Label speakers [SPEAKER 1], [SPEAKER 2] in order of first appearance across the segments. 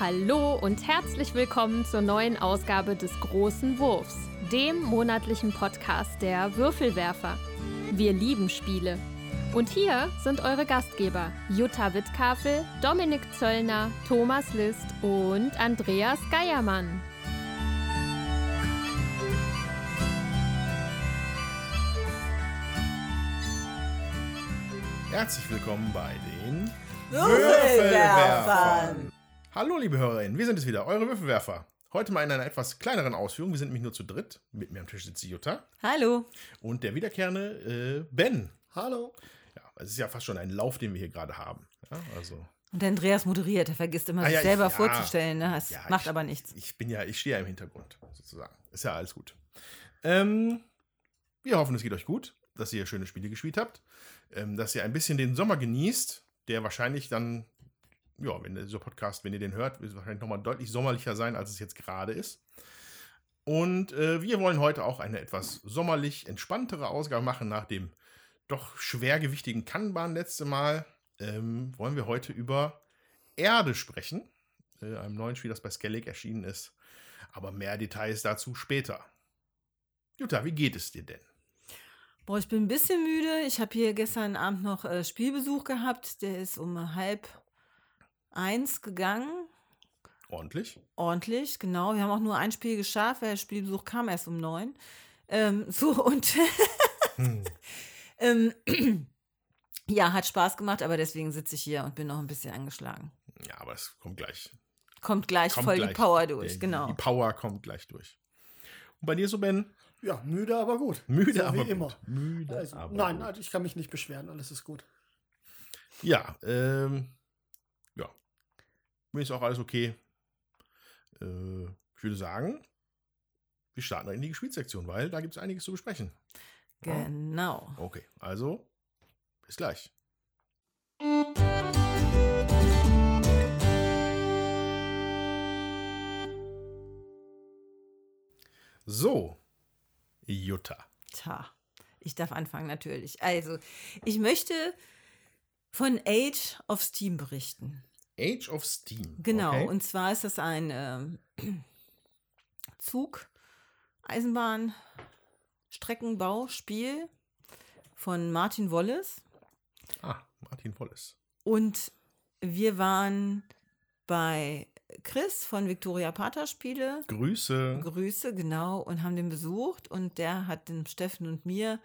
[SPEAKER 1] Hallo und herzlich willkommen zur neuen Ausgabe des Großen Wurfs, dem monatlichen Podcast der Würfelwerfer. Wir lieben Spiele. Und hier sind eure Gastgeber Jutta Wittkafel, Dominik Zöllner, Thomas List und Andreas Geiermann.
[SPEAKER 2] Herzlich willkommen bei den
[SPEAKER 3] Würfelwerfern.
[SPEAKER 2] Hallo, liebe Hörerinnen, wir sind es wieder, eure Würfelwerfer. Heute mal in einer etwas kleineren Ausführung. Wir sind nämlich nur zu dritt. Mit mir am Tisch sitzt die Jutta
[SPEAKER 3] Hallo.
[SPEAKER 2] und der wiederkehrende äh, Ben.
[SPEAKER 4] Hallo.
[SPEAKER 2] Ja, es ist ja fast schon ein Lauf, den wir hier gerade haben. Ja, also,
[SPEAKER 3] Und der Andreas moderiert, er vergisst immer,
[SPEAKER 2] Ah,
[SPEAKER 3] sich
[SPEAKER 2] ja, ich-
[SPEAKER 3] selber
[SPEAKER 2] ja.
[SPEAKER 3] vorzustellen. Ne? Das
[SPEAKER 2] ja,
[SPEAKER 3] macht
[SPEAKER 2] ich,
[SPEAKER 3] aber nichts.
[SPEAKER 2] Ich bin ja, ich stehe ja im Hintergrund, sozusagen. Ist ja alles gut. Ähm, wir hoffen, es geht euch gut, dass ihr schöne Spiele gespielt habt, ähm, dass ihr ein bisschen den Sommer genießt, der wahrscheinlich dann, ja, wenn dieser Podcast, wenn ihr den hört, wird wahrscheinlich nochmal deutlich sommerlicher sein, als es jetzt gerade ist. Und äh, wir wollen heute auch eine etwas sommerlich entspanntere Ausgabe machen nach dem doch schwergewichtigen Kanban letzte Mal. Ähm, wollen wir heute über Erde sprechen, äh, einem neuen Spiel, das bei Skellig erschienen ist. Aber mehr Details dazu später. Jutta, wie geht es dir denn?
[SPEAKER 3] Boah, ich bin ein bisschen müde. Ich habe hier gestern Abend noch äh, Spielbesuch gehabt. Der ist um halb eins gegangen.
[SPEAKER 2] Ordentlich?
[SPEAKER 3] Ordentlich, genau. Wir haben auch nur ein Spiel geschafft, weil der Spielbesuch kam erst um neun. Ähm, so und
[SPEAKER 2] Hm.
[SPEAKER 3] ähm, ja, hat Spaß gemacht, aber deswegen sitze ich hier und bin noch ein bisschen angeschlagen.
[SPEAKER 2] Ja, aber es kommt gleich.
[SPEAKER 3] Kommt gleich
[SPEAKER 2] Kommt
[SPEAKER 3] voll
[SPEAKER 2] gleich.
[SPEAKER 3] die Power durch,
[SPEAKER 2] Der-
[SPEAKER 3] genau.
[SPEAKER 2] Die Power kommt gleich durch. Und bei dir so, Ben?
[SPEAKER 4] Ja, müde, aber gut.
[SPEAKER 2] Müde,
[SPEAKER 4] so
[SPEAKER 2] aber
[SPEAKER 4] wie
[SPEAKER 2] gut.
[SPEAKER 4] immer.
[SPEAKER 2] Müde,
[SPEAKER 4] Also,
[SPEAKER 2] aber
[SPEAKER 4] nein,
[SPEAKER 2] gut.
[SPEAKER 4] also ich kann mich nicht beschweren, alles ist gut.
[SPEAKER 2] Ja, ähm, ja. Mir ist auch alles okay. Äh, ich würde sagen, wir starten in die Gespielsektion, weil da gibt es einiges zu besprechen.
[SPEAKER 3] Genau.
[SPEAKER 2] Okay, also bis gleich. So, Jutta.
[SPEAKER 3] Tja, ich darf anfangen natürlich. Also, ich möchte von Age of Steam berichten.
[SPEAKER 2] Age of Steam.
[SPEAKER 3] Genau,
[SPEAKER 2] Okay.
[SPEAKER 3] und zwar ist das ein ähm, Zug, Eisenbahn, Streckenbauspiel von Martin Wallace.
[SPEAKER 2] ah, Martin Wallace.
[SPEAKER 3] Und wir waren bei Chris von Victoria Pater Spiele.
[SPEAKER 2] Grüße.
[SPEAKER 3] Grüße, genau, und haben den besucht und der hat dem Steffen und mir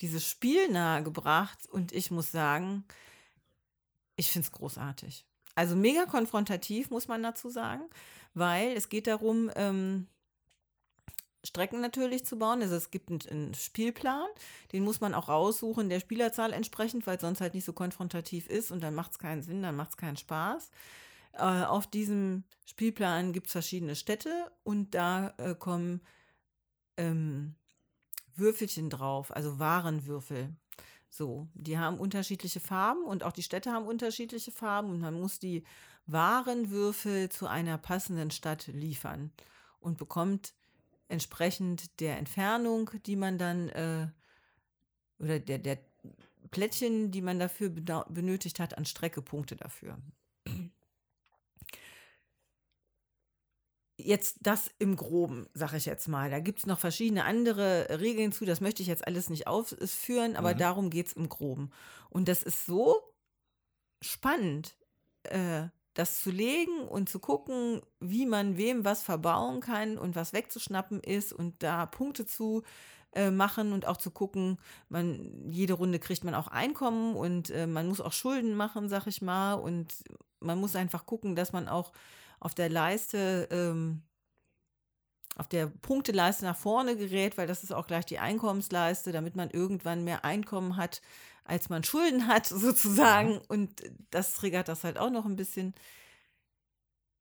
[SPEAKER 3] dieses Spiel nahegebracht und ich muss sagen, ich finde es großartig. Also mega konfrontativ, muss man dazu sagen, weil es geht darum, ähm, Strecken natürlich zu bauen. Also es gibt einen, Spielplan, den muss man auch raussuchen, der Spielerzahl entsprechend, weil es sonst halt nicht so konfrontativ ist und dann macht es keinen Sinn, dann macht es keinen Spaß. Äh, auf diesem Spielplan gibt es verschiedene Städte und da äh, kommen ähm, Würfelchen drauf, also Warenwürfel. So, die haben unterschiedliche Farben und auch die Städte haben unterschiedliche Farben und man muss die Warenwürfel zu einer passenden Stadt liefern und bekommt entsprechend der Entfernung, die man dann äh, oder der, der Plättchen, die man dafür benötigt hat, an Strecke Punkte dafür. Jetzt das im Groben, sage ich jetzt mal. Da gibt es noch verschiedene andere Regeln zu, das möchte ich jetzt alles nicht ausführen, aber
[SPEAKER 2] Mhm.
[SPEAKER 3] darum geht es im Groben. Und das ist so spannend, äh, das zu legen und zu gucken, wie man wem was verbauen kann und was wegzuschnappen ist und da Punkte zu äh, machen und auch zu gucken, man, jede Runde kriegt man auch Einkommen und äh, man muss auch Schulden machen, sag ich mal. Und man muss einfach gucken, dass man auch auf der Leiste, ähm, auf der Punkteleiste nach vorne gerät, weil das ist auch gleich die Einkommensleiste, damit man irgendwann mehr Einkommen hat, als man Schulden hat, sozusagen. Und das triggert das halt auch noch ein bisschen.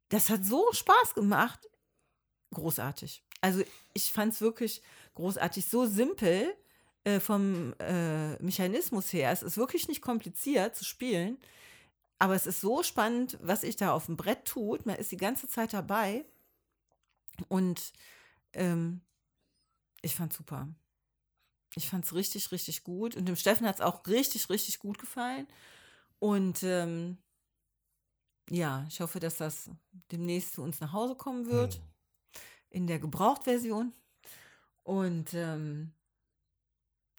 [SPEAKER 3] Das hat so Spaß gemacht. Großartig. Also ich fand es wirklich großartig, so simpel äh, vom äh, Mechanismus her. Es ist wirklich nicht kompliziert zu spielen, aber es ist so spannend, was sich da auf dem Brett tut. Man ist die ganze Zeit dabei und ähm, ich fand super. Ich fand es richtig, richtig gut. Und dem Steffen hat es auch richtig, richtig gut gefallen. Und ähm, ja, ich hoffe, dass das demnächst zu uns nach Hause kommen wird.
[SPEAKER 2] Hm.
[SPEAKER 3] In der Gebrauchtversion. Und ähm,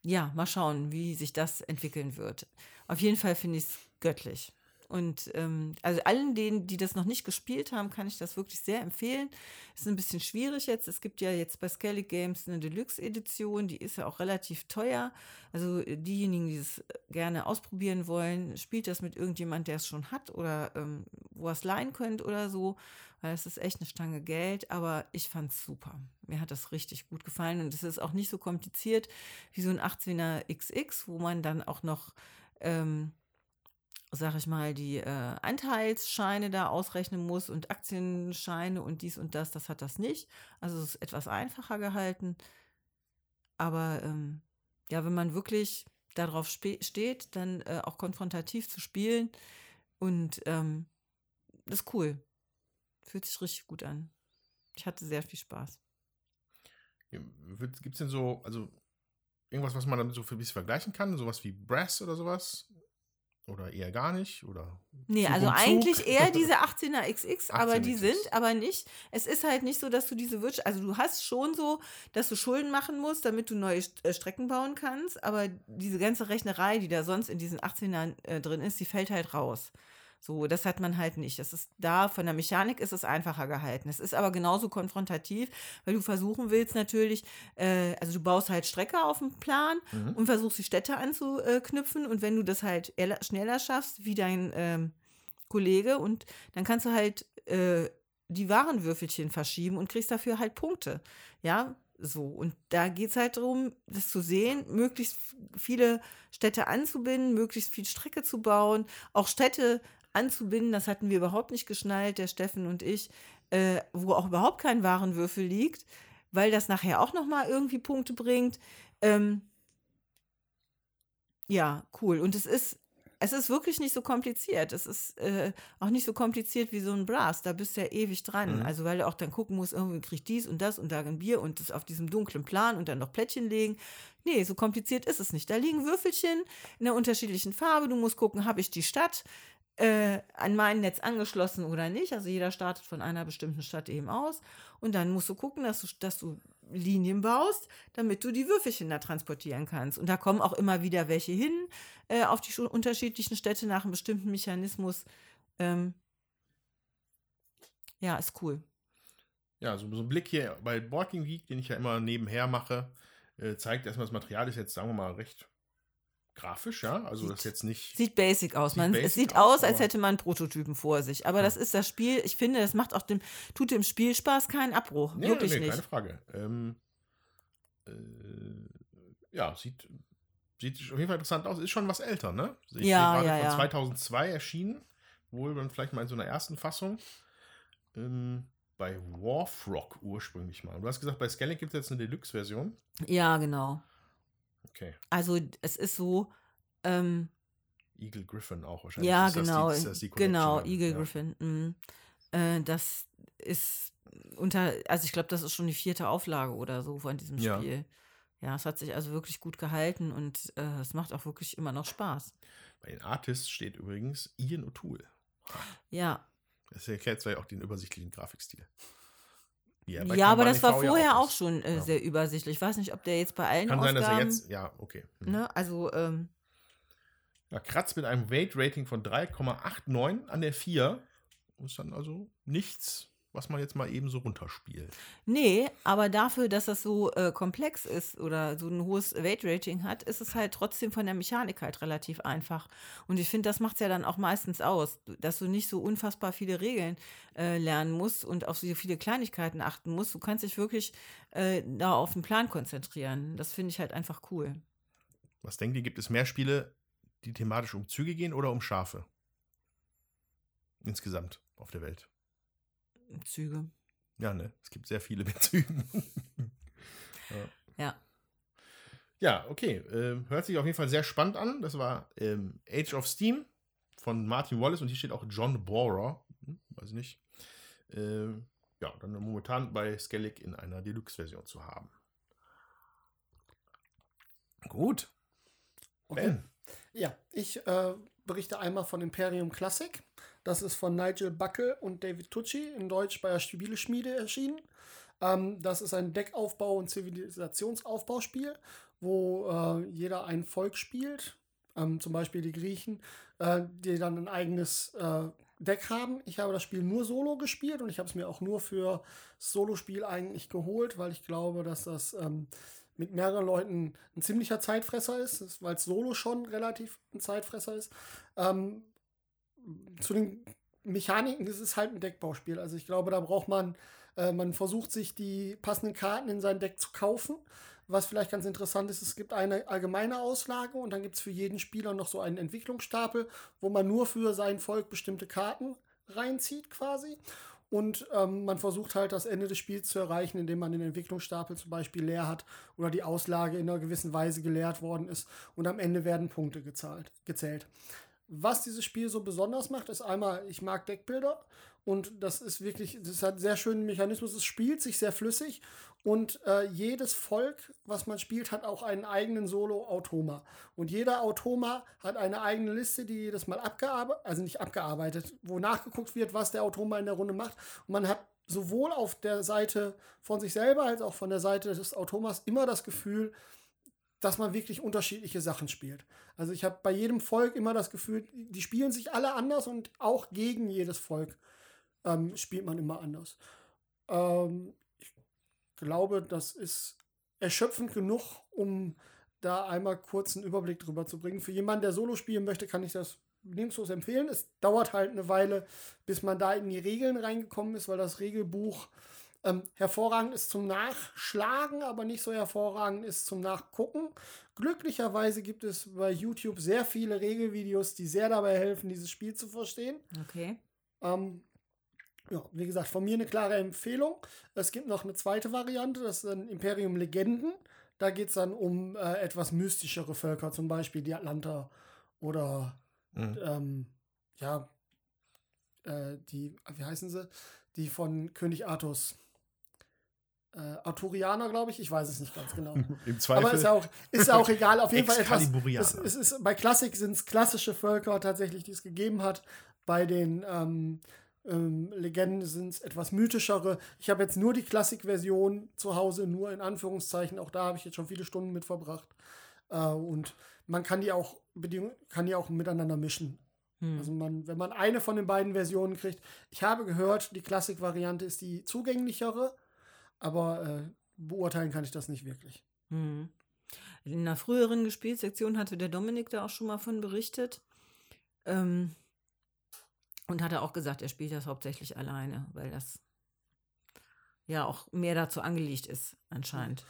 [SPEAKER 3] ja, mal schauen, wie sich das entwickeln wird. Auf jeden Fall finde ich es göttlich. Und ähm, also allen denen, die das noch nicht gespielt haben, kann ich das wirklich sehr empfehlen. Ist ein bisschen schwierig jetzt. Es gibt ja jetzt bei Skellig Games eine Deluxe-Edition, die ist ja auch relativ teuer. Also äh, diejenigen, die es gerne ausprobieren wollen, spielt das mit irgendjemand, der es schon hat oder ähm, wo ihr es leihen könnt oder so. Weil es ist echt eine Stange Geld, aber ich fand es super. Mir hat das richtig gut gefallen und es ist auch nicht so kompliziert wie so ein 18er XX, wo man dann auch noch ähm, sag ich mal, die äh, Anteilsscheine da ausrechnen muss und Aktienscheine und dies und das, das hat das nicht. Also es ist etwas einfacher gehalten. Aber ähm, ja, wenn man wirklich darauf steht, dann äh, auch konfrontativ zu spielen und ähm, das ist cool. Fühlt sich richtig gut an. Ich hatte sehr viel Spaß.
[SPEAKER 2] Gibt es denn so, also irgendwas, was man damit so für ein bisschen vergleichen kann? Sowas wie Brass oder sowas? Oder eher gar nicht? Oder
[SPEAKER 3] Nee, also eigentlich eher diese 18er XX, aber
[SPEAKER 2] 18er
[SPEAKER 3] die sind aber nicht. Es ist halt nicht so, dass du diese Wirtschaft, also du hast schon so, dass du Schulden machen musst, damit du neue äh, Strecken bauen kannst, aber diese ganze Rechnerei, die da sonst in diesen 18ern äh, drin ist, die fällt halt raus. So, das hat man halt nicht. Das ist da, von der Mechanik ist es einfacher gehalten. Es ist aber genauso konfrontativ, weil du versuchen willst natürlich, äh, also du baust halt Strecke auf dem Plan
[SPEAKER 2] Mhm.
[SPEAKER 3] und versuchst die Städte anzuknüpfen und wenn du das halt schneller schaffst, wie dein ähm, Kollege und dann kannst du halt äh, die Warenwürfelchen verschieben und kriegst dafür halt Punkte. Ja, so. Und da geht es halt darum, das zu sehen, möglichst viele Städte anzubinden, möglichst viel Strecke zu bauen, auch Städte anzubinden, das hatten wir überhaupt nicht geschnallt, der Steffen und ich, äh, wo auch überhaupt kein Warenwürfel liegt, weil das nachher auch nochmal irgendwie Punkte bringt. Ähm, ja, cool. Und es ist, es ist wirklich nicht so kompliziert. Es ist äh, auch nicht so kompliziert wie so ein Brass. Da bist du ja ewig dran.
[SPEAKER 2] Mhm.
[SPEAKER 3] Also, weil du auch dann gucken musst, irgendwie kriegt dies und das und da ein Bier und das auf diesem dunklen Plan und dann noch Plättchen legen. Nee, so kompliziert ist es nicht. Da liegen Würfelchen in einer unterschiedlichen Farbe. Du musst gucken, habe ich die Stadt äh, an mein Netz angeschlossen oder nicht. Also jeder startet von einer bestimmten Stadt eben aus. Und dann musst du gucken, dass du, dass du Linien baust, damit du die Würfelchen da transportieren kannst. Und da kommen auch immer wieder welche hin äh, auf die unterschiedlichen Städte nach einem bestimmten Mechanismus. Ähm, ja, ist cool.
[SPEAKER 2] Ja, so, so ein Blick hier bei Walking Geek, den ich ja immer nebenher mache, äh, zeigt erstmal, das Material ist jetzt, sagen wir mal, recht grafisch, ja. Also das ist jetzt nicht.
[SPEAKER 3] Sieht basic aus.
[SPEAKER 2] Sieht
[SPEAKER 3] Man,
[SPEAKER 2] basic
[SPEAKER 3] es sieht
[SPEAKER 2] aus,
[SPEAKER 3] aus, als hätte man einen Prototypen vor sich. Aber das ist das Spiel. Ich finde, das macht auch dem, tut dem Spielspaß keinen Abbruch.
[SPEAKER 2] Nee,
[SPEAKER 3] Wirklich
[SPEAKER 2] nee,
[SPEAKER 3] nicht.
[SPEAKER 2] keine Frage. Ähm, äh, ja, sieht, sieht auf jeden Fall interessant aus. Ist schon was älter, ne? Ich
[SPEAKER 3] Ja, ja,
[SPEAKER 2] von
[SPEAKER 3] ja.
[SPEAKER 2] 2002 erschienen. Wohl dann vielleicht mal in so einer ersten Fassung. Ähm, bei Warfrog ursprünglich mal. Du hast gesagt, bei Skellig gibt es jetzt eine Deluxe-Version.
[SPEAKER 3] Ja, genau.
[SPEAKER 2] Okay.
[SPEAKER 3] Also es ist so, ähm,
[SPEAKER 2] Eagle Griffin auch wahrscheinlich.
[SPEAKER 3] ja,
[SPEAKER 2] ist das
[SPEAKER 3] genau,
[SPEAKER 2] die, ist das die
[SPEAKER 3] genau,
[SPEAKER 2] Connection,
[SPEAKER 3] Eagle
[SPEAKER 2] ja.
[SPEAKER 3] Griffin. mhm. Äh, das ist unter, also ich glaube, das ist schon die vierte Auflage oder so von diesem
[SPEAKER 2] Ja.
[SPEAKER 3] Spiel. Ja, es hat sich also wirklich gut gehalten und äh, es macht auch wirklich immer noch Spaß.
[SPEAKER 2] Bei den Artists steht übrigens Ian O'Toole.
[SPEAKER 3] Ja,
[SPEAKER 2] Das erklärt zwar auch den übersichtlichen Grafikstil. Wie er bei
[SPEAKER 3] ja, aber das war
[SPEAKER 2] ja
[SPEAKER 3] vorher auch
[SPEAKER 2] ist.
[SPEAKER 3] schon äh,
[SPEAKER 2] Ja.
[SPEAKER 3] sehr übersichtlich. Ich weiß nicht, ob der jetzt bei allen
[SPEAKER 2] Kann sein, dass er
[SPEAKER 3] Ausgaben,
[SPEAKER 2] jetzt. Ja, okay. Mhm.
[SPEAKER 3] ne, also ähm,
[SPEAKER 2] Ja, kratzt mit einem Weight-Rating von 3,89 an der 4. Ist dann also nichts, was man jetzt mal eben so runterspielt.
[SPEAKER 3] Nee, aber dafür, dass das so äh, komplex ist oder so ein hohes Weight-Rating hat, ist es halt trotzdem von der Mechanik halt relativ einfach. Und ich finde, das macht es ja dann auch meistens aus, dass du nicht so unfassbar viele Regeln äh, lernen musst und auf so viele Kleinigkeiten achten musst. Du kannst dich wirklich äh, da auf den Plan konzentrieren. Das finde ich halt einfach cool.
[SPEAKER 2] Was denkt ihr, gibt es mehr Spiele, die thematisch um Züge gehen oder um Schafe? Insgesamt auf der Welt.
[SPEAKER 3] Züge.
[SPEAKER 2] Ja, ne? Es gibt sehr viele mit Zügen.
[SPEAKER 3] Ja.
[SPEAKER 2] Ja, okay. Ähm, hört sich auf jeden Fall sehr spannend an. Das war ähm, Age of Steam von Martin Wallace und hier steht auch John Borer. Hm, weiß ich nicht. Ähm, ja, dann momentan bei Skellig in einer Deluxe-Version zu haben. Gut.
[SPEAKER 4] Okay.
[SPEAKER 2] Ben.
[SPEAKER 4] Ja, ich äh, berichte einmal von Imperium Classic. Das ist von Nigel Buckel und David Tucci, in Deutsch bei der Spieleschmiede erschienen. Ähm, das ist ein Deckaufbau- und Zivilisationsaufbauspiel, wo äh, jeder ein Volk spielt. Ähm, zum Beispiel die Griechen, äh, die dann ein eigenes äh, Deck haben. Ich habe das Spiel nur solo gespielt und ich habe es mir auch nur für Solospiel eigentlich geholt, weil ich glaube, dass das ähm, mit mehreren Leuten ein ziemlicher Zeitfresser ist, weil es solo schon relativ ein Zeitfresser ist. Ähm, zu den Mechaniken ist es halt ein Deckbauspiel. Also ich glaube, da braucht man, äh, man versucht sich die passenden Karten in sein Deck zu kaufen. Was vielleicht ganz interessant ist, es gibt eine allgemeine Auslage und dann gibt es für jeden Spieler noch so einen Entwicklungsstapel, wo man nur für sein Volk bestimmte Karten reinzieht quasi. Und ähm, man versucht halt das Ende des Spiels zu erreichen, indem man den Entwicklungsstapel zum Beispiel leer hat oder die Auslage in einer gewissen Weise geleert worden ist. Und am Ende werden Punkte gezahlt, gezählt. Was dieses Spiel so besonders macht, ist einmal, ich mag Deckbilder und das ist wirklich, das hat sehr schönen Mechanismus. Es spielt sich sehr flüssig und äh, jedes Volk, was man spielt, hat auch einen eigenen Solo-Automa. Und jeder Automa hat eine eigene Liste, die jedes Mal abgearbeitet, also nicht abgearbeitet, wo nachgeguckt wird, was der Automa in der Runde macht. Und man hat sowohl auf der Seite von sich selber als auch von der Seite des Automas immer das Gefühl, dass man wirklich unterschiedliche Sachen spielt. Also ich habe bei jedem Volk immer das Gefühl, die spielen sich alle anders und auch gegen jedes Volk ähm, spielt man immer anders. Ähm, ich glaube, das ist erschöpfend genug, um da einmal kurz einen Überblick drüber zu bringen. Für jemanden, der Solo spielen möchte, kann ich das nirgendwo empfehlen. Es dauert halt eine Weile, bis man da in die Regeln reingekommen ist, weil das Regelbuch ähm, hervorragend ist zum Nachschlagen, aber nicht so hervorragend ist zum Nachgucken. Glücklicherweise gibt es bei YouTube sehr viele Regelvideos, die sehr dabei helfen, dieses Spiel zu verstehen.
[SPEAKER 3] Okay.
[SPEAKER 4] Ähm, ja, wie gesagt, von mir eine klare Empfehlung. Es gibt noch eine zweite Variante, das ist ein Imperium Legenden. Da geht es dann um äh, etwas mystischere Völker, zum Beispiel die Atlanta oder
[SPEAKER 2] Mhm.
[SPEAKER 4] ähm, ja, äh, die, wie heißen sie? Die von König Artus. Äh, Arturianer, glaube ich. Ich weiß es nicht ganz genau.
[SPEAKER 2] Im Zweifel.
[SPEAKER 4] Aber ist ja auch, ist ja auch egal. Auf jeden Fall etwas.
[SPEAKER 2] Excaliburianer.
[SPEAKER 4] Es, es ist, bei Klassik sind es klassische Völker tatsächlich, die es gegeben hat. Bei den ähm, ähm, Legenden sind es etwas mythischere. Ich habe jetzt nur die Klassik-Version zu Hause, nur in Anführungszeichen. Auch da habe ich jetzt schon viele Stunden mit verbracht. Äh, und man kann die auch kann die auch miteinander mischen.
[SPEAKER 3] Hm.
[SPEAKER 4] Also man, wenn man eine von den beiden Versionen kriegt, ich habe gehört, die Klassik-Variante ist die zugänglichere, aber äh, beurteilen kann ich das nicht wirklich.
[SPEAKER 3] Hm. In einer früheren Gespielsektion hatte der Dominik da auch schon mal von berichtet. Ähm, und hatte auch gesagt, er spielt das hauptsächlich alleine, weil das ja auch mehr dazu angelegt ist, anscheinend.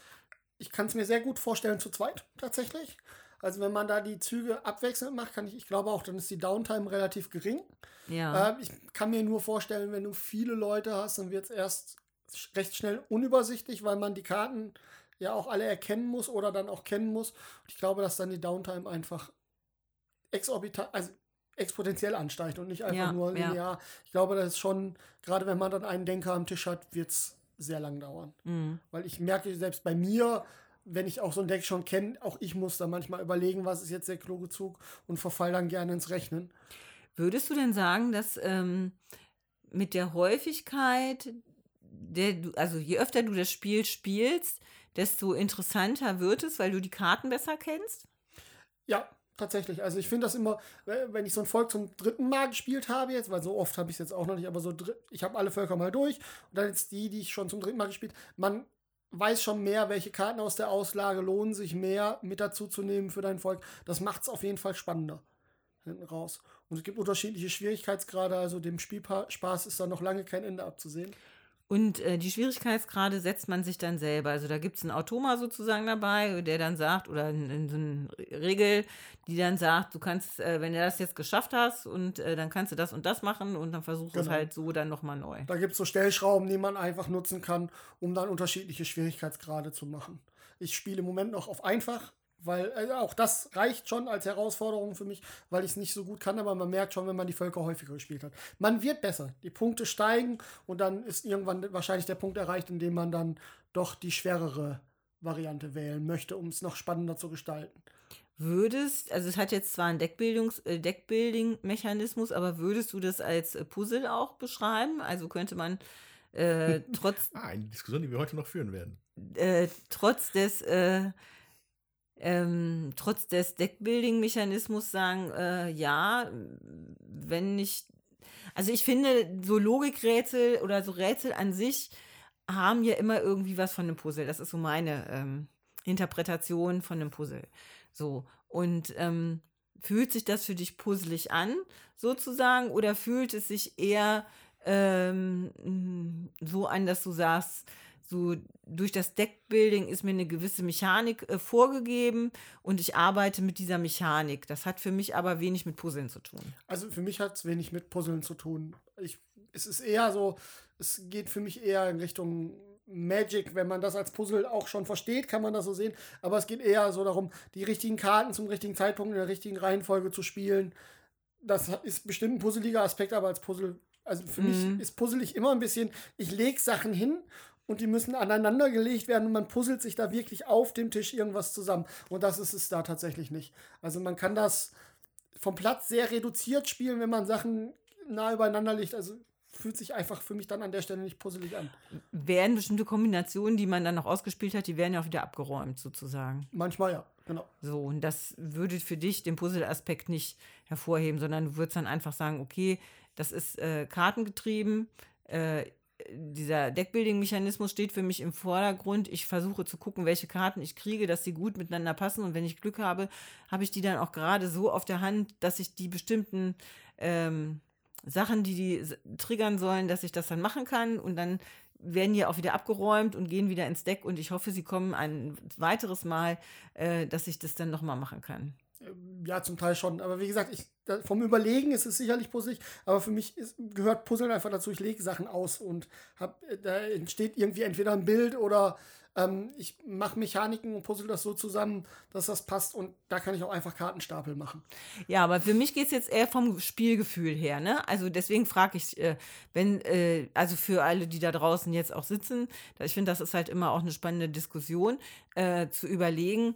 [SPEAKER 4] Ich kann es mir sehr gut vorstellen zu zweit tatsächlich. Also wenn man da die Züge abwechselnd macht, kann ich, ich glaube auch, dann ist die Downtime relativ gering.
[SPEAKER 3] Ja.
[SPEAKER 4] Ähm, ich kann mir nur vorstellen, wenn du viele Leute hast, dann wird es erst recht schnell unübersichtlich, weil man die Karten ja auch alle erkennen muss oder dann auch kennen muss. Und ich glaube, dass dann die Downtime einfach exorbitant, also exponentiell ansteigt und nicht einfach
[SPEAKER 3] Ja,
[SPEAKER 4] nur
[SPEAKER 3] ja.
[SPEAKER 4] linear. Ich glaube, das ist schon, gerade wenn man dann einen Denker am Tisch hat, wird es sehr lang dauern.
[SPEAKER 3] Mhm.
[SPEAKER 4] Weil ich merke selbst bei mir, wenn ich auch so ein Deck schon kenne, auch ich muss da manchmal überlegen, was ist jetzt der kluge Zug und verfall dann gerne ins Rechnen.
[SPEAKER 3] Würdest du denn sagen, dass ähm, mit der Häufigkeit, der also je öfter du das Spiel spielst, desto interessanter wird es, weil du die Karten besser kennst?
[SPEAKER 4] Ja, tatsächlich. Also ich finde das immer, wenn ich so ein Volk zum dritten Mal gespielt habe jetzt, weil so oft habe ich es jetzt auch noch nicht, aber so ich habe alle Völker mal durch und dann jetzt die, die ich schon zum dritten Mal gespielt, man weiß schon mehr, welche Karten aus der Auslage lohnen sich mehr mit dazu zu nehmen für dein Volk. Das macht es auf jeden Fall spannender hinten raus. Und es gibt unterschiedliche Schwierigkeitsgrade, also dem Spielspaß ist da noch lange kein Ende abzusehen.
[SPEAKER 3] Und äh, die Schwierigkeitsgrade setzt man sich dann selber. Also da gibt es einen Automa sozusagen dabei, der dann sagt, oder so eine Regel, die dann sagt, du kannst, äh, wenn du das jetzt geschafft hast und äh, dann kannst du das und das machen und dann versuchst du es
[SPEAKER 4] Genau.
[SPEAKER 3] halt so dann nochmal neu.
[SPEAKER 4] Da gibt es so Stellschrauben, die man einfach nutzen kann, um dann unterschiedliche Schwierigkeitsgrade zu machen. Ich spiele im Moment noch auf einfach, weil äh, auch das reicht schon als Herausforderung für mich, weil ich es nicht so gut kann, aber man merkt schon, wenn man die Völker häufiger gespielt hat. Man wird besser, die Punkte steigen und dann ist irgendwann wahrscheinlich der Punkt erreicht, in dem man dann doch die schwerere Variante wählen möchte, um es noch spannender zu gestalten.
[SPEAKER 3] würdest, also es hat jetzt zwar einen Deckbildungs, äh, Deckbuilding-Mechanismus, aber würdest du das als äh, Puzzle auch beschreiben? Also könnte man äh, trotz,
[SPEAKER 2] Ah, eine Diskussion, die wir heute noch führen werden.
[SPEAKER 3] äh, trotz des äh, ähm, trotz des Deckbuilding-Mechanismus sagen, äh, ja, wenn nicht, also ich finde, so Logikrätsel oder so Rätsel an sich haben ja immer irgendwie was von einem Puzzle. Das ist so meine ähm, Interpretation von einem Puzzle. So, und ähm, fühlt sich das für dich puzzelig an, sozusagen, oder fühlt es sich eher ähm, so an, dass du sagst, so durch das Deckbuilding ist mir eine gewisse Mechanik äh, vorgegeben und ich arbeite mit dieser Mechanik. Das hat für mich aber wenig mit Puzzeln zu tun.
[SPEAKER 4] Also für mich hat es wenig mit Puzzeln zu tun. Ich, es ist eher so, es geht für mich eher in Richtung Magic, wenn man das als Puzzle auch schon versteht, kann man das so sehen. Aber es geht eher so darum, die richtigen Karten zum richtigen Zeitpunkt in der richtigen Reihenfolge zu spielen. Das ist bestimmt ein puzzeliger Aspekt, aber als Puzzle, also für
[SPEAKER 3] Mhm.
[SPEAKER 4] mich ist puzzelig immer ein bisschen, ich lege Sachen hin und die müssen aneinander gelegt werden und man puzzelt sich da wirklich auf dem Tisch irgendwas zusammen. Und das ist es da tatsächlich nicht. Also man kann das vom Platz sehr reduziert spielen, wenn man Sachen nah übereinander legt. Also fühlt sich einfach für mich dann an der Stelle nicht puzzelig an.
[SPEAKER 3] Werden bestimmte Kombinationen, die man dann noch ausgespielt hat, die werden ja auch wieder abgeräumt, sozusagen.
[SPEAKER 4] Manchmal ja, genau.
[SPEAKER 3] So, und das würde für dich den Puzzle-Aspekt nicht hervorheben, sondern du würdest dann einfach sagen, okay, das ist äh, kartengetrieben, äh, dieser Deckbuilding-Mechanismus steht für mich im Vordergrund. Ich versuche zu gucken, welche Karten ich kriege, dass sie gut miteinander passen. Und wenn ich Glück habe, habe ich die dann auch gerade so auf der Hand, dass ich die bestimmten ähm, Sachen, die die triggern sollen, dass ich das dann machen kann. Und dann werden die auch wieder abgeräumt und gehen wieder ins Deck. Und ich hoffe, sie kommen ein weiteres Mal, äh, dass ich das dann nochmal machen kann.
[SPEAKER 4] Ja, zum Teil schon. Aber wie gesagt, ich, vom Überlegen ist es sicherlich puzzlig, aber für mich ist, gehört Puzzeln einfach dazu. Ich lege Sachen aus und hab, äh, da entsteht irgendwie entweder ein Bild oder ähm, ich mache Mechaniken und puzzle das so zusammen, dass das passt und da kann ich auch einfach Kartenstapel machen.
[SPEAKER 3] Ja, aber für mich geht es jetzt eher vom Spielgefühl her, ne? Also deswegen frage ich, äh, wenn, äh, also für alle, die da draußen jetzt auch sitzen, ich finde, das ist halt immer auch eine spannende Diskussion, äh, zu überlegen,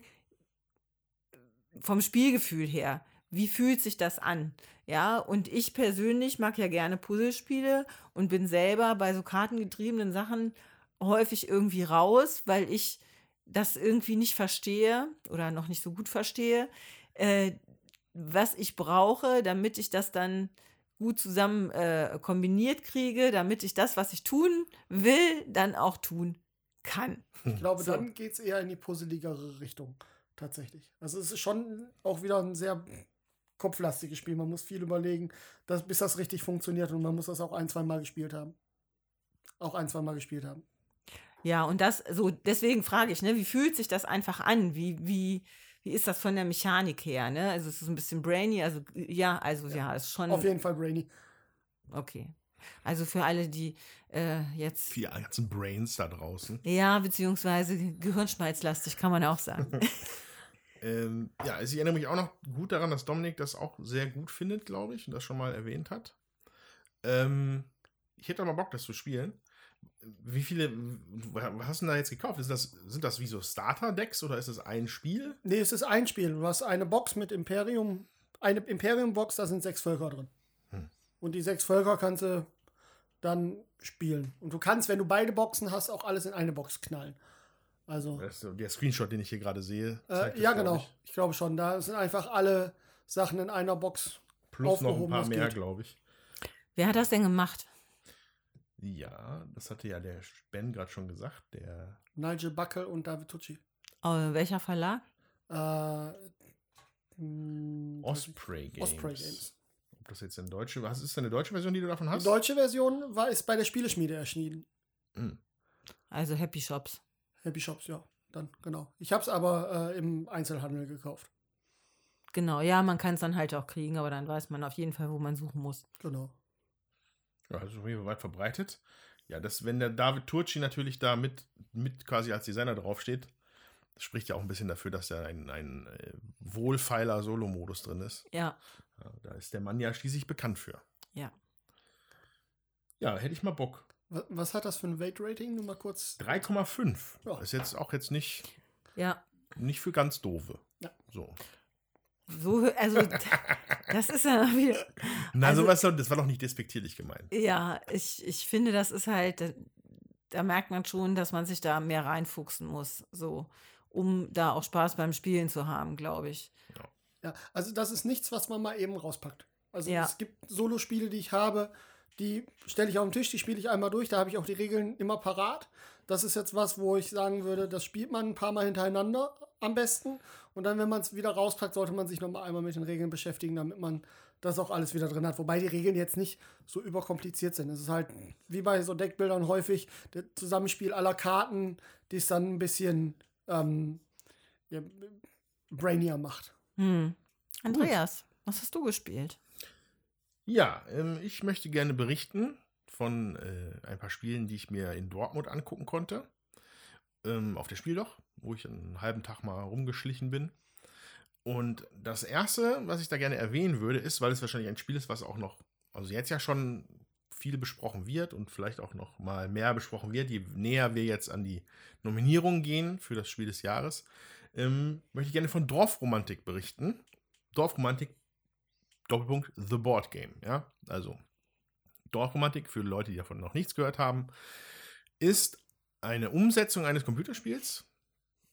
[SPEAKER 3] vom Spielgefühl her, wie fühlt sich das an? Ja, und ich persönlich mag ja gerne Puzzlespiele und bin selber bei so kartengetriebenen Sachen häufig irgendwie raus, weil ich das irgendwie nicht verstehe oder noch nicht so gut verstehe, äh, was ich brauche, damit ich das dann gut zusammen äh, kombiniert kriege, damit ich das, was ich tun will, dann auch tun kann.
[SPEAKER 4] Ich glaube,
[SPEAKER 3] So.
[SPEAKER 4] dann geht es eher in die puzzeligere Richtung. Tatsächlich. Also es ist schon auch wieder ein sehr kopflastiges Spiel. Man muss viel überlegen, dass, bis das richtig funktioniert und man muss das auch ein, zwei Mal gespielt haben. Auch ein, zwei Mal gespielt haben.
[SPEAKER 3] Ja, und das, so, deswegen frage ich, ne, wie fühlt sich das einfach an? Wie, wie, wie ist das von der Mechanik her, ne? Also es ist ein bisschen brainy, also ja, also ja, ist schon
[SPEAKER 4] Auf jeden Fall Brainy.
[SPEAKER 3] okay. Also für alle, die äh, jetzt
[SPEAKER 2] Für die ganzen Brains da draußen.
[SPEAKER 3] ja, beziehungsweise gehirnschmalzlastig, kann man auch sagen.
[SPEAKER 2] Ähm, ja, also ich erinnere mich auch noch gut daran, dass Dominik das auch sehr gut findet, glaube ich, und das schon mal erwähnt hat. Ähm, ich hätte aber Bock, das zu spielen. Wie viele, was hast du denn da jetzt gekauft? Ist das, sind das wie so Starter-Decks oder ist das ein Spiel?
[SPEAKER 4] Nee, es ist ein Spiel. Du hast eine Box mit Imperium, eine Imperium-Box, da sind sechs Völker drin.
[SPEAKER 2] Hm.
[SPEAKER 4] Und die sechs Völker kannst du dann spielen. Und du kannst, wenn du beide Boxen hast, auch alles in eine Box knallen. Also,
[SPEAKER 2] Das ist so der Screenshot, den ich hier gerade sehe. zeigt
[SPEAKER 4] äh, ja, genau.
[SPEAKER 2] ich.
[SPEAKER 4] Ich glaube schon. Da sind einfach alle Sachen in einer Box.
[SPEAKER 2] Plus noch ein
[SPEAKER 4] aufgehoben,
[SPEAKER 2] paar mehr, glaube ich.
[SPEAKER 3] Wer hat das denn gemacht?
[SPEAKER 2] Ja, das hatte ja der Ben gerade schon gesagt. Der
[SPEAKER 4] Nigel Buckle und David Tucci.
[SPEAKER 3] Äh, welcher Verlag?
[SPEAKER 4] Äh, mh,
[SPEAKER 2] Osprey Games.
[SPEAKER 4] Osprey Games.
[SPEAKER 2] Ob das jetzt eine deutsche, was ist denn eine deutsche Version, die du davon
[SPEAKER 4] Die
[SPEAKER 2] hast?
[SPEAKER 4] deutsche Version war, ist bei der Spieleschmiede erschienen.
[SPEAKER 2] Hm.
[SPEAKER 3] Also Happy Shops.
[SPEAKER 4] Happy Shops, ja. Dann, genau. Ich habe es aber äh, im Einzelhandel gekauft.
[SPEAKER 3] Genau, ja, man kann es dann halt auch kriegen, aber dann weiß man auf jeden Fall, wo man suchen muss.
[SPEAKER 4] Genau.
[SPEAKER 2] Ja, das ist auf jeden Fall weit verbreitet. Ja, das, wenn der David Turci natürlich da mit, mit quasi als Designer draufsteht, das spricht ja auch ein bisschen dafür, dass da ein, ein äh, wohlfeiler Solo-Modus drin ist.
[SPEAKER 3] Ja,
[SPEAKER 2] Ja, da ist der Mann ja schließlich bekannt für.
[SPEAKER 3] ja.
[SPEAKER 2] Ja, hätte ich mal Bock.
[SPEAKER 4] Was, hat das für ein Weight-Rating? Nur mal kurz.
[SPEAKER 2] 3,5.
[SPEAKER 4] Ja.
[SPEAKER 2] Ist jetzt auch jetzt nicht,
[SPEAKER 3] Ja,
[SPEAKER 2] nicht für ganz doofe.
[SPEAKER 4] Ja.
[SPEAKER 2] So.
[SPEAKER 3] So, also, das ist ja wieder.
[SPEAKER 2] Na,
[SPEAKER 3] Also-
[SPEAKER 2] sowas, das war doch nicht despektierlich gemeint.
[SPEAKER 3] Ja, ich, ich finde, das ist halt, da, da merkt man schon, dass man sich da mehr reinfuchsen muss, so, um da auch Spaß beim Spielen zu haben, glaube ich.
[SPEAKER 4] Ja, also das ist nichts, was man mal eben rauspackt. Also
[SPEAKER 3] Ja.
[SPEAKER 4] es gibt Solospiele, die ich habe, die stelle ich auf den Tisch, die spiele ich einmal durch, da habe ich auch die Regeln immer parat. Das ist jetzt was, wo ich sagen würde, das spielt man ein paar Mal hintereinander am besten. Und dann, wenn man es wieder rauspackt, sollte man sich noch mal einmal mit den Regeln beschäftigen, damit man das auch alles wieder drin hat. Wobei die Regeln jetzt nicht so überkompliziert sind. Es ist halt wie bei so Deckbildern häufig das Zusammenspiel aller Karten, die es dann ein bisschen ähm, ja, brainier macht.
[SPEAKER 3] Hm. Andreas, was hast du gespielt?
[SPEAKER 2] Ja, ähm, ich möchte gerne berichten von äh, ein paar Spielen, die ich mir in Dortmund angucken konnte. Ähm, auf der Spieldoch, wo ich einen halben Tag mal rumgeschlichen bin. Und das erste, was ich da gerne erwähnen würde, ist, weil es wahrscheinlich ein Spiel ist, was auch noch, also jetzt ja schon viel besprochen wird und vielleicht auch noch mal mehr besprochen wird, je näher wir jetzt an die Nominierung gehen für das Spiel des Jahres, ähm, möchte ich gerne von Dorfromantik berichten. Dorfromantik Doppelpunkt The Board Game, ja. Also Dorfromantik, für Leute, die davon noch nichts gehört haben, ist eine Umsetzung eines Computerspiels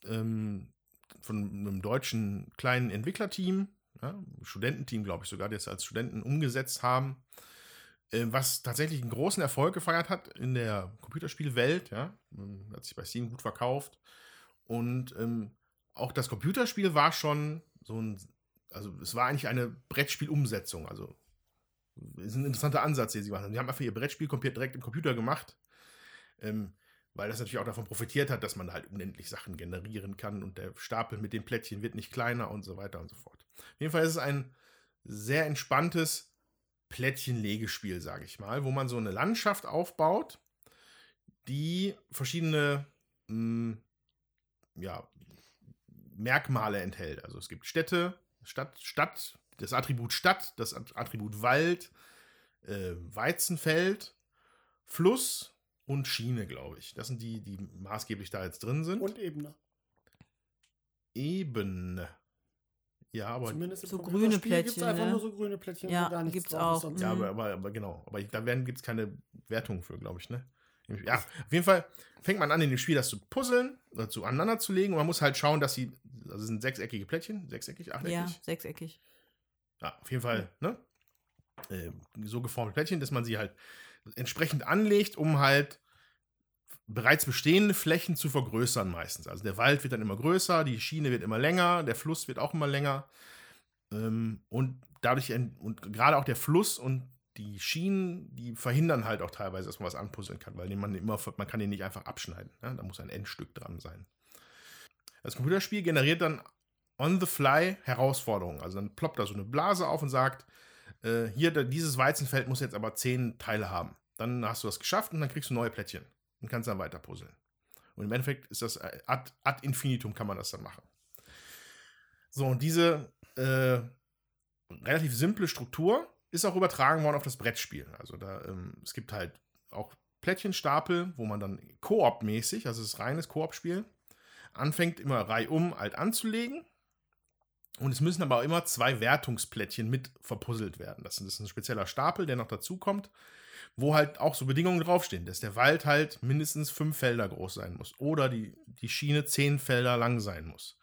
[SPEAKER 2] ähm, von einem deutschen kleinen Entwicklerteam, ja, Studententeam, glaube ich sogar, die es als Studenten umgesetzt haben, äh, was tatsächlich einen großen Erfolg gefeiert hat in der Computerspielwelt, ja. Ähm, Hat sich bei Steam gut verkauft. Und ähm, auch das Computerspiel war schon so ein also es war eigentlich eine Brettspielumsetzung. Also ist ein interessanter Ansatz, den sie gemacht haben. Sie haben einfach ihr Brettspiel komplett direkt im Computer gemacht, ähm, weil das natürlich auch davon profitiert hat, dass man halt unendlich Sachen generieren kann und der Stapel mit den Plättchen wird nicht kleiner und so weiter und so fort. Auf jeden Fall ist es ein sehr entspanntes Plättchenlegespiel, sage ich mal, wo man so eine Landschaft aufbaut, die verschiedene mh, ja, Merkmale enthält. Also es gibt Städte, Stadt, Stadt, das Attribut Stadt, das Attribut Wald, äh, Weizenfeld, Fluss und Schiene, glaube ich. Das sind die, die maßgeblich da jetzt drin sind.
[SPEAKER 4] Und Ebene.
[SPEAKER 2] Ebene. Ja, aber,
[SPEAKER 4] Zumindest im
[SPEAKER 3] so grüne Plättchen,
[SPEAKER 4] einfach
[SPEAKER 3] ne?
[SPEAKER 4] nur so grüne Plättchen,
[SPEAKER 3] Ja,
[SPEAKER 4] gar nichts
[SPEAKER 3] gibt's auch.
[SPEAKER 4] sonst.
[SPEAKER 2] ja,
[SPEAKER 3] Mhm.
[SPEAKER 2] aber, aber, aber genau. Aber ich, da gibt es keine Wertung für, glaube ich, ne? Ja, auf jeden Fall fängt man an, in dem Spiel das zu puzzeln oder zu aneinander zu legen und man muss halt schauen, dass sie, also es sind sechseckige Plättchen, sechseckig, achteckig.
[SPEAKER 3] Ja, sechseckig.
[SPEAKER 2] Ja, auf jeden Fall, ne? Äh, so geformte Plättchen, dass man sie halt entsprechend anlegt, um halt bereits bestehende Flächen zu vergrößern meistens. Also der Wald wird dann immer größer, die Schiene wird immer länger, der Fluss wird auch immer länger. Ähm, und dadurch, und gerade auch der Fluss und die Schienen, die verhindern halt auch teilweise, dass man was anpuzzeln kann, weil man immer, man kann den nicht einfach abschneiden. Ne? Da muss ein Endstück dran sein. Das Computerspiel generiert dann on the fly Herausforderungen. Also dann ploppt da so eine Blase auf und sagt, äh, hier, dieses Weizenfeld muss jetzt aber zehn Teile haben. Dann hast du das geschafft und dann kriegst du neue Plättchen und kannst dann weiter puzzeln. Und im Endeffekt ist das äh, ad, ad infinitum kann man das dann machen. So, und diese äh, relativ simple Struktur ist auch übertragen worden auf das Brettspiel. Also da, ähm, es gibt halt auch Plättchenstapel, wo man dann Koop-mäßig, also es ist reines Koop-Spiel, anfängt immer reihum alt anzulegen. Und es müssen aber auch immer zwei Wertungsplättchen mit verpuzzelt werden. Das ist ein spezieller Stapel, der noch dazu kommt, wo halt auch so Bedingungen draufstehen, dass der Wald halt mindestens fünf Felder groß sein muss oder die, die Schiene zehn Felder lang sein muss.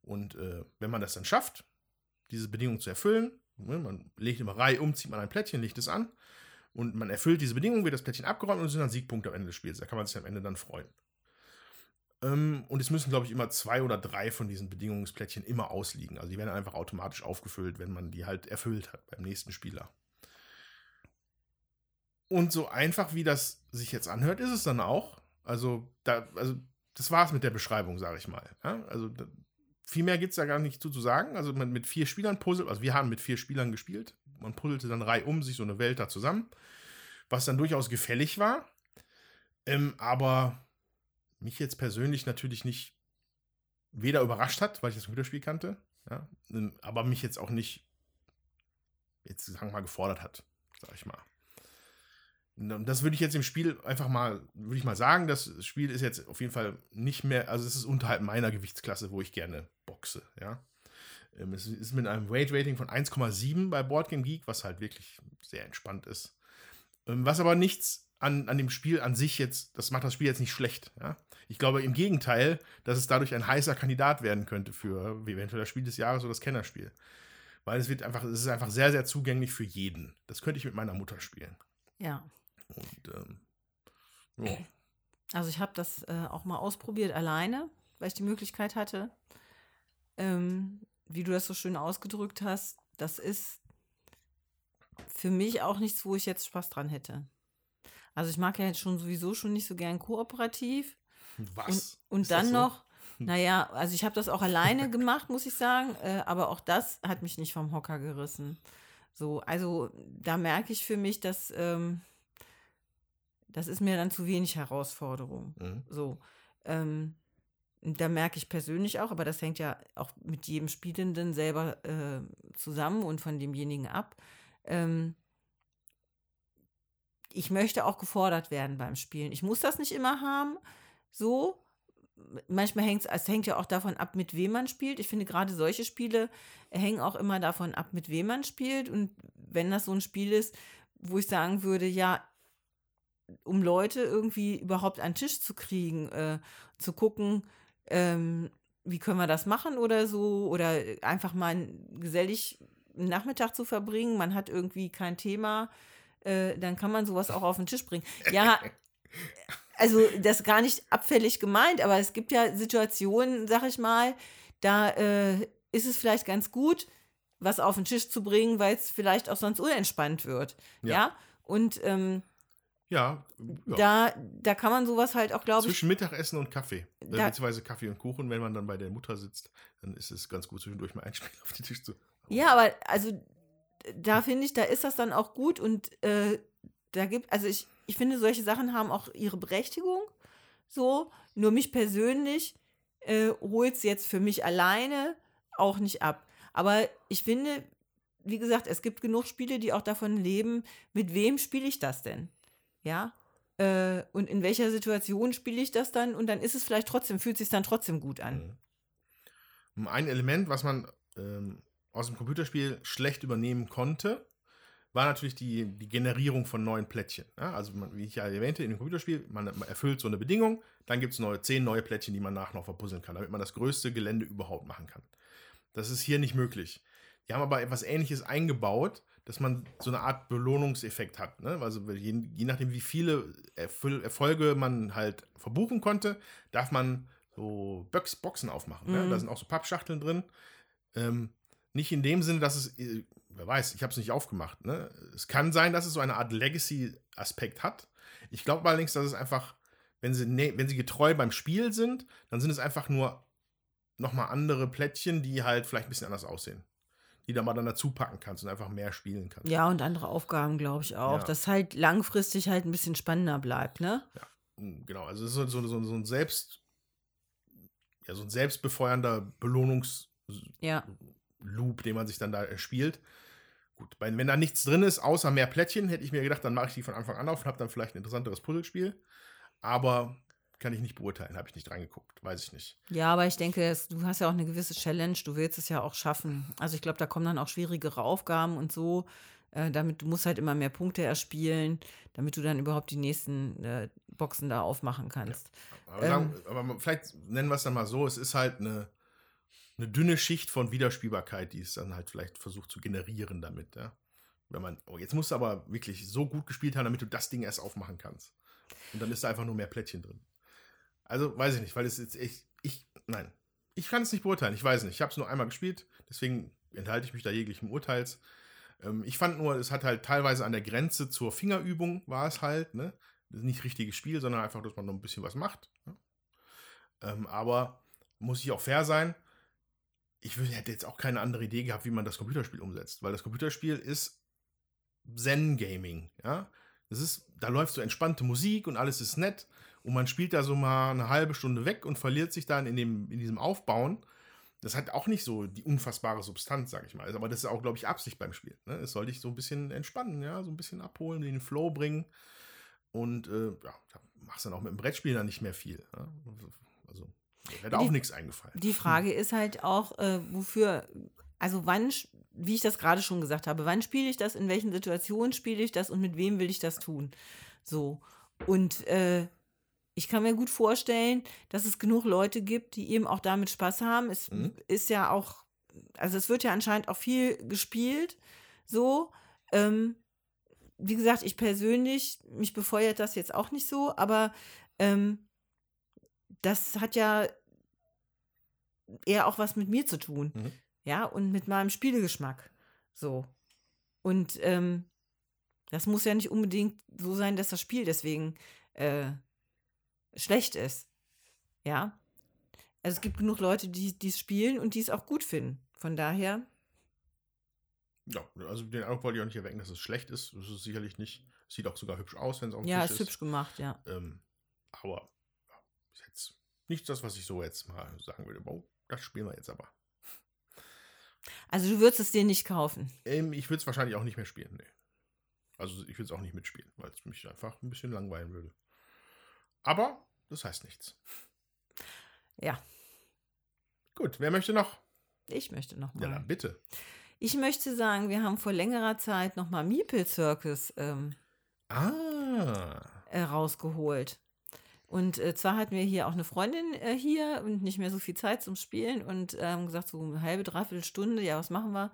[SPEAKER 2] Und äh, wenn man das dann schafft, diese Bedingungen zu erfüllen, ne, man legt immer Reihe um, zieht man ein Plättchen, legt es an und man erfüllt diese Bedingungen, wird das Plättchen abgeräumt und sind dann Siegpunkte am Ende des Spiels. Da kann man sich am Ende dann freuen. Ähm, und es müssen, glaube ich, immer zwei oder drei von diesen Bedingungsplättchen immer ausliegen. Also die werden einfach automatisch aufgefüllt, wenn man die halt erfüllt hat beim nächsten Spieler. Und so einfach, wie das sich jetzt anhört, ist es dann auch. Also, da, also das war es mit der Beschreibung, sage ich mal. Ja? Also da, viel mehr gibt es da gar nicht zu, zu sagen. Also man mit vier Spielern puzzelt, also wir haben mit vier Spielern gespielt. Man puzzelte dann reihum sich so eine Welt da zusammen, was dann durchaus gefällig war. Ähm, aber mich jetzt persönlich natürlich nicht weder überrascht hat, weil ich das Computerspiel kannte, ja, ähm, aber mich jetzt auch nicht jetzt sagen wir mal gefordert hat, sag ich mal. Das würde ich jetzt im Spiel einfach mal, würde ich mal sagen, das Spiel ist jetzt auf jeden Fall nicht mehr, also es ist unterhalb meiner Gewichtsklasse, wo ich gerne boxe, ja. Ähm, es ist mit einem Weight-Rating von 1,7 bei Boardgame Geek, was halt wirklich sehr entspannt ist. Ähm, was aber nichts an, an dem Spiel an sich jetzt, das macht das Spiel jetzt nicht schlecht. Ja? Ich glaube im Gegenteil, dass es dadurch ein heißer Kandidat werden könnte für eventuell das Spiel des Jahres oder das Kennerspiel. Weil es wird einfach, es ist einfach sehr, sehr zugänglich für jeden. Das könnte ich mit meiner Mutter spielen.
[SPEAKER 3] Ja.
[SPEAKER 2] Und ähm, ja.
[SPEAKER 3] Also ich habe das äh, auch mal ausprobiert alleine, weil ich die Möglichkeit hatte. Ähm, wie du das so schön ausgedrückt hast, das ist für mich auch nichts, wo ich jetzt Spaß dran hätte. Also ich mag ja jetzt schon sowieso schon nicht so gern kooperativ.
[SPEAKER 2] Was?
[SPEAKER 3] Und, und dann
[SPEAKER 2] so?
[SPEAKER 3] noch, naja, also ich habe das auch alleine gemacht, muss ich sagen, äh, aber auch das hat mich nicht vom Hocker gerissen. So, also da merke ich für mich, dass ähm, das ist mir dann zu wenig Herausforderung.
[SPEAKER 2] Mhm.
[SPEAKER 3] So, ähm, da merke ich persönlich auch, aber das hängt ja auch mit jedem Spielenden selber äh, zusammen und von demjenigen ab. Ähm, ich möchte auch gefordert werden beim Spielen. Ich muss das nicht immer haben. So. Manchmal hängt es hängt ja auch davon ab, mit wem man spielt. Ich finde gerade solche Spiele hängen auch immer davon ab, mit wem man spielt. Und wenn das so ein Spiel ist, wo ich sagen würde, ja, um Leute irgendwie überhaupt an den Tisch zu kriegen, äh, zu gucken, ähm, wie können wir das machen oder so, oder einfach mal gesellig einen Nachmittag zu verbringen, man hat irgendwie kein Thema, äh, dann kann man sowas auch auf den Tisch bringen. Ja, also das ist gar nicht abfällig gemeint, aber es gibt ja Situationen, sag ich mal, da äh, ist es vielleicht ganz gut, was auf den Tisch zu bringen, weil es vielleicht auch sonst unentspannt wird. Ja.
[SPEAKER 2] Ja.
[SPEAKER 3] Und ähm,
[SPEAKER 2] Ja, ja.
[SPEAKER 3] da, da kann man sowas halt auch, glaube ich,
[SPEAKER 2] zwischen Mittagessen und Kaffee. Äh,
[SPEAKER 3] Da-
[SPEAKER 2] beziehungsweise Kaffee und Kuchen, wenn man dann bei der Mutter sitzt, dann ist es ganz gut, zwischendurch mal ein Spiel auf den Tisch zu.
[SPEAKER 3] Ja, aber also da finde ich, da ist das dann auch gut und äh, da gibt, also ich, ich finde, solche Sachen haben auch ihre Berechtigung. So, nur mich persönlich äh, holt es jetzt für mich alleine auch nicht ab. Aber ich finde, wie gesagt, es gibt genug Spiele, die auch davon leben, mit wem spiele ich das denn? Ja. Äh, und in welcher Situation spiele ich das dann? Und dann ist es vielleicht trotzdem, fühlt sich dann trotzdem gut an.
[SPEAKER 2] Mhm. Ein Element, was man ähm, aus dem Computerspiel schlecht übernehmen konnte, war natürlich die, die Generierung von neuen Plättchen. Ja, also, man, wie ich ja erwähnte, in dem Computerspiel, man, man erfüllt so eine Bedingung, dann gibt es neue, zehn neue Plättchen, die man nach noch verpuzzeln kann, damit man das größte Gelände überhaupt machen kann. Das ist hier nicht möglich. Die haben aber etwas Ähnliches eingebaut, dass man so eine Art Belohnungseffekt hat. Ne? Also je, je nachdem, wie viele Erfüll Erfolge man halt verbuchen konnte, darf man so Box Boxen aufmachen. Ne?
[SPEAKER 3] Mhm.
[SPEAKER 2] Da sind auch so Pappschachteln drin. Ähm, nicht in dem Sinne, dass es, äh, wer weiß, ich habe es nicht aufgemacht. Ne? Es kann sein, dass es so eine Art Legacy-Aspekt hat. Ich glaube allerdings, dass es einfach, wenn sie, ne, wenn sie getreu beim Spiel sind, dann sind es einfach nur nochmal andere Plättchen, die halt vielleicht ein bisschen anders aussehen. Die du mal dann dazu packen kannst und einfach mehr spielen kannst.
[SPEAKER 3] Ja, und andere Aufgaben, glaube ich auch.
[SPEAKER 2] Ja.
[SPEAKER 3] Dass halt langfristig halt ein bisschen spannender bleibt, ne?
[SPEAKER 2] Mm, Genau, also es ist so, so, so, so ein Selbst, ja, so ein selbstbefeuernder Belohnungsloop,
[SPEAKER 3] Ja.
[SPEAKER 2] den man sich dann da erspielt. Gut, wenn, da nichts drin ist, außer mehr Plättchen, hätte ich mir gedacht, dann mache ich die von Anfang an auf und habe dann vielleicht ein interessanteres Puzzlespiel. Aber kann ich nicht beurteilen, habe ich nicht reingeguckt, weiß ich nicht.
[SPEAKER 3] Ja, aber ich denke, du hast ja auch eine gewisse Challenge, du willst es ja auch schaffen. Also ich glaube, da kommen dann auch schwierigere Aufgaben und so. Äh, damit du musst halt immer mehr Punkte erspielen, damit du dann überhaupt die nächsten äh, Boxen da aufmachen kannst.
[SPEAKER 2] Aber, sagen, aber vielleicht nennen wir es dann mal so, es ist halt eine, eine dünne Schicht von Wiederspielbarkeit, die es dann halt vielleicht versucht zu generieren damit. Ja? Wenn man, oh, jetzt musst du aber wirklich so gut gespielt haben, damit du das Ding erst aufmachen kannst. Und dann ist da einfach nur mehr Plättchen drin. Also weiß ich nicht, weil es jetzt echt, ich, nein, ich kann es nicht beurteilen, ich weiß nicht. Ich habe es nur einmal gespielt, deswegen enthalte ich mich da jeglichen Urteils. Ähm, ich fand nur, es hat halt teilweise an der Grenze zur Fingerübung war es halt, ne? Nicht richtiges Spiel, sondern einfach, dass man noch ein bisschen was macht. Ne? Ähm, aber muss ich auch fair sein, ich hätte jetzt auch keine andere Idee gehabt, wie man das Computerspiel umsetzt, weil das Computerspiel ist Zen-Gaming, ja. Das ist, da läuft so entspannte Musik und alles ist nett und man spielt da so mal eine halbe Stunde weg und verliert sich dann in, dem, in diesem Aufbauen. Das hat auch nicht so die unfassbare Substanz, sag ich mal. Aber das ist auch, glaube ich, Absicht beim Spiel. Ne? Es soll dich so ein bisschen entspannen, ja, so ein bisschen abholen, in den Flow bringen. Und äh, ja, machst dann auch mit dem Brettspiel dann nicht mehr viel. Ja? Also, mir hätte auch nichts eingefallen.
[SPEAKER 3] Die Frage ist halt auch, äh, wofür also wann, wie ich das gerade schon gesagt habe, wann spiele ich das, in welchen Situationen spiele ich das und mit wem will ich das tun? So. Und äh, ich kann mir gut vorstellen, dass es genug Leute gibt, die eben auch damit Spaß haben. Es
[SPEAKER 2] Mhm.
[SPEAKER 3] ist ja auch, also es wird ja anscheinend auch viel gespielt. So. Ähm, wie gesagt, ich persönlich, mich befeuert das jetzt auch nicht so, aber ähm, das hat ja eher auch was mit mir zu tun.
[SPEAKER 2] Mhm.
[SPEAKER 3] Ja, und mit meinem Spielegeschmack. So. Und ähm, das muss ja nicht unbedingt so sein, dass das Spiel deswegen äh, schlecht ist. Ja. Also es gibt genug Leute, die es spielen und die es auch gut finden. Von daher,
[SPEAKER 2] Ja, also den Eindruck wollte ich auch nicht erwecken, dass es schlecht ist. Das ist sicherlich nicht. Sieht auch sogar hübsch aus, wenn es auf dem
[SPEAKER 3] ja,
[SPEAKER 2] Tisch
[SPEAKER 3] ist hübsch gemacht, ja.
[SPEAKER 2] Ähm, aber ja, ist jetzt nicht das, was ich so jetzt mal sagen würde. Oh, das spielen wir jetzt aber.
[SPEAKER 3] Also du würdest es dir nicht kaufen.
[SPEAKER 2] Ähm, ich würde es wahrscheinlich auch nicht mehr spielen. Nee. Also ich würde es auch nicht mitspielen, weil es mich einfach ein bisschen langweilen würde. Aber das heißt nichts.
[SPEAKER 3] Ja,
[SPEAKER 2] Gut, wer möchte noch?
[SPEAKER 3] ich möchte noch
[SPEAKER 2] Ja,
[SPEAKER 3] mal.
[SPEAKER 2] dann bitte.
[SPEAKER 3] Ich möchte sagen, wir haben vor längerer Zeit noch mal Meeple Circus ähm,
[SPEAKER 2] Ah.
[SPEAKER 3] äh, rausgeholt. Und äh, zwar hatten wir hier auch eine Freundin äh, hier und nicht mehr so viel Zeit zum Spielen und ähm, gesagt, so eine halbe, dreiviertel Stunde, ja, was machen wir?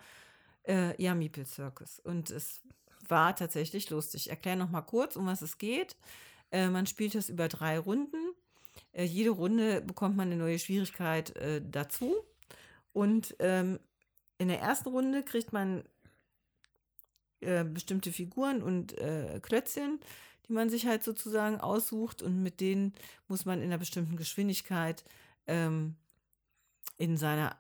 [SPEAKER 3] Äh, ja, Meeple Circus. Und es war tatsächlich lustig. Ich erkläre noch mal kurz, um was es geht. Äh, man spielt es über drei Runden. Äh, jede Runde bekommt man eine neue Schwierigkeit äh, dazu. Und ähm, in der ersten Runde kriegt man bestimmte Figuren und Klötzchen, die man sich halt sozusagen aussucht und mit denen muss man in einer bestimmten Geschwindigkeit ähm, in seiner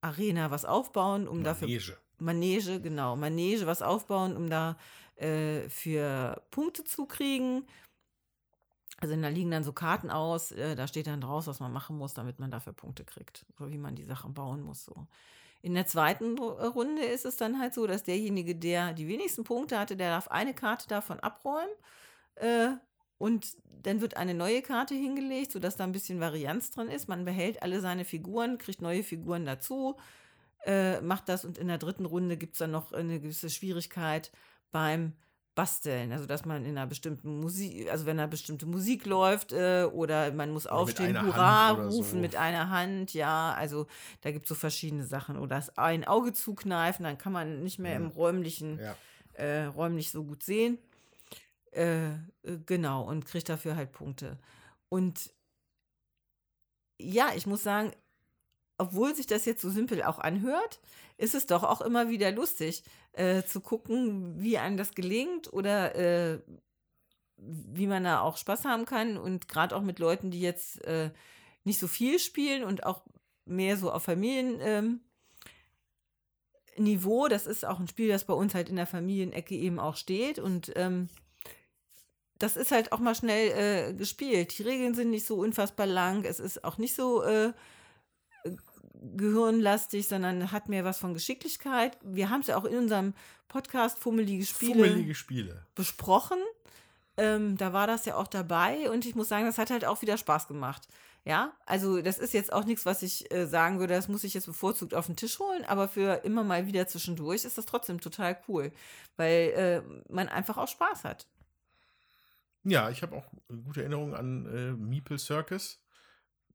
[SPEAKER 3] Arena was aufbauen, um dafür
[SPEAKER 2] Manege.
[SPEAKER 3] Manege, genau, Manege was aufbauen, um da äh, für Punkte zu kriegen. Also da liegen dann so Karten aus, äh, da steht dann draus, was man machen muss, damit man dafür Punkte kriegt. Oder wie man die Sachen bauen muss. So. In der zweiten äh, Runde ist es dann halt so, dass derjenige, der die wenigsten Punkte hatte, der darf eine Karte davon abräumen. Äh, und dann wird eine neue Karte hingelegt, sodass da ein bisschen Varianz drin ist. Man behält alle seine Figuren, kriegt neue Figuren dazu, äh, macht das und in der dritten Runde gibt es dann noch eine gewisse Schwierigkeit beim Basteln. Also dass man in einer bestimmten Musik, also wenn da bestimmte Musik läuft äh, oder man muss
[SPEAKER 2] Oder
[SPEAKER 3] aufstehen, Hurra rufen
[SPEAKER 2] so.
[SPEAKER 3] mit einer Hand, ja, also da gibt es so verschiedene Sachen. Oder das ein Auge zukneifen, dann kann man nicht mehr im
[SPEAKER 2] Mhm.
[SPEAKER 3] räumlichen
[SPEAKER 2] Ja.
[SPEAKER 3] äh, räumlich so gut sehen. Äh, äh, genau, und kriegt dafür halt Punkte. Und ja, ich muss sagen, obwohl sich das jetzt so simpel auch anhört, ist es doch auch immer wieder lustig äh, zu gucken, wie einem das gelingt oder äh, wie man da auch Spaß haben kann. Und gerade auch mit Leuten, die jetzt äh, nicht so viel spielen und auch mehr so auf Familien. Ähm, das ist auch ein Spiel, das bei uns halt in der Familienecke eben auch steht und ähm, das ist halt auch mal schnell äh, gespielt. Die Regeln sind nicht so unfassbar lang, es ist auch nicht so äh, gehirnlastig, sondern hat mehr was von Geschicklichkeit. Wir haben es ja auch in unserem Podcast Fummelige Spiele
[SPEAKER 2] Fummelige Spiele.
[SPEAKER 3] besprochen. Ähm, da war das ja auch dabei und ich muss sagen, das hat halt auch wieder Spaß gemacht. Ja, also das ist jetzt auch nichts, was ich äh, sagen würde, das muss ich jetzt bevorzugt auf den Tisch holen, aber für immer mal wieder zwischendurch ist das trotzdem total cool, weil äh, man einfach auch Spaß hat.
[SPEAKER 2] Ja, ich habe auch gute Erinnerungen an äh, Meeple Circus.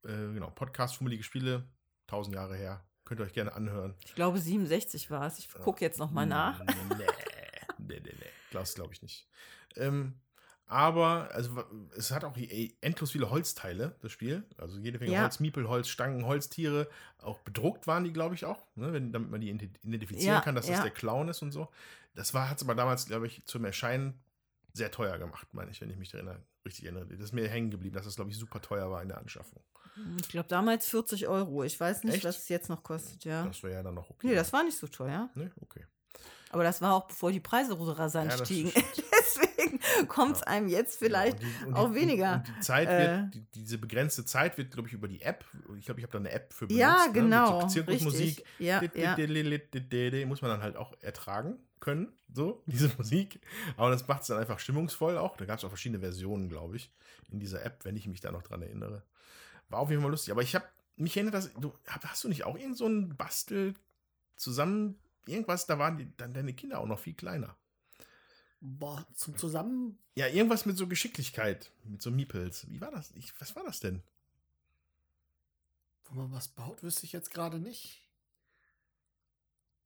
[SPEAKER 2] Äh, genau, Podcast Fummelige Spiele, tausend Jahre her. Könnt ihr euch gerne anhören.
[SPEAKER 3] Ich glaube 67 war es. Ich gucke jetzt noch mal nach.
[SPEAKER 2] Nee, nee, nee, nee. Das glaube ich nicht. Ähm, aber also, es hat auch ey, endlos viele Holzteile, das Spiel. Also jede Menge
[SPEAKER 3] Ja.
[SPEAKER 2] Holz, Miepel, Holz, Stangen, Holztiere. Auch bedruckt waren die, glaube ich, auch. Ne? Wenn, damit man die ident- identifizieren
[SPEAKER 3] Ja,
[SPEAKER 2] kann, dass
[SPEAKER 3] ja.
[SPEAKER 2] das der Clown ist und so. Das war, hat es aber damals, glaube ich, zum Erscheinen sehr teuer gemacht, meine ich, wenn ich mich erinnere, richtig erinnere. Das ist mir hängen geblieben, dass das, glaube ich, super teuer war in der Anschaffung.
[SPEAKER 3] Ich glaube damals 40 Euro. Ich weiß nicht,
[SPEAKER 2] Echt?
[SPEAKER 3] was es jetzt noch kostet, ja.
[SPEAKER 2] Das wäre ja dann noch okay.
[SPEAKER 3] Nee, das war nicht so teuer.
[SPEAKER 2] Ne? Okay.
[SPEAKER 3] Aber das war auch bevor die Preise so rasant
[SPEAKER 2] Ja,
[SPEAKER 3] stiegen. Deswegen kommt es
[SPEAKER 2] Ja.
[SPEAKER 3] einem jetzt vielleicht
[SPEAKER 2] Ja, und die- und
[SPEAKER 3] auch
[SPEAKER 2] die,
[SPEAKER 3] weniger.
[SPEAKER 2] Die Zeit
[SPEAKER 3] äh,
[SPEAKER 2] wird, die, diese begrenzte Zeit wird, glaube ich, über die App. Ich glaube, ich habe da eine App für benutzt.
[SPEAKER 3] Ja,
[SPEAKER 2] ne, mit
[SPEAKER 3] genau.
[SPEAKER 2] So Zirkusmusik.
[SPEAKER 3] Ja,
[SPEAKER 2] muss man dann halt auch ertragen können, so, diese Musik. Aber das macht es dann einfach stimmungsvoll auch. Da gab es auch verschiedene Versionen, glaube ich, in dieser App, wenn ich mich da noch dran erinnere. War auf jeden Fall lustig. Aber ich habe mich erinnert, dass du hast du nicht auch irgend so ein Bastel zusammen irgendwas, da waren die, dann deine Kinder auch noch viel kleiner.
[SPEAKER 4] Boah, zum Zusammen.
[SPEAKER 2] Ja, irgendwas mit so Geschicklichkeit, mit so Meeples. Wie war das? Ich, was war das denn?
[SPEAKER 4] Wo man was baut, wüsste ich jetzt gerade nicht.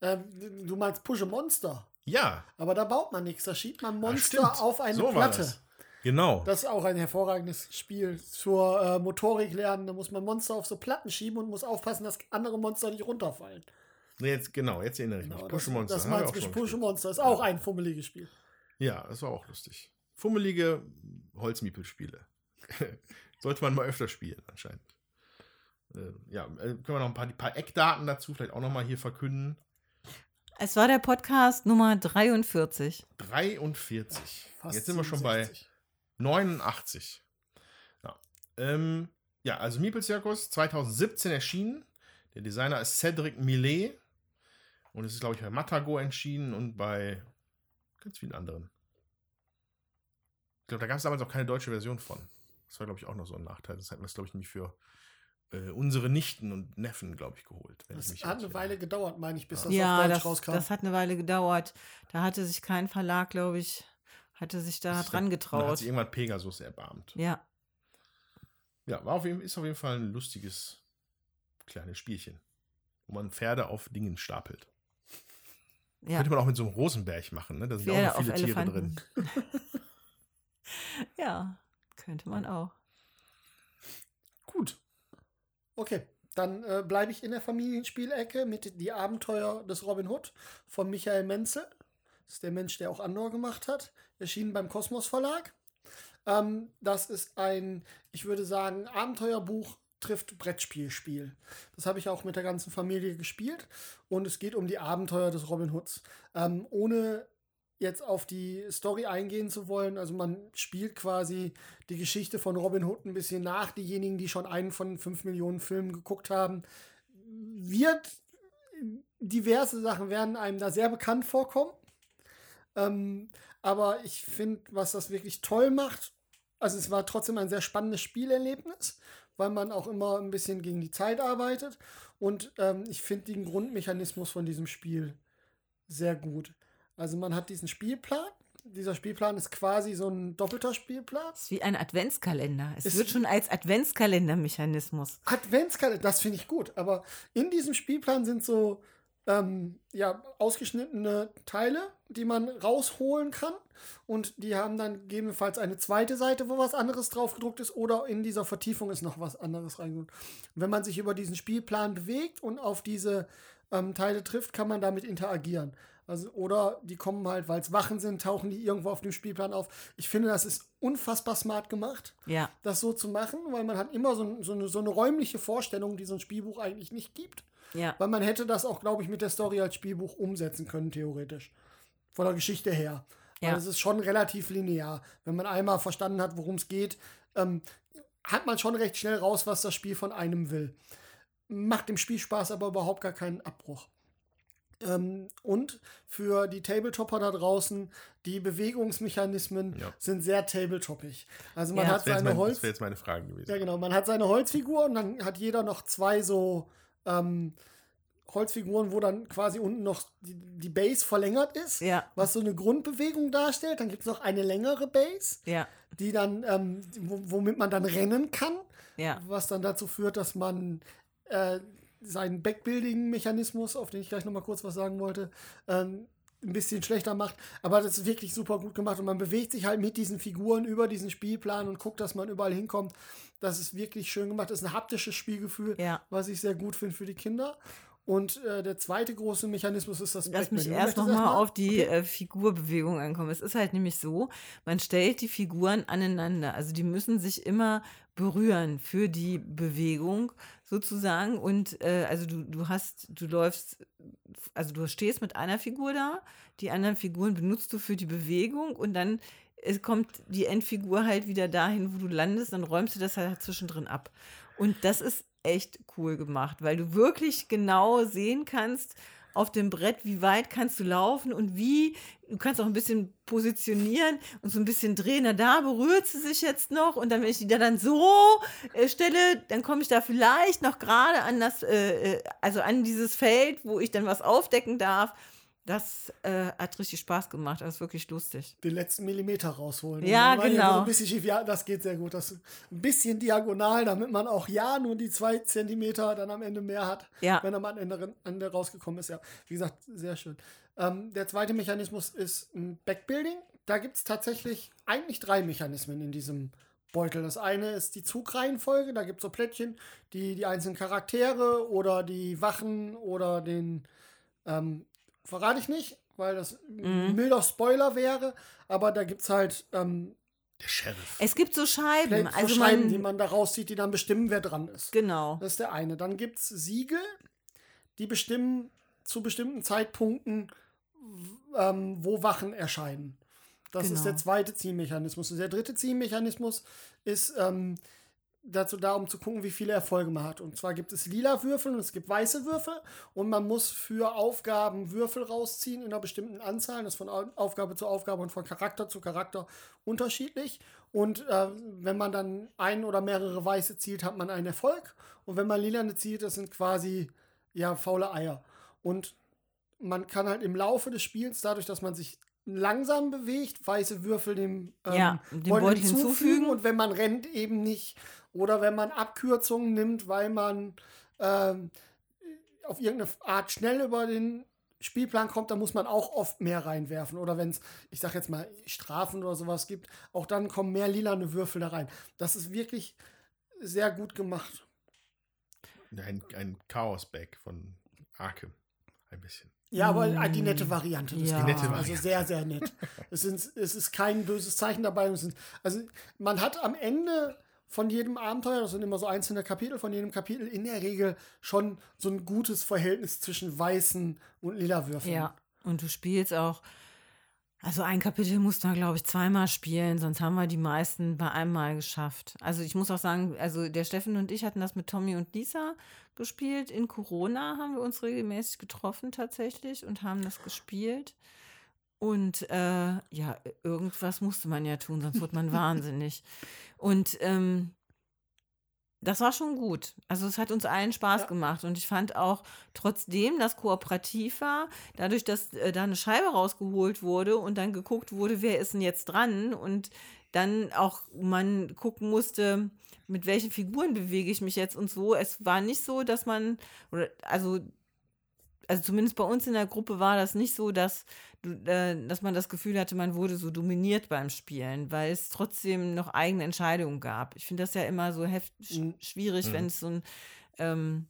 [SPEAKER 4] Ähm, du meinst Pusche Monster.
[SPEAKER 2] Ja,
[SPEAKER 4] Aber da baut man nichts. Da schiebt man Monster
[SPEAKER 2] stimmt.
[SPEAKER 4] auf eine
[SPEAKER 2] so
[SPEAKER 4] Platte.
[SPEAKER 2] Das. Genau.
[SPEAKER 4] Das ist auch ein hervorragendes Spiel zur äh, Motorik lernen. Da muss man Monster auf so Platten schieben und muss aufpassen, dass andere Monster nicht runterfallen.
[SPEAKER 2] Nee, Jetzt, genau, jetzt erinnere ich mich.
[SPEAKER 4] Genau,
[SPEAKER 2] Pusche
[SPEAKER 4] das,
[SPEAKER 2] Monster.
[SPEAKER 4] Das
[SPEAKER 2] wir
[SPEAKER 4] meinst
[SPEAKER 2] auch
[SPEAKER 4] du,
[SPEAKER 2] gespielt.
[SPEAKER 4] Monster ist auch ein fummeliges Spiel.
[SPEAKER 2] Ja, das war auch lustig. Fummelige Holzmiepelspiele. Sollte man mal öfter spielen, anscheinend. Äh, ja, können wir noch ein paar, die paar Eckdaten dazu vielleicht auch noch mal hier verkünden.
[SPEAKER 3] Es war der Podcast Nummer 43.
[SPEAKER 2] 43.
[SPEAKER 4] Fast
[SPEAKER 2] Jetzt sind wir schon bei
[SPEAKER 4] 67.
[SPEAKER 2] 89. Ja, ähm, ja also Meeple Circus 2017 erschienen. Der Designer ist Cedric Millet. Und es ist, glaube ich, bei Matago entschieden und bei ganz vielen anderen. Ich glaube, da gab es damals auch keine deutsche Version von. Das war, glaube ich, auch noch so ein Nachteil. Das hatten wir, glaube ich, nämlich für äh, unsere Nichten und Neffen, glaube ich, geholt. wenn ich
[SPEAKER 4] Das
[SPEAKER 2] mich
[SPEAKER 4] hat eine Weile gedauert, meine ich, bis das
[SPEAKER 3] ja,
[SPEAKER 4] auf Deutsch
[SPEAKER 3] das,
[SPEAKER 4] rauskam.
[SPEAKER 3] das hat eine Weile gedauert. Da hatte sich kein Verlag, glaube ich, hatte sich da
[SPEAKER 2] Das
[SPEAKER 3] dran
[SPEAKER 2] Dann hat
[SPEAKER 3] getraut.
[SPEAKER 2] sich irgendwann Pegasus erbarmt.
[SPEAKER 3] Ja,
[SPEAKER 2] Ja, war auf jeden, ist auf jeden Fall ein lustiges kleines Spielchen, wo man Pferde auf Dingen stapelt.
[SPEAKER 3] ja.
[SPEAKER 2] Könnte man auch mit so einem Rosenberg machen, ne? Da sind
[SPEAKER 3] Pferde
[SPEAKER 2] auch viele Tiere drin.
[SPEAKER 3] ja, könnte man auch.
[SPEAKER 2] Gut.
[SPEAKER 4] Okay, dann äh, bleibe ich in der Familienspielecke mit Die Abenteuer des Robin Hood von Michael Menzel. Das ist der Mensch, der auch Andor gemacht hat. Erschienen beim Kosmos Verlag. Ähm, das ist ein, ich würde sagen, Abenteuerbuch trifft Brettspielspiel. Das habe ich auch mit der ganzen Familie gespielt. Und es geht um die Abenteuer des Robin Hoods. Ähm, ohne jetzt auf die Story eingehen zu wollen. Also man spielt quasi die Geschichte von Robin Hood ein bisschen nach. Diejenigen, die schon einen von fünf Millionen Filmen geguckt haben, wird diverse Sachen werden einem da sehr bekannt vorkommen. Ähm, aber ich finde, was das wirklich toll macht, also es war trotzdem ein sehr spannendes Spielerlebnis, weil man auch immer ein bisschen gegen die Zeit arbeitet. Und ähm, ich finde den Grundmechanismus von diesem Spiel sehr gut. Also man hat diesen Spielplan. Dieser Spielplan ist quasi so ein doppelter Spielplan.
[SPEAKER 3] Es ist wie ein Adventskalender. Es
[SPEAKER 4] Es-
[SPEAKER 3] wird schon als Adventskalendermechanismus.
[SPEAKER 4] Adventskalender, das finde ich gut. Aber in diesem Spielplan sind so ähm, ja, ausgeschnittene Teile, die man rausholen kann. Und die haben dann gegebenenfalls eine zweite Seite, wo was anderes drauf gedruckt ist. Oder in dieser Vertiefung ist noch was anderes reingedruckt. Wenn man sich über diesen Spielplan bewegt und auf diese ähm, Teile trifft, kann man damit interagieren. Also, oder die kommen halt, weil es Wachen sind, tauchen die irgendwo auf dem Spielplan auf. Ich finde, das ist unfassbar smart gemacht
[SPEAKER 3] Ja,
[SPEAKER 4] das so zu machen, weil man hat immer so, so, eine, so eine räumliche Vorstellung, die so ein Spielbuch eigentlich nicht gibt.
[SPEAKER 3] Ja.
[SPEAKER 4] Weil man hätte das auch, glaube ich, mit der Story als Spielbuch umsetzen können, theoretisch. Von der Geschichte her. Weil
[SPEAKER 3] Ja.
[SPEAKER 4] es ist schon relativ linear. Wenn man einmal verstanden hat, worum es geht, ähm, hat man schon recht schnell raus, was das Spiel von einem will. Macht dem Spiel Spaß, aber überhaupt gar keinen Abbruch. Ähm, und für die Tabletopper da draußen, die Bewegungsmechanismen
[SPEAKER 2] Ja.
[SPEAKER 4] sind sehr tabletoppig. Also man
[SPEAKER 3] Ja.
[SPEAKER 4] hat
[SPEAKER 2] Das wäre jetzt,
[SPEAKER 4] seine
[SPEAKER 2] mein,
[SPEAKER 4] Holz.
[SPEAKER 2] das jetzt meine Frage gewesen.
[SPEAKER 4] Ja, genau. Man hat seine Holzfigur und dann hat jeder noch zwei so ähm, Holzfiguren, wo dann quasi unten noch die, die Base verlängert ist,
[SPEAKER 3] Ja.
[SPEAKER 4] was so eine Grundbewegung darstellt. Dann gibt es noch eine längere Base,
[SPEAKER 3] Ja,
[SPEAKER 4] die dann, ähm, wo, womit man dann rennen kann,
[SPEAKER 3] ja.
[SPEAKER 4] was dann dazu führt, dass man äh, seinen Backbuilding-Mechanismus, auf den ich gleich nochmal kurz was sagen wollte, ähm, ein bisschen schlechter macht. Aber das ist wirklich super gut gemacht und man bewegt sich halt mit diesen Figuren über diesen Spielplan und guckt, dass man überall hinkommt. Das ist wirklich schön gemacht. Das ist ein haptisches Spielgefühl,
[SPEAKER 3] Ja.
[SPEAKER 4] was ich sehr gut finde für die Kinder. Und äh, der zweite große Mechanismus ist das
[SPEAKER 3] Lass mich erst
[SPEAKER 4] möchtest
[SPEAKER 3] noch mal
[SPEAKER 4] erst
[SPEAKER 3] auf die äh, Figurbewegung ankommen. Es ist halt nämlich so, man stellt die Figuren aneinander. Also die müssen sich immer berühren für die Bewegung sozusagen. Und äh, also du, du hast, du läufst, also du stehst mit einer Figur da, die anderen Figuren benutzt du für die Bewegung und dann es kommt die Endfigur halt wieder dahin, wo du landest, dann räumst du das halt zwischendrin ab. Und das ist echt cool gemacht, weil du wirklich genau sehen kannst, auf dem Brett, wie weit kannst du laufen und wie, du kannst auch ein bisschen positionieren und so ein bisschen drehen. Na, da berührt sie sich jetzt noch und dann, wenn ich die da dann so äh, stelle, dann komme ich da vielleicht noch gerade an das, äh, äh, also an dieses Feld, wo ich dann was aufdecken darf. Das äh, hat richtig Spaß gemacht. Das ist wirklich lustig.
[SPEAKER 4] Den letzten Millimeter rausholen.
[SPEAKER 3] Ja, genau.
[SPEAKER 4] So ein bisschen schief. Ja, das geht sehr gut. Das ein bisschen diagonal, damit man auch ja nur die zwei Zentimeter dann am Ende mehr hat,
[SPEAKER 3] Ja.
[SPEAKER 4] wenn er am Ende, Ende rausgekommen ist. Ja, wie gesagt, sehr schön. Ähm, der zweite Mechanismus ist ein Backbuilding. Da gibt es tatsächlich eigentlich drei Mechanismen in diesem Beutel. Das eine ist die Zugreihenfolge. Da gibt es so Plättchen, die die einzelnen Charaktere oder die Wachen oder den ähm, verrate ich nicht, weil das ein milder Spoiler wäre, aber da gibt es halt ähm,
[SPEAKER 2] Der Sheriff.
[SPEAKER 3] Es gibt so Scheiben.
[SPEAKER 4] Play-
[SPEAKER 3] Also
[SPEAKER 4] so Scheiben,
[SPEAKER 3] man,
[SPEAKER 4] die man da rauszieht, die dann bestimmen, wer dran ist.
[SPEAKER 3] genau.
[SPEAKER 4] Das ist der eine. Dann gibt es Siegel, die bestimmen zu bestimmten Zeitpunkten, ähm, wo Wachen erscheinen. Das ist
[SPEAKER 3] Genau.
[SPEAKER 4] der zweite Zielmechanismus. Und der dritte Zielmechanismus ist ähm, dazu da, um zu gucken, wie viele Erfolge man hat. Und zwar gibt es lila Würfel und es gibt weiße Würfel. Und man muss für Aufgaben Würfel rausziehen in einer bestimmten Anzahl. Das ist von Au- Aufgabe zu Aufgabe und von Charakter zu Charakter unterschiedlich. Und äh, wenn man dann ein oder mehrere weiße zielt, hat man einen Erfolg. Und wenn man lilane zielt, das sind quasi ja faule Eier. Und man kann halt im Laufe des Spiels, dadurch, dass man sich langsam bewegt, weiße Würfel dem, ähm,
[SPEAKER 3] Ja, dem
[SPEAKER 4] Beutel
[SPEAKER 3] Beutel
[SPEAKER 4] hinzufügen.
[SPEAKER 3] hinzufügen.
[SPEAKER 4] Und wenn man rennt, eben nicht. Oder wenn man Abkürzungen nimmt, weil man ähm, auf irgendeine Art schnell über den Spielplan kommt, dann muss man auch oft mehr reinwerfen. Oder wenn es, ich sag jetzt mal, Strafen oder sowas gibt, auch dann kommen mehr lilane Würfel da rein. Das ist wirklich sehr gut gemacht.
[SPEAKER 2] Ein, ein Chaos-Bag von Arkham. Ein bisschen.
[SPEAKER 4] Ja, aber die nette Variante. des
[SPEAKER 3] Ja.
[SPEAKER 2] Die nette
[SPEAKER 4] Also
[SPEAKER 2] Variante.
[SPEAKER 4] sehr, sehr nett. es, sind, es ist kein böses Zeichen dabei. Sind, also man hat am Ende von jedem Abenteuer, das sind immer so einzelne Kapitel, von jedem Kapitel in der Regel schon so ein gutes Verhältnis zwischen weißen und lila Würfeln.
[SPEAKER 3] Ja, und du spielst auch, also ein Kapitel musst du, glaube ich, zweimal spielen, sonst haben wir die meisten bei einem Mal geschafft. Also ich muss auch sagen, also der Steffen und ich hatten das mit Tommy und Lisa gespielt. In Corona haben wir uns regelmäßig getroffen tatsächlich und haben das gespielt. Und äh, ja, irgendwas musste man ja tun, sonst wird man wahnsinnig. Und ähm, das war schon gut. Also es hat uns allen Spaß
[SPEAKER 4] Ja.
[SPEAKER 3] gemacht. Und ich fand auch, trotzdem das kooperativ war, dadurch, dass äh, da eine Scheibe rausgeholt wurde und dann geguckt wurde, wer ist denn jetzt dran und dann auch man gucken musste, mit welchen Figuren bewege ich mich jetzt und so. Es war nicht so, dass man, oder also also zumindest bei uns in der Gruppe war das nicht so, dass, du, äh, dass man das Gefühl hatte, man wurde so dominiert beim Spielen, weil es trotzdem noch eigene Entscheidungen gab. Ich finde das ja immer so heft
[SPEAKER 4] Mhm.
[SPEAKER 3] schwierig, wenn es so ein, ähm,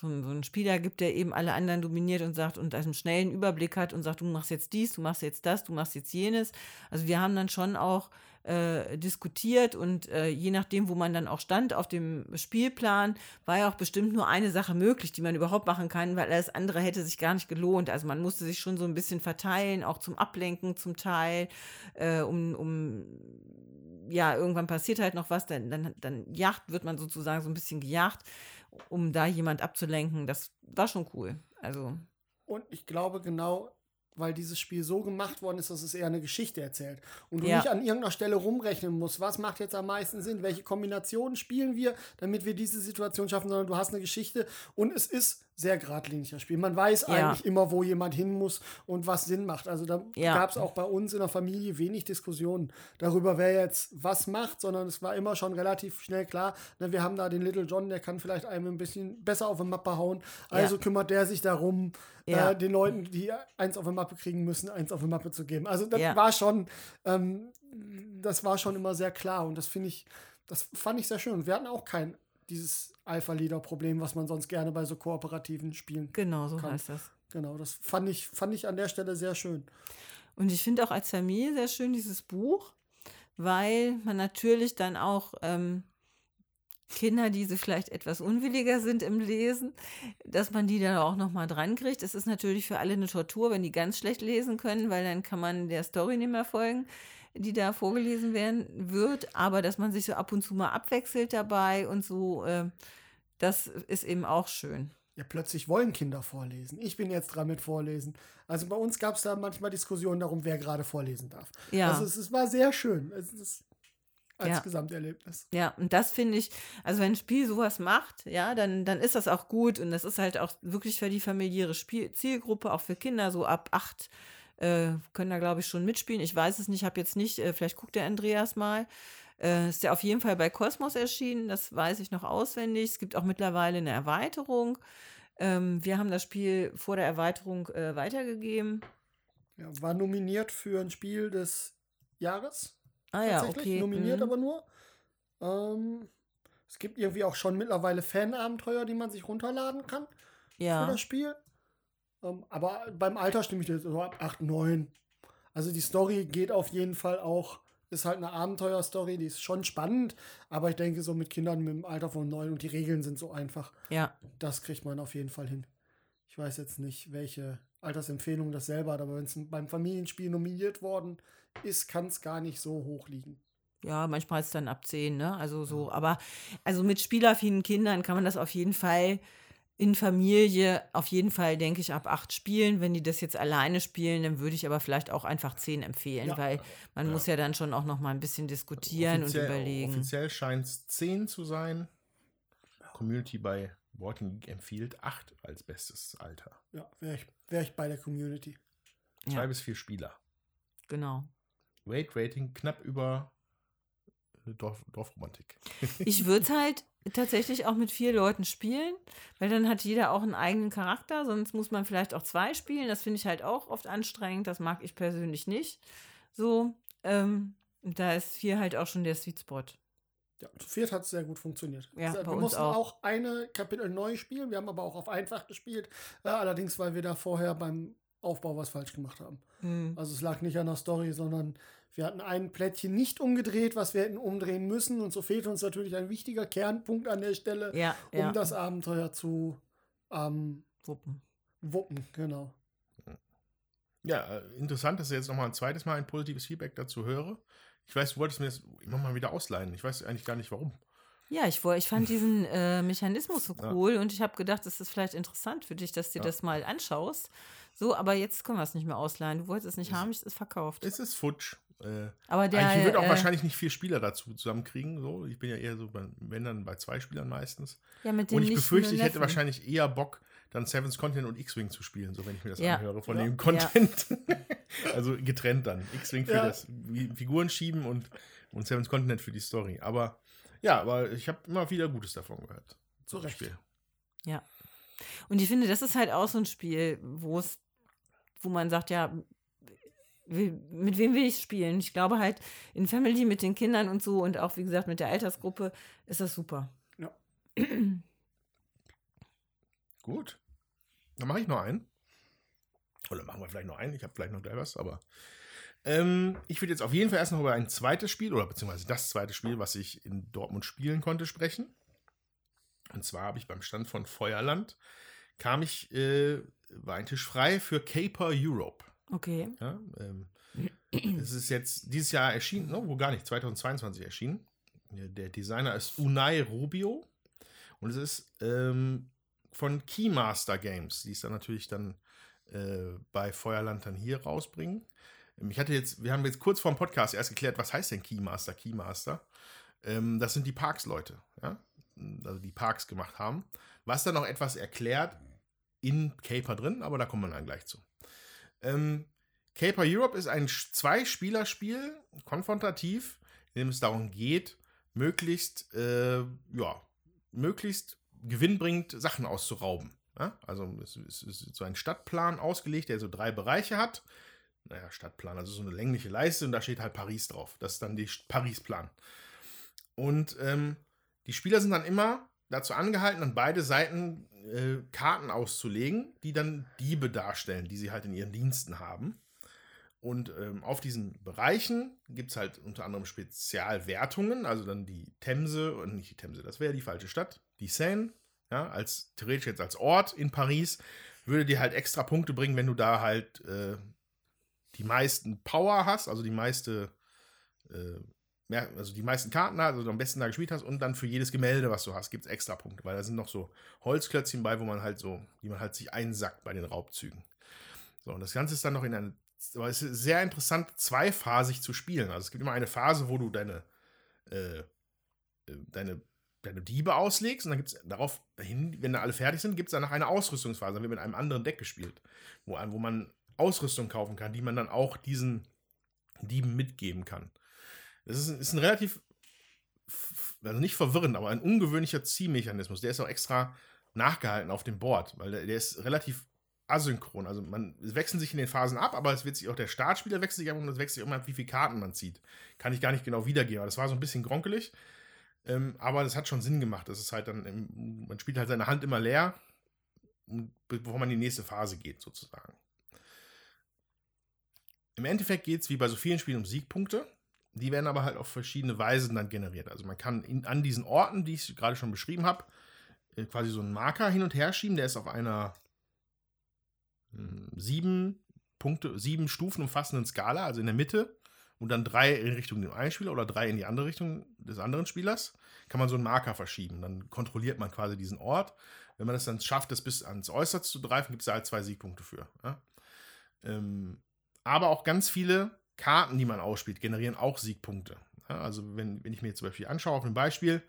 [SPEAKER 3] so, ein, Spieler gibt, der eben alle anderen dominiert und sagt und einen schnellen Überblick hat und sagt, du machst jetzt dies, du machst jetzt das, du machst jetzt jenes. Also wir haben dann schon auch äh, diskutiert und äh, je nachdem, wo man dann auch stand auf dem Spielplan, war ja auch bestimmt nur eine Sache möglich, die man überhaupt machen kann, weil alles andere hätte sich gar nicht gelohnt. Also man musste sich schon so ein bisschen verteilen, auch zum Ablenken zum Teil, äh, um, um ja, irgendwann passiert halt noch was, dann, dann, dann jagt, wird man sozusagen so ein bisschen gejagt, um da jemand abzulenken. Das war schon cool. Also,
[SPEAKER 4] Und ich glaube genau, weil dieses Spiel so gemacht worden ist, dass es eher eine Geschichte erzählt. Und du
[SPEAKER 3] Ja.
[SPEAKER 4] nicht an irgendeiner Stelle rumrechnen musst, was macht jetzt am meisten Sinn, welche Kombinationen spielen wir, damit wir diese Situation schaffen, sondern du hast eine Geschichte und es ist sehr geradliniger Spiel. Man weiß
[SPEAKER 3] Ja.
[SPEAKER 4] eigentlich immer, wo jemand hin muss und was Sinn macht. Also da
[SPEAKER 3] Ja.
[SPEAKER 4] gab es auch bei uns in der Familie wenig Diskussionen darüber, wer jetzt was macht, sondern es war immer schon relativ schnell klar, ne, wir haben da den Little John, der kann vielleicht einem ein bisschen besser auf die Mappe hauen. Also
[SPEAKER 3] Ja.
[SPEAKER 4] kümmert der sich darum, äh, den Leuten, die eins auf die Mappe kriegen müssen, eins auf die Mappe zu geben. Also das war schon, ähm, das war schon immer sehr klar und das finde ich, das fand ich sehr schön. Wir hatten auch kein dieses Alpha-Leader-Problem, was man sonst gerne bei so kooperativen Spielen.
[SPEAKER 3] genau so
[SPEAKER 4] Kann.
[SPEAKER 3] heißt das.
[SPEAKER 4] Genau, das fand ich, fand ich an der Stelle sehr schön.
[SPEAKER 3] Und ich finde auch als Familie sehr schön dieses Buch, weil man natürlich dann auch ähm, Kinder, die so vielleicht etwas unwilliger sind im Lesen, dass man die dann auch nochmal dran kriegt. Es ist natürlich für alle eine Tortur, wenn die ganz schlecht lesen können, weil dann kann man der Story nicht mehr folgen, die da vorgelesen werden wird. Aber dass man sich so ab und zu mal abwechselt dabei und so, äh, das ist eben auch schön.
[SPEAKER 4] ja, plötzlich wollen Kinder vorlesen. Ich bin jetzt dran mit Vorlesen. Also bei uns gab es da manchmal Diskussionen darum, wer gerade vorlesen darf.
[SPEAKER 3] Ja.
[SPEAKER 4] Also es, es war sehr schön. Es ist als
[SPEAKER 3] Ja.
[SPEAKER 4] Gesamterlebnis.
[SPEAKER 3] Ja, und das finde ich, also wenn ein Spiel sowas macht, ja, dann, dann ist das auch gut und das ist halt auch wirklich für die familiäre Spiel Zielgruppe, auch für Kinder, so ab acht äh, können da, glaube ich, schon mitspielen. Ich weiß es nicht, habe jetzt nicht, äh, vielleicht guckt der Andreas mal. Äh, ist ja auf jeden Fall bei Cosmos erschienen, das weiß ich noch auswendig. Es gibt auch mittlerweile eine Erweiterung. Ähm, wir haben das Spiel vor der Erweiterung äh, weitergegeben.
[SPEAKER 4] Ja, war nominiert für ein Spiel des Jahres.
[SPEAKER 3] Ah ja, okay.
[SPEAKER 4] Nominiert
[SPEAKER 3] mhm.
[SPEAKER 4] aber nur. Ähm, es gibt irgendwie auch schon mittlerweile Fanabenteuer, die man sich runterladen kann für
[SPEAKER 3] Ja,
[SPEAKER 4] das Spiel. Ähm, aber beim Alter stimme ich dir so ab 8, 9. Also die Story geht auf jeden Fall auch, ist halt eine Abenteuerstory, die ist schon spannend, aber ich denke so mit Kindern mit dem Alter von 9 und die Regeln sind so einfach,
[SPEAKER 3] ja.
[SPEAKER 4] das kriegt man auf jeden Fall hin. Ich weiß jetzt nicht, welche Altersempfehlung das selber hat, aber wenn es beim Familienspiel nominiert worden ist, kann es gar nicht so hoch liegen.
[SPEAKER 3] Ja, manchmal ist es dann ab 10, ne? Also so, aber also mit spielaffinen Kindern kann man das auf jeden Fall in Familie, auf jeden Fall, denke ich, ab 8 spielen. Wenn die das jetzt alleine spielen, dann würde ich aber vielleicht auch einfach 10 empfehlen,
[SPEAKER 4] Ja.
[SPEAKER 3] weil man muss ja dann schon auch noch mal ein bisschen diskutieren und überlegen.
[SPEAKER 2] Offiziell scheint es 10 zu sein. Community bei Walking Geek empfiehlt 8 als bestes Alter.
[SPEAKER 4] Ja, wäre ich, wär ich bei der Community.
[SPEAKER 2] Zwei
[SPEAKER 3] Ja.
[SPEAKER 2] bis vier Spieler.
[SPEAKER 3] Genau.
[SPEAKER 2] Weight Rating knapp über Dorf, Dorfromantik.
[SPEAKER 3] Ich würde es halt tatsächlich auch mit vier Leuten spielen, weil dann hat jeder auch einen eigenen Charakter, sonst muss man vielleicht auch zwei spielen. Das finde ich halt auch oft anstrengend. Das mag ich persönlich nicht. So, ähm, da ist vier halt auch schon der Sweet Spot.
[SPEAKER 4] Ja, zu viert hat es sehr gut funktioniert.
[SPEAKER 3] Ja,
[SPEAKER 4] wir mussten
[SPEAKER 3] auch.
[SPEAKER 4] auch. eine Kapitel neu spielen. Wir haben aber auch auf einfach gespielt. Äh, allerdings, weil wir da vorher beim Aufbau was falsch gemacht haben.
[SPEAKER 3] Hm.
[SPEAKER 4] Also es lag nicht an der Story, sondern wir hatten ein Plättchen nicht umgedreht, was wir hätten umdrehen müssen. Und so fehlt uns natürlich ein wichtiger Kernpunkt an der Stelle,
[SPEAKER 3] Ja,
[SPEAKER 4] um
[SPEAKER 3] ja.
[SPEAKER 4] das Abenteuer zu ähm,
[SPEAKER 3] Wuppen.
[SPEAKER 4] wuppen. Genau.
[SPEAKER 2] Ja, interessant, dass ich jetzt nochmal ein zweites Mal ein positives Feedback dazu höre. Ich weiß, du wolltest mir das immer mal wieder ausleihen. Ich weiß eigentlich gar nicht warum.
[SPEAKER 3] Ja, ich, ich fand diesen äh, Mechanismus so
[SPEAKER 2] Ja.
[SPEAKER 3] cool und ich habe gedacht, das ist vielleicht interessant für dich, dass du dir
[SPEAKER 2] Ja.
[SPEAKER 3] das mal anschaust. So, aber jetzt können wir es nicht mehr ausleihen. Du wolltest es nicht
[SPEAKER 2] Ist-
[SPEAKER 3] haben, es ist verkauft.
[SPEAKER 2] Es ist futsch. Äh,
[SPEAKER 3] aber der,
[SPEAKER 2] eigentlich würde auch
[SPEAKER 3] äh,
[SPEAKER 2] wahrscheinlich nicht vier Spieler dazu zusammenkriegen. So. Ich bin ja eher so, bei, wenn dann bei zwei Spielern meistens.
[SPEAKER 3] ja, mit
[SPEAKER 2] Und ich befürchte, ich hätte wahrscheinlich eher Bock, dann Seven's Continent und X-Wing zu spielen, so wenn ich mir das
[SPEAKER 3] Ja.
[SPEAKER 2] anhöre von
[SPEAKER 4] Ja.
[SPEAKER 2] dem Content. also getrennt dann. X-Wing für
[SPEAKER 4] Ja.
[SPEAKER 2] das Figuren schieben und, und Seven's Continent für die Story. Aber ja, aber ich habe immer wieder Gutes davon gehört.
[SPEAKER 4] Zu
[SPEAKER 2] Das
[SPEAKER 4] Recht.
[SPEAKER 2] Spiel.
[SPEAKER 3] Und ich finde, das ist halt auch so ein Spiel, wo es, wo man sagt, ja, mit wem will ich spielen? Ich glaube halt, in Family mit den Kindern und so und auch, wie gesagt, mit der Altersgruppe ist das super.
[SPEAKER 2] Gut. Dann mache ich noch einen. Oder machen wir vielleicht noch einen. Ich habe vielleicht noch gleich was, aber. Ähm, ich würde jetzt auf jeden Fall erst noch über ein zweites Spiel oder beziehungsweise das zweite Spiel, was ich in Dortmund spielen konnte, sprechen. Und zwar habe ich beim Stand von Feuerland, kam ich, äh, war ein Tisch frei für Caper Europe.
[SPEAKER 3] Okay.
[SPEAKER 2] Ja, ähm, es ist jetzt dieses Jahr erschienen, no, wo gar nicht, 2022 erschienen. Der Designer ist Unai Rubio und es ist ähm, von Keymaster Games, die es dann natürlich dann äh, bei Feuerland dann hier rausbringen. Ähm, Ich hatte jetzt, wir haben jetzt kurz vor dem Podcast erst geklärt, was heißt denn Keymaster? Keymaster. Ähm, das sind die Parks-Leute, ja, also die Parks gemacht haben. Was dann noch etwas erklärt in Caper drin, aber da kommen wir dann gleich zu. Ähm, Caper Europe ist ein Zwei-Spieler-Spiel, konfrontativ, in dem es darum geht, möglichst, äh, ja, möglichst gewinnbringend Sachen auszurauben. Ja? Also es ist so ein Stadtplan ausgelegt, der so drei Bereiche hat. Naja, Stadtplan, also so eine längliche Leiste und da steht halt Paris drauf. Das ist dann die Paris-Plan. Und ähm, die Spieler sind dann immer dazu angehalten, an beide Seiten äh, Karten auszulegen, die dann Diebe darstellen, die sie halt in ihren Diensten haben. Und ähm, auf diesen Bereichen gibt es halt unter anderem Spezialwertungen, also dann die Themse und nicht die Themse, das wäre die falsche Stadt, die Seine, ja, als theoretisch jetzt als Ort in Paris, würde dir halt extra Punkte bringen, wenn du da halt äh, die meisten Power hast, also die meiste, äh, mehr, also die meisten Karten hast, also am besten da gespielt hast und dann für jedes Gemälde, was du hast, gibt es extra Punkte, weil da sind noch so Holzklötzchen bei, wo man halt so, die man halt sich einsackt bei den Raubzügen. So, und das Ganze ist dann noch in eine, aber es ist sehr interessant, zweiphasig zu spielen. Also es gibt immer eine Phase, wo du deine, äh, äh deine, deine Diebe auslegst und dann gibt es darauf hin, wenn da alle fertig sind, gibt es danach eine Ausrüstungsphase. Dann wird mit einem anderen Deck gespielt, wo, wo man Ausrüstung kaufen kann, die man dann auch diesen Dieben mitgeben kann. Das ist, ist ein relativ, also nicht verwirrend, aber ein ungewöhnlicher Ziehmechanismus. Der ist auch extra nachgehalten auf dem Board, weil der, der ist relativ asynchron. Also man wechseln sich in den Phasen ab, aber es wird sich auch der Startspieler wechselt sich ab und es wechselt sich immer wie viele Karten man zieht. Kann ich gar nicht genau wiedergeben. Das war so ein bisschen gronkelig, ähm, aber das hat schon Sinn gemacht. Das ist halt dann, man spielt halt seine Hand immer leer, bevor man in die nächste Phase geht, sozusagen. Im Endeffekt geht es wie bei so vielen Spielen um Siegpunkte. Die werden aber halt auf verschiedene Weisen dann generiert. Also man kann in, an diesen Orten, die ich gerade schon beschrieben habe, äh, quasi so einen Marker hin und her schieben. Der ist auf einer hm, sieben Punkte, sieben Stufen umfassenden Skala, also in der Mitte und dann drei in Richtung dem einen Spieler oder drei in die andere Richtung des anderen Spielers, kann man so einen Marker verschieben. Dann kontrolliert man quasi diesen Ort. Wenn man es dann schafft, das bis ans Äußerste zu greifen, gibt es da halt zwei Siegpunkte für. Ja? Ähm, aber auch ganz viele Karten, die man ausspielt, generieren auch Siegpunkte. Ja, also wenn, wenn ich mir jetzt zum Beispiel anschaue, auf dem Beispiel,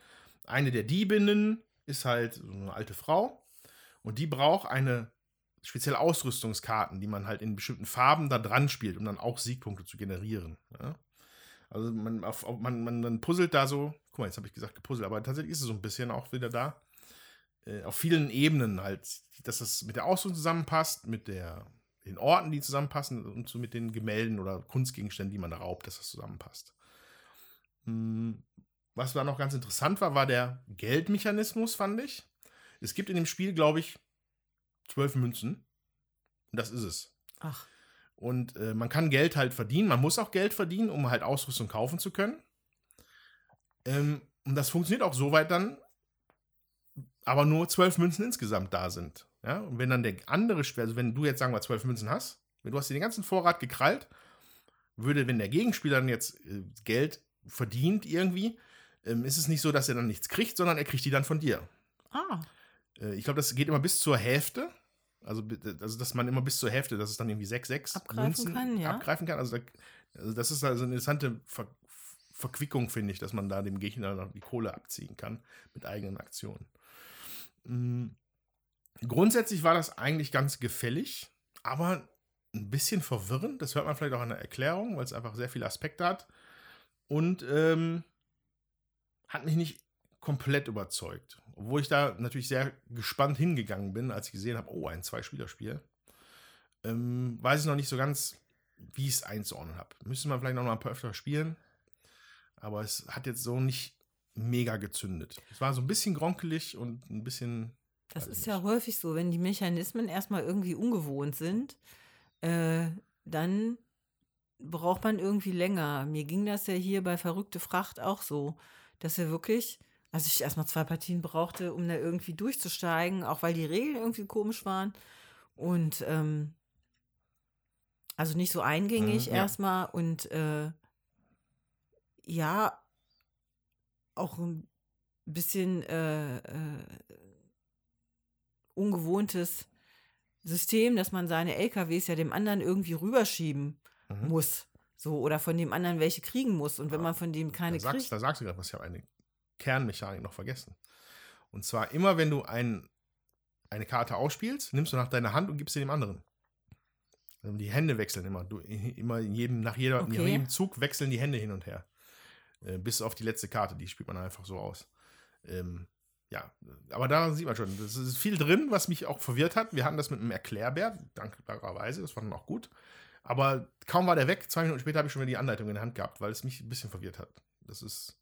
[SPEAKER 2] eine der Diebinnen ist halt so eine alte Frau und die braucht eine spezielle Ausrüstungskarten, die man halt in bestimmten Farben da dran spielt, um dann auch Siegpunkte zu generieren. Ja? Also man, auf, man, man, man puzzelt da so, guck mal, jetzt habe ich gesagt gepuzzelt, aber tatsächlich ist es so ein bisschen auch wieder da. Äh, auf vielen Ebenen halt, dass das mit der Ausrüstung zusammenpasst, mit der den Orten, die zusammenpassen und so mit den Gemälden oder Kunstgegenständen, die man da raubt, dass das zusammenpasst. Hm, was da noch ganz interessant war, war der Geldmechanismus, fand ich. Es gibt in dem Spiel, glaube ich, zwölf Münzen. Und das ist es.
[SPEAKER 3] Ach.
[SPEAKER 2] Und äh, man kann Geld halt verdienen. Man muss auch Geld verdienen, um halt Ausrüstung kaufen zu können. Ähm, und das funktioniert auch so weit dann, aber nur zwölf Münzen insgesamt da sind. Ja, und wenn dann der andere Spieler, also wenn du jetzt sagen wir zwölf Münzen hast, wenn du hast dir den ganzen Vorrat gekrallt, würde, wenn der Gegenspieler dann jetzt äh, Geld verdient irgendwie, ähm, ist es nicht so, dass er dann nichts kriegt, sondern er kriegt die dann von dir.
[SPEAKER 3] Ah.
[SPEAKER 2] Äh, ich glaube, das geht immer bis zur Hälfte. Also, also, dass man immer bis zur Hälfte, dass es dann irgendwie 6, 6
[SPEAKER 3] abgreifen Münzen kann, ja.
[SPEAKER 2] abgreifen kann. Also, da, also das ist also eine interessante Ver Verquickung, finde ich, dass man da dem Gegner noch die Kohle abziehen kann mit eigenen Aktionen. Mhm. Grundsätzlich war das eigentlich ganz gefällig, aber ein bisschen verwirrend. Das hört man vielleicht auch an der Erklärung, weil es einfach sehr viele Aspekte hat. Und ähm, hat mich nicht komplett überzeugt. Obwohl ich da natürlich sehr gespannt hingegangen bin, als ich gesehen habe, oh, ein Zwei-Spieler-Spiel. Ähm, weiß ich noch nicht so ganz, wie ich es einzuordnen habe. Müsste man vielleicht noch mal ein paar öfter spielen. Aber es hat jetzt so nicht mega gezündet. Es war so ein bisschen gronkelig und ein bisschen
[SPEAKER 3] das ist ja häufig so, wenn die Mechanismen erstmal irgendwie ungewohnt sind, äh, dann braucht man irgendwie länger. Mir ging das ja hier bei Verrückte Fracht auch so, dass wir wirklich, also ich erstmal zwei Partien brauchte, um da irgendwie durchzusteigen, auch weil die Regeln irgendwie komisch waren. Und ähm, also nicht so eingängig mhm, ja. erstmal und äh, ja, auch ein bisschen äh, äh, ungewohntes System, dass man seine LKWs ja dem anderen irgendwie rüberschieben mhm. muss. So, oder von dem anderen welche kriegen muss. Und wenn man von dem keine
[SPEAKER 2] da sagst,
[SPEAKER 3] kriegt.
[SPEAKER 2] Da sagst du gerade was, ich habe eine Kernmechanik noch vergessen. Und zwar immer, wenn du ein, eine Karte ausspielst, nimmst du nach deiner Hand und gibst sie dem anderen. Also die Hände wechseln immer. Du, immer in jedem, nach, jeder, okay. nach jedem Zug wechseln die Hände hin und her. Äh, bis auf die letzte Karte, die spielt man einfach so aus. Ähm, ja, aber da sieht man schon, es ist viel drin, was mich auch verwirrt hat. Wir hatten das mit einem Erklärbär, dankbarerweise, das war dann auch gut. Aber kaum war der weg, zwei Minuten später habe ich schon wieder die Anleitung in der Hand gehabt, weil es mich ein bisschen verwirrt hat. Das ist.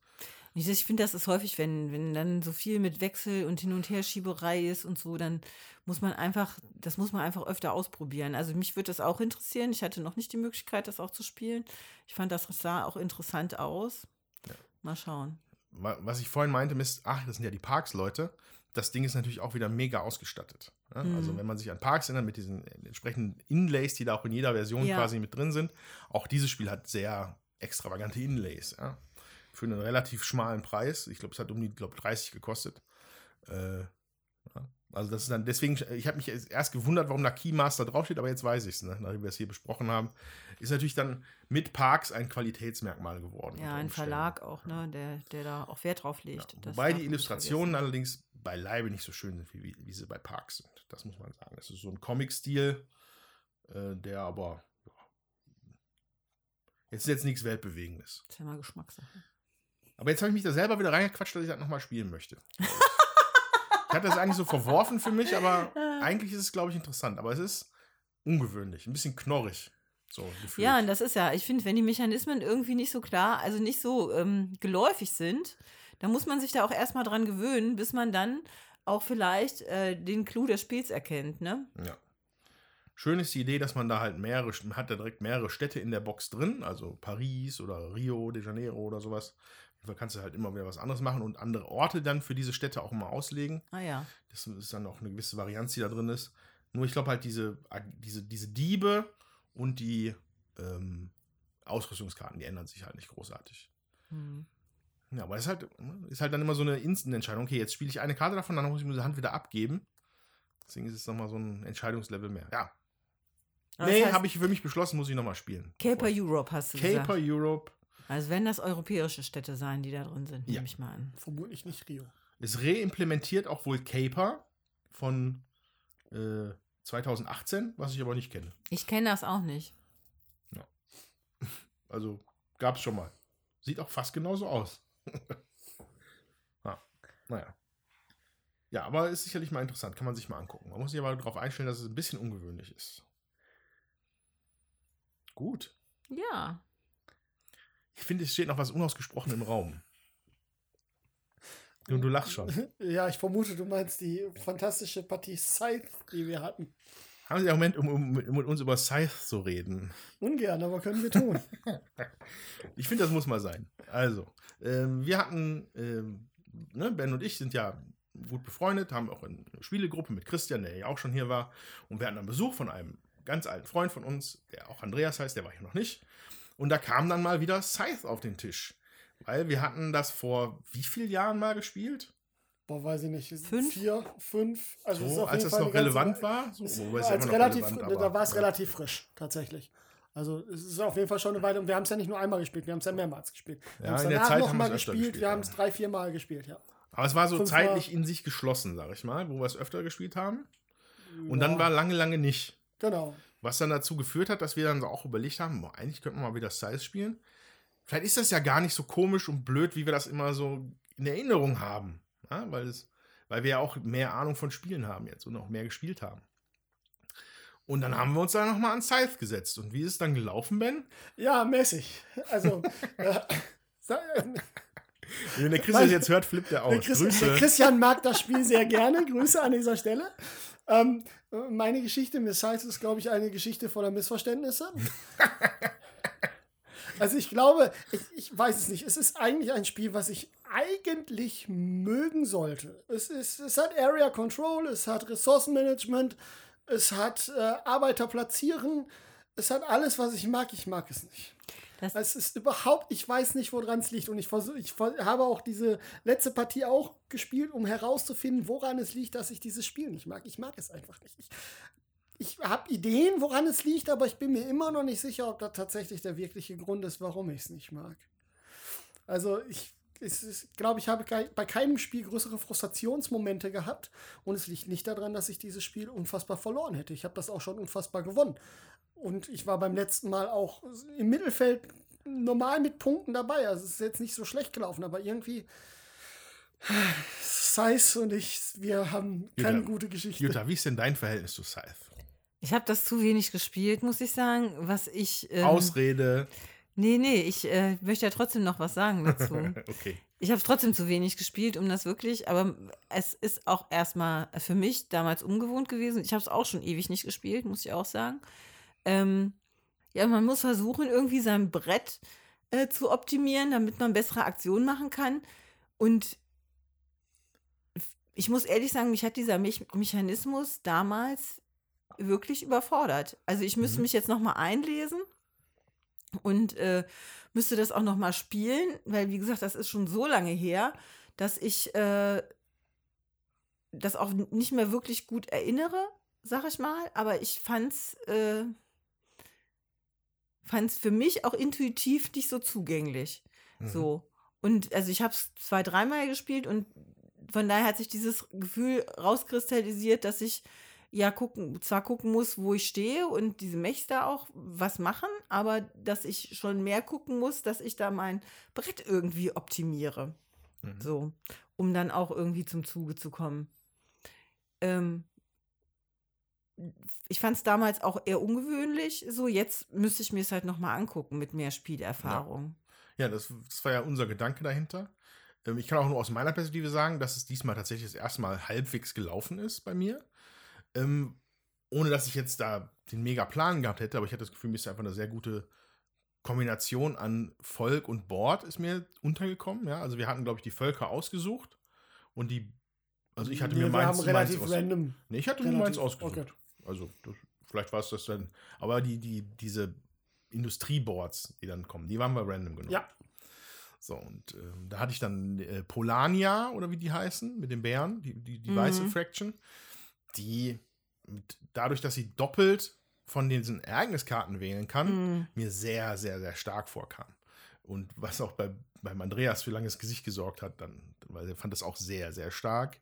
[SPEAKER 3] Ich finde, das ist häufig, wenn, wenn dann so viel mit Wechsel und Hin- und Herschieberei ist und so, dann muss man einfach, das muss man einfach öfter ausprobieren. Also mich würde das auch interessieren. Ich hatte noch nicht die Möglichkeit, das auch zu spielen. Ich fand, das sah auch interessant aus. Ja. Mal schauen
[SPEAKER 2] was ich vorhin meinte, ist, ach, das sind ja die Parks-Leute. Das Ding ist natürlich auch wieder mega ausgestattet. Ja? Mhm. Also, wenn man sich an Parks erinnert, mit diesen entsprechenden Inlays, die da auch in jeder Version ja. quasi mit drin sind, auch dieses Spiel hat sehr extravagante Inlays. Ja? für einen relativ schmalen Preis. Ich glaube, es hat um die glaub, 30 gekostet. Äh, ja. Also das ist dann deswegen, ich habe mich erst gewundert, warum da Keymaster draufsteht, aber jetzt weiß ich es, ne? nachdem wir es hier besprochen haben. Ist natürlich dann mit Parks ein Qualitätsmerkmal geworden.
[SPEAKER 3] Ja, ein. Verlag auch, ne, der, der da auch Wert drauf legt.
[SPEAKER 2] Ja, wobei die Illustrationen
[SPEAKER 3] vergessen.
[SPEAKER 2] allerdings beileibe nicht so schön sind, wie, wie, wie sie bei Parks sind. Das muss man sagen. Es ist so ein Comic-Stil, äh, der aber ja, jetzt ist jetzt nichts Weltbewegendes.
[SPEAKER 3] Das ist ja mal Geschmackssache.
[SPEAKER 2] Aber jetzt habe ich mich da selber wieder reingequatscht, dass ich das nochmal spielen möchte. ich hatte das eigentlich so verworfen für mich, aber eigentlich ist es, glaube ich, interessant. Aber es ist ungewöhnlich, ein bisschen knorrig. So gefühlt.
[SPEAKER 3] Ja, und das ist ja, ich finde, wenn die Mechanismen irgendwie nicht so klar, also nicht so ähm, geläufig sind, dann muss man sich da auch erstmal dran gewöhnen, bis man dann auch vielleicht äh, den Clou des Spiels erkennt, ne?
[SPEAKER 2] Ja. Schön ist die Idee, dass man da halt mehrere, man hat da direkt mehrere Städte in der Box drin, also Paris oder Rio de Janeiro oder sowas. Da kannst du halt immer wieder was anderes machen und andere Orte dann für diese Städte auch immer auslegen.
[SPEAKER 3] Ah ja.
[SPEAKER 2] Das ist dann auch eine gewisse Varianz, die da drin ist. Nur ich glaube halt, diese, diese, diese Diebe und die ähm, Ausrüstungskarten, die ändern sich halt nicht großartig.
[SPEAKER 3] Hm.
[SPEAKER 2] Ja, aber es ist halt, ist halt dann immer so eine Instant-Entscheidung. Okay, jetzt spiele ich eine Karte davon, dann muss ich mir die Hand wieder abgeben. Deswegen ist es nochmal so ein Entscheidungslevel mehr. Ja.
[SPEAKER 3] Aber
[SPEAKER 2] nee,
[SPEAKER 3] das heißt,
[SPEAKER 2] habe ich für mich beschlossen, muss ich nochmal spielen.
[SPEAKER 3] Caper Europe hast du
[SPEAKER 2] Caper
[SPEAKER 3] gesagt.
[SPEAKER 2] Europe
[SPEAKER 3] Also wenn das europäische Städte sein, die da drin sind,
[SPEAKER 2] Ja.
[SPEAKER 3] nehme ich mal an.
[SPEAKER 4] Vermutlich nicht Rio.
[SPEAKER 2] ist reimplementiert auch wohl Caper von äh, 2018, was ich aber nicht kenne.
[SPEAKER 3] Ich kenne das auch nicht.
[SPEAKER 2] Also gab es schon mal. Sieht auch fast genauso aus. ja, naja. Ja, aber ist sicherlich mal interessant. Kann man sich mal angucken. Man muss sich aber darauf einstellen, dass es ein bisschen ungewöhnlich ist. Gut.
[SPEAKER 3] Ja.
[SPEAKER 2] Ich finde, es steht noch was unausgesprochen im Raum. Und du lachst schon.
[SPEAKER 4] Ja, ich vermute, du meinst die fantastische Partie Scythe, die wir hatten.
[SPEAKER 2] Haben Sie einen Moment, um, um, um mit uns über Scythe zu reden?
[SPEAKER 4] Ungern, aber können wir tun.
[SPEAKER 2] Ich finde, das muss mal sein. Also, ähm, wir hatten, ähm, ne, Ben und ich sind ja gut befreundet, haben auch eine Spielegruppe mit Christian, der ja auch schon hier war. Und wir hatten einen Besuch von einem ganz alten Freund von uns, der auch Andreas heißt, der war hier noch nicht. Und da kam dann mal wieder Scythe auf den Tisch. Weil wir hatten das vor wie vielen Jahren mal gespielt?
[SPEAKER 4] Boah, weiß ich nicht.
[SPEAKER 3] Fünf?
[SPEAKER 4] Vier, fünf. Also es ist
[SPEAKER 2] So,
[SPEAKER 4] auf
[SPEAKER 2] als
[SPEAKER 4] jeden
[SPEAKER 2] das
[SPEAKER 4] Fall
[SPEAKER 2] noch relevant war? So,
[SPEAKER 4] Ist,
[SPEAKER 2] wobei es ja
[SPEAKER 4] als
[SPEAKER 2] noch
[SPEAKER 4] relativ,
[SPEAKER 2] relevant,
[SPEAKER 4] da
[SPEAKER 2] aber-
[SPEAKER 4] war es
[SPEAKER 2] ja.
[SPEAKER 4] relativ frisch, tatsächlich. Also es ist auf jeden Fall schon eine Weile. Und wir haben es ja nicht nur einmal gespielt, wir haben es ja mehrmals gespielt. Wir
[SPEAKER 2] Ja,
[SPEAKER 4] haben es
[SPEAKER 2] in der
[SPEAKER 4] danach
[SPEAKER 2] Zeit
[SPEAKER 4] noch
[SPEAKER 2] haben
[SPEAKER 4] mal
[SPEAKER 2] wir es öfter
[SPEAKER 4] gespielt.
[SPEAKER 2] gespielt,
[SPEAKER 4] Wir haben es drei, vier Mal gespielt, ja.
[SPEAKER 2] Aber es war so
[SPEAKER 4] Fünfmal.
[SPEAKER 2] zeitlich in sich geschlossen, sag ich mal, wo wir es öfter gespielt haben. Und
[SPEAKER 4] Ja,
[SPEAKER 2] dann war lange, lange nicht.
[SPEAKER 4] Genau.
[SPEAKER 2] Was dann dazu geführt hat, dass wir dann auch überlegt haben, boah, eigentlich könnten wir mal wieder Size spielen. Vielleicht ist das ja gar nicht so komisch und blöd, wie wir das immer so in Erinnerung haben. Ja, weil, es, weil wir ja auch mehr Ahnung von Spielen haben jetzt und auch mehr gespielt haben. Und dann haben wir uns da nochmal an Scythe gesetzt. Und wie ist es dann gelaufen, Ben?
[SPEAKER 4] Ja, mäßig. Also, äh,
[SPEAKER 2] Wenn der Chris
[SPEAKER 4] Mein-
[SPEAKER 2] das jetzt hört, flippt er aus.
[SPEAKER 4] Der, der Christian mag das Spiel sehr gerne. Grüße an dieser Stelle. Ähm, meine Geschichte mit Scythe ist, glaube ich, eine Geschichte voller Missverständnisse. Also ich glaube, ich, ich weiß es nicht. Es ist eigentlich ein Spiel, was ich eigentlich mögen sollte. Es, ist, es hat Area Control, es hat Ressourcenmanagement, es hat äh, Arbeiter platzieren, es hat alles, was ich mag. Ich mag es nicht.
[SPEAKER 3] Das-
[SPEAKER 4] es ist überhaupt, ich weiß nicht, woran es liegt. Und ich, versuch, ich habe auch diese letzte Partie auch gespielt, um herauszufinden, woran es liegt, dass ich dieses Spiel nicht mag. Ich mag es einfach nicht. Ich, ich habe Ideen, woran es liegt, aber ich bin mir immer noch nicht sicher, ob das tatsächlich der wirkliche Grund ist, warum ich es nicht mag. Also ich, glaube ich, habe bei keinem Spiel größere Frustrationsmomente gehabt und es liegt nicht daran, dass ich dieses Spiel unfassbar verloren hätte. Ich habe das auch schon unfassbar gewonnen. Und ich war beim letzten Mal auch im Mittelfeld normal mit Punkten dabei. Also es ist jetzt nicht so schlecht gelaufen, aber irgendwie Size und ich, wir haben keine
[SPEAKER 2] Jutta,
[SPEAKER 4] gute Geschichte.
[SPEAKER 2] Jutta, wie ist denn dein Verhältnis zu Scythe?
[SPEAKER 3] Ich habe das zu wenig gespielt, muss ich sagen. Was ich. Ähm,
[SPEAKER 2] Ausrede.
[SPEAKER 3] Nee, nee, ich äh, möchte ja trotzdem noch was sagen dazu.
[SPEAKER 2] Okay.
[SPEAKER 3] Ich habe es trotzdem zu wenig gespielt, um das wirklich, aber es ist auch erstmal für mich damals ungewohnt gewesen. Ich habe es auch schon ewig nicht gespielt, muss ich auch sagen. Ähm, ja, man muss versuchen, irgendwie sein Brett äh, zu optimieren, damit man bessere Aktionen machen kann. Und ich muss ehrlich sagen, mich hat dieser Me Mechanismus damals wirklich überfordert. Also ich müsste
[SPEAKER 2] Mhm.
[SPEAKER 3] mich jetzt noch mal einlesen und äh, müsste das auch noch mal spielen, weil wie gesagt, das ist schon so lange her, dass ich äh, das auch nicht mehr wirklich gut erinnere, sag ich mal. Aber ich fand's äh, fand's für mich auch intuitiv nicht so zugänglich.
[SPEAKER 2] Mhm.
[SPEAKER 3] So und also ich habe es zwei, dreimal gespielt und von daher hat sich dieses Gefühl rauskristallisiert, dass ich ja gucken, zwar gucken muss, wo ich stehe und diese Mechs da auch was machen, aber dass ich schon mehr gucken muss, dass ich da mein Brett irgendwie optimiere.
[SPEAKER 2] Mhm.
[SPEAKER 3] So, um dann auch irgendwie zum Zuge zu kommen. Ähm, ich fand es damals auch eher ungewöhnlich. So, jetzt müsste ich mir es halt nochmal angucken mit mehr Spielerfahrung.
[SPEAKER 2] Ja, das, das war ja unser Gedanke dahinter. Ähm, ich kann auch nur aus meiner Perspektive sagen, dass es diesmal tatsächlich das erste Mal halbwegs gelaufen ist bei mir. Ähm, ohne dass ich jetzt da den mega Plan gehabt hätte, aber ich hatte das Gefühl, mir ist einfach eine sehr gute Kombination an Volk und Board ist mir untergekommen. Ja, also wir hatten, glaube ich, die Völker ausgesucht und die, also ich hatte
[SPEAKER 4] Nee,
[SPEAKER 2] mir
[SPEAKER 4] wir
[SPEAKER 2] meins,
[SPEAKER 4] haben relativ
[SPEAKER 2] meins
[SPEAKER 4] random.
[SPEAKER 2] Nee, ich hatte mir
[SPEAKER 4] Relativ-
[SPEAKER 2] meins ausgesucht.
[SPEAKER 4] okay.
[SPEAKER 2] Also, das, vielleicht war es das dann. Aber die, die, diese Industrieboards, die dann kommen, die waren bei random genommen.
[SPEAKER 4] Ja.
[SPEAKER 2] So, und ähm, da hatte ich dann äh, Polania oder wie die heißen, mit den Bären, die, die, die
[SPEAKER 3] Mhm.
[SPEAKER 2] weiße Fraction, die mit, dadurch, dass sie doppelt von diesen Ereigniskarten wählen kann,
[SPEAKER 3] Mhm.
[SPEAKER 2] mir sehr, sehr, sehr stark vorkam. Und was auch bei, beim Andreas für langes Gesicht gesorgt hat, dann, weil er fand das auch sehr, sehr stark.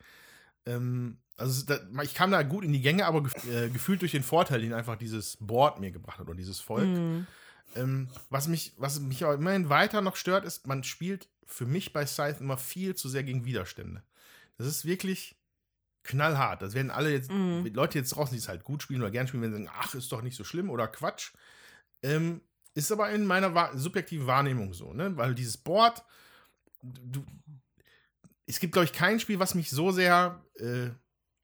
[SPEAKER 2] Ähm, also da, ich kam da gut in die Gänge, aber gef äh, gefühlt durch den Vorteil, den einfach dieses Board mir gebracht hat oder dieses Volk.
[SPEAKER 3] Mhm.
[SPEAKER 2] Ähm, was, mich, was mich aber immerhin weiter noch stört, ist, man spielt für mich bei Scythe immer viel zu sehr gegen Widerstände. Das ist wirklich knallhart. Das werden alle jetzt,
[SPEAKER 3] Mhm.
[SPEAKER 2] Leute jetzt draußen, die es halt gut spielen oder gern spielen, wenn sie sagen, ach, ist doch nicht so schlimm oder Quatsch. Ähm, ist aber in meiner subjektiven Wahrnehmung so, ne? Weil dieses Board, du, es gibt, glaube ich, kein Spiel, was mich so sehr äh,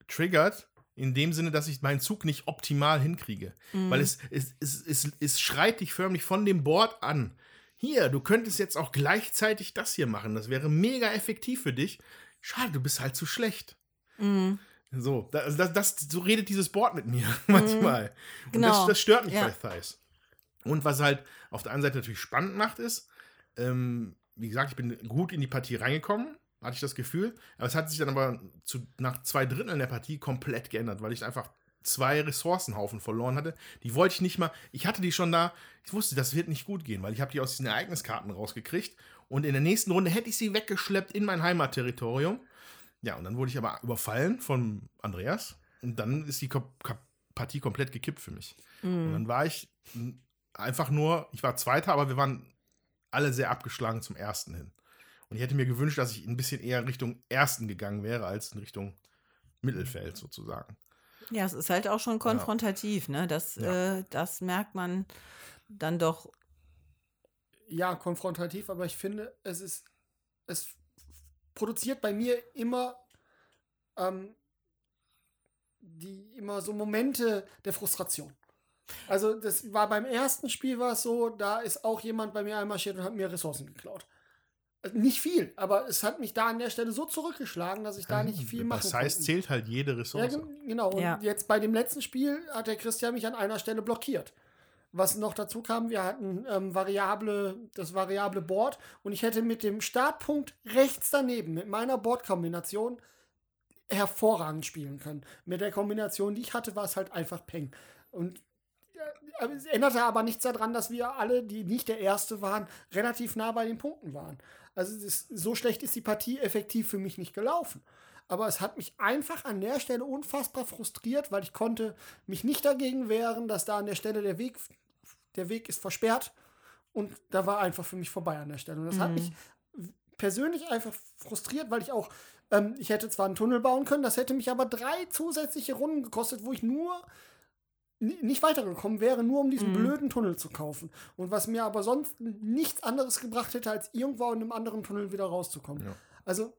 [SPEAKER 2] triggert, in dem Sinne, dass ich meinen Zug nicht optimal hinkriege.
[SPEAKER 3] Mhm.
[SPEAKER 2] Weil es, es, es, es, es schreit dich förmlich von dem Board an. Hier, du könntest jetzt auch gleichzeitig das hier machen. Das wäre mega effektiv für dich. Schade, du bist halt zu schlecht.
[SPEAKER 3] Mhm.
[SPEAKER 2] So, da- also das, das, so redet dieses Board mit mir manchmal. Und
[SPEAKER 3] Genau.
[SPEAKER 2] das, das stört mich
[SPEAKER 3] Ja.
[SPEAKER 2] bei Thighs. Und was halt auf der einen Seite natürlich spannend macht, ist, ähm, wie gesagt, ich bin gut in die Partie reingekommen, hatte ich das Gefühl. Aber es hat sich dann aber zu, nach zwei Dritteln der Partie komplett geändert, weil ich einfach zwei Ressourcenhaufen verloren hatte. Die wollte ich nicht mal, ich hatte die schon da, ich wusste, das wird nicht gut gehen, weil ich habe die aus diesen Ereigniskarten rausgekriegt. Und in der nächsten Runde hätte ich sie weggeschleppt in mein Heimatterritorium. Ja, und dann wurde ich aber überfallen von Andreas. Und dann ist die Partie komplett gekippt für mich. Und
[SPEAKER 3] Mhm.
[SPEAKER 2] dann war ich einfach nur, ich war Zweiter, aber wir waren alle sehr abgeschlagen zum Ersten hin. Und ich hätte mir gewünscht, dass ich ein bisschen eher Richtung Ersten gegangen wäre, als in Richtung Mittelfeld sozusagen.
[SPEAKER 3] Ja, es ist halt auch schon konfrontativ, ne? Das,
[SPEAKER 2] Ja.
[SPEAKER 3] äh, das merkt man dann doch.
[SPEAKER 4] ja, konfrontativ, aber ich finde, es ist, es produziert bei mir immer, ähm, die, immer so Momente der Frustration. Also, das war beim ersten Spiel war es so, da ist auch jemand bei mir einmarschiert und hat mir Ressourcen geklaut. Nicht viel, aber es hat mich da an der Stelle so zurückgeschlagen, dass ich da nicht viel machen
[SPEAKER 2] Das heißt,
[SPEAKER 4] konnte.
[SPEAKER 2] zählt halt jede
[SPEAKER 4] Ja,
[SPEAKER 2] Ressource.
[SPEAKER 4] gen- genau. Und
[SPEAKER 3] Ja.
[SPEAKER 4] jetzt bei dem letzten Spiel hat der Christian mich an einer Stelle blockiert. Was noch dazu kam, wir hatten ähm, variable, das variable Board und ich hätte mit dem Startpunkt rechts daneben, mit meiner Boardkombination, hervorragend spielen können. Mit der Kombination, die ich hatte, war es halt einfach Peng. Und ja, es änderte aber nichts daran, dass wir alle, die nicht der Erste waren, relativ nah bei den Punkten waren. Also ist, so schlecht ist die Partie effektiv für mich nicht gelaufen. Aber es hat mich einfach an der Stelle unfassbar frustriert, weil ich konnte mich nicht dagegen wehren, dass da an der Stelle der Weg, der Weg ist versperrt. Und da war einfach für mich vorbei an der Stelle. Und das hat mich persönlich einfach frustriert, weil ich auch, ähm, ich hätte zwar einen Tunnel bauen können, das hätte mich aber drei zusätzliche Runden gekostet, wo ich nur nicht weitergekommen wäre, nur um diesen blöden Tunnel zu kaufen. Und was mir aber sonst nichts anderes gebracht hätte, als irgendwo in einem anderen Tunnel wieder rauszukommen.
[SPEAKER 2] Ja.
[SPEAKER 4] Also,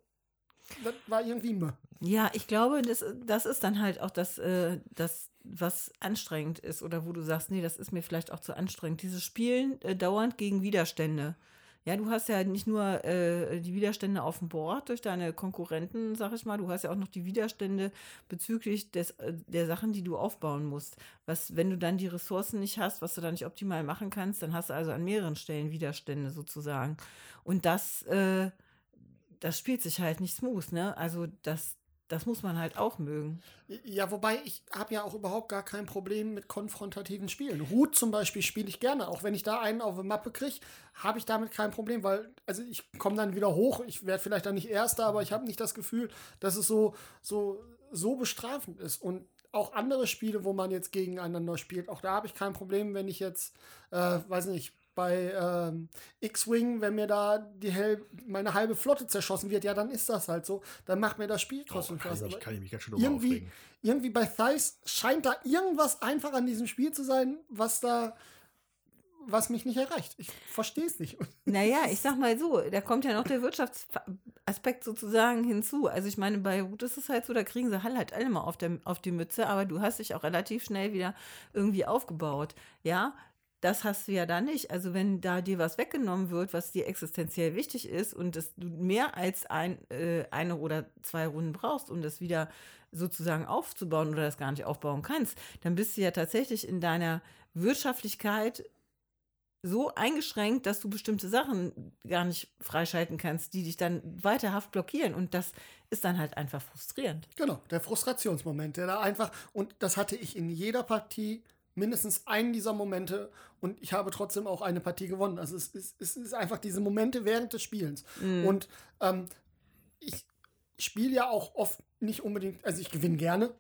[SPEAKER 4] das war irgendwie meh.
[SPEAKER 3] Ja, ich glaube, das, das ist dann halt auch das, äh, das, was anstrengend ist oder wo du sagst, nee, das ist mir vielleicht auch zu anstrengend. Dieses Spielen äh, dauernd gegen Widerstände. Ja, du hast ja nicht nur äh, die Widerstände auf dem Board durch deine Konkurrenten, sag ich mal, du hast ja auch noch die Widerstände bezüglich des, äh, der Sachen, die du aufbauen musst. Was, wenn du dann die Ressourcen nicht hast, was du dann nicht optimal machen kannst, dann hast du also an mehreren Stellen Widerstände sozusagen. Und das, äh, das spielt sich halt nicht smooth, ne? Also das, das muss man halt auch mögen.
[SPEAKER 4] Ja, wobei ich habe ja auch überhaupt gar kein Problem mit konfrontativen Spielen. Hut zum Beispiel spiele ich gerne. Auch wenn ich da einen auf die Mappe kriege, habe ich damit kein Problem, weil also ich komme dann wieder hoch. Ich werde vielleicht dann nicht Erster, aber ich habe nicht das Gefühl, dass es so, so, so bestrafend ist. Und auch andere Spiele, wo man jetzt gegeneinander spielt, auch da habe ich kein Problem, wenn ich jetzt, äh, weiß nicht, bei ähm, X-Wing, wenn mir da die hel meine halbe Flotte zerschossen wird, ja, dann ist das halt so. Dann macht mir das Spiel trotzdem
[SPEAKER 2] oh,
[SPEAKER 4] Spaß.
[SPEAKER 2] ich, kann ich mich ganz schön
[SPEAKER 4] irgendwie,
[SPEAKER 2] aufregen.
[SPEAKER 4] irgendwie bei Thice scheint da irgendwas einfach an diesem Spiel zu sein, was da was mich nicht erreicht. Ich verstehe es nicht.
[SPEAKER 3] Naja, ich sag mal so, da kommt ja noch der Wirtschaftsaspekt sozusagen hinzu. Also ich meine, bei Root ist es halt so, da kriegen sie halt alle mal auf, der, auf die Mütze, aber du hast dich auch relativ schnell wieder irgendwie aufgebaut. Ja, das hast du ja da nicht. Also wenn da dir was weggenommen wird, was dir existenziell wichtig ist und dass du mehr als ein, äh, eine oder zwei Runden brauchst, um das wieder sozusagen aufzubauen oder das gar nicht aufbauen kannst, dann bist du ja tatsächlich in deiner Wirtschaftlichkeit so eingeschränkt, dass du bestimmte Sachen gar nicht freischalten kannst, die dich dann weiterhaft blockieren. Und das ist dann halt einfach frustrierend.
[SPEAKER 4] Genau, der Frustrationsmoment, der da einfach, und das hatte ich in jeder Partie mindestens einen dieser Momente und ich habe trotzdem auch eine Partie gewonnen. Also es ist, es ist einfach diese Momente während des Spielens.
[SPEAKER 3] Mhm.
[SPEAKER 4] Und ähm, ich spiele ja auch oft nicht unbedingt, also ich gewinne gerne,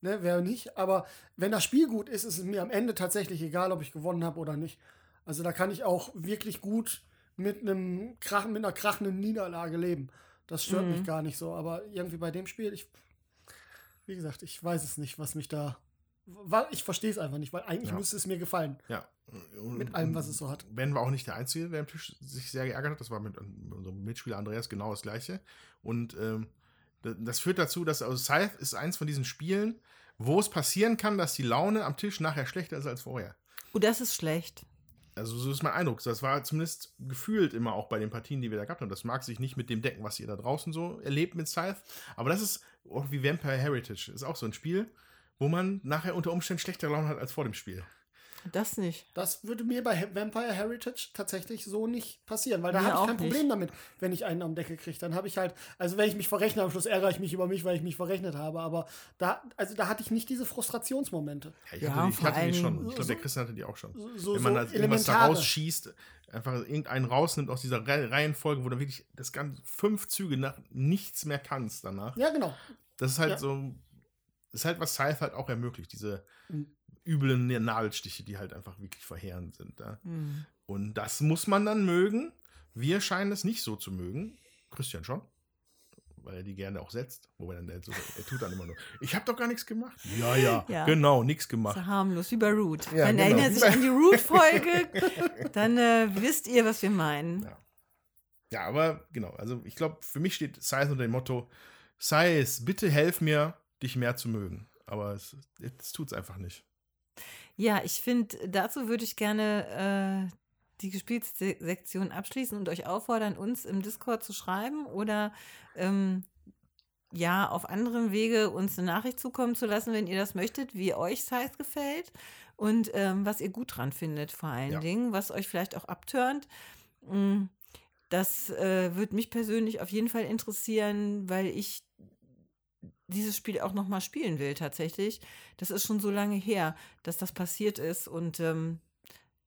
[SPEAKER 4] ne, wer nicht, aber wenn das Spiel gut ist, ist es mir am Ende tatsächlich egal, ob ich gewonnen habe oder nicht. Also da kann ich auch wirklich gut mit einem Krachen, mit einer krachenden Niederlage leben. Das stört
[SPEAKER 3] Mhm.
[SPEAKER 4] mich gar nicht so, aber irgendwie bei dem Spiel, ich, wie gesagt, ich weiß es nicht, was mich da, wa- ich verstehe es einfach nicht, weil eigentlich
[SPEAKER 2] Ja.
[SPEAKER 4] müsste es mir gefallen.
[SPEAKER 2] Ja.
[SPEAKER 4] Mit allem, was es so hat.
[SPEAKER 2] Ben war auch nicht der Einzige, der am Tisch sich sehr geärgert hat. Das war mit, unserem Mitspieler Andreas genau das Gleiche. Und ähm, das, das führt dazu, dass also Scythe ist eins von diesen Spielen, wo es passieren kann, dass die Laune am Tisch nachher schlechter ist als vorher.
[SPEAKER 3] Oh, das ist schlecht.
[SPEAKER 2] Also so ist mein Eindruck. Das war zumindest gefühlt immer auch bei den Partien, die wir da gehabt haben. Das mag sich nicht mit dem decken, was ihr da draußen so erlebt mit Scythe. Aber das ist auch wie Vampire Heritage. Ist auch so ein Spiel, wo man nachher unter Umständen schlechter Laune hat als vor dem Spiel.
[SPEAKER 3] Das nicht.
[SPEAKER 4] Das würde mir bei Vampire Heritage tatsächlich so nicht passieren, weil da habe ich kein Problem
[SPEAKER 3] nicht.
[SPEAKER 4] damit, wenn ich einen am Deckel kriege. Dann habe ich halt, also wenn ich mich verrechne, am Schluss ärgere ich mich über mich, weil ich mich verrechnet habe. Aber da, also da hatte ich nicht diese Frustrationsmomente.
[SPEAKER 2] Ja, ich
[SPEAKER 3] Ja,
[SPEAKER 2] hatte, die- ich hatte die schon. Ich glaube,
[SPEAKER 4] so-
[SPEAKER 2] der Christian hatte die auch schon.
[SPEAKER 4] So,
[SPEAKER 2] Wenn man
[SPEAKER 4] so
[SPEAKER 2] da irgendwas da rausschießt, einfach irgendeinen rausnimmt aus dieser Re Reihenfolge, wo du wirklich das ganze fünf Züge nach nichts mehr kannst danach.
[SPEAKER 4] Ja, genau.
[SPEAKER 2] Das ist halt
[SPEAKER 4] Ja.
[SPEAKER 2] so, ist halt, was Scythe halt auch ermöglicht, diese
[SPEAKER 4] Mhm.
[SPEAKER 2] üblen Nadelstiche, die halt einfach wirklich verheerend sind. Ja?
[SPEAKER 3] Hm.
[SPEAKER 2] Und das muss man dann mögen. Wir scheinen es nicht so zu mögen. Christian schon. Weil er die gerne auch setzt. Wobei dann der, so, er tut dann immer nur, ich habe doch gar nichts gemacht. Ja, ja,
[SPEAKER 3] Ja.
[SPEAKER 2] genau, nichts gemacht.
[SPEAKER 3] So harmlos, wie bei Root.
[SPEAKER 2] Ja,
[SPEAKER 3] Man
[SPEAKER 2] genau,
[SPEAKER 3] erinnert sich an die Root-Folge, dann äh, wisst ihr, was wir meinen.
[SPEAKER 2] Ja. Ja, aber genau, also ich glaube, für mich steht Scythe unter dem Motto, Scythe, bitte helf mir, dich mehr zu mögen. Aber es, es tut es einfach nicht.
[SPEAKER 3] Ja, ich finde, dazu würde ich gerne äh, die Gespielsektion abschließen und euch auffordern, uns im Discord zu schreiben oder ähm, ja, auf anderem Wege uns eine Nachricht zukommen zu lassen, wenn ihr das möchtet, wie euch Size gefällt und ähm, was ihr gut dran findet, vor allen
[SPEAKER 2] Ja.
[SPEAKER 3] Dingen, was euch vielleicht auch abturnt. Mm, Das äh, würde mich persönlich auf jeden Fall interessieren, weil ich dieses Spiel auch noch mal spielen will tatsächlich. Das ist schon so lange her, dass das passiert ist und ähm,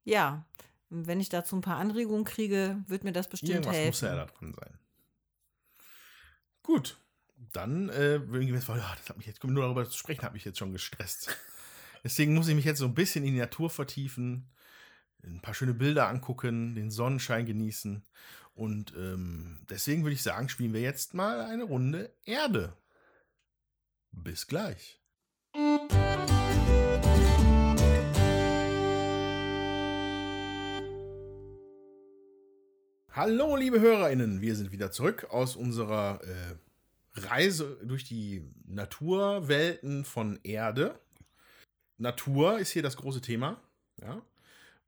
[SPEAKER 3] ja, wenn ich dazu ein paar Anregungen kriege, wird mir das bestimmt
[SPEAKER 2] Irgendwas
[SPEAKER 3] helfen.
[SPEAKER 2] muss ja da dran sein. Gut, dann äh, ja, das hat mich jetzt, nur darüber zu sprechen, hat mich jetzt schon gestresst. Deswegen muss ich mich jetzt so ein bisschen in die Natur vertiefen, ein paar schöne Bilder angucken, den Sonnenschein genießen. Und ähm, deswegen würde ich sagen, spielen wir jetzt mal eine Runde Erde. Bis gleich. Hallo, liebe HörerInnen, wir sind wieder zurück aus unserer äh, Reise durch die Naturwelten von Erde. Natur ist hier das große Thema. Ja?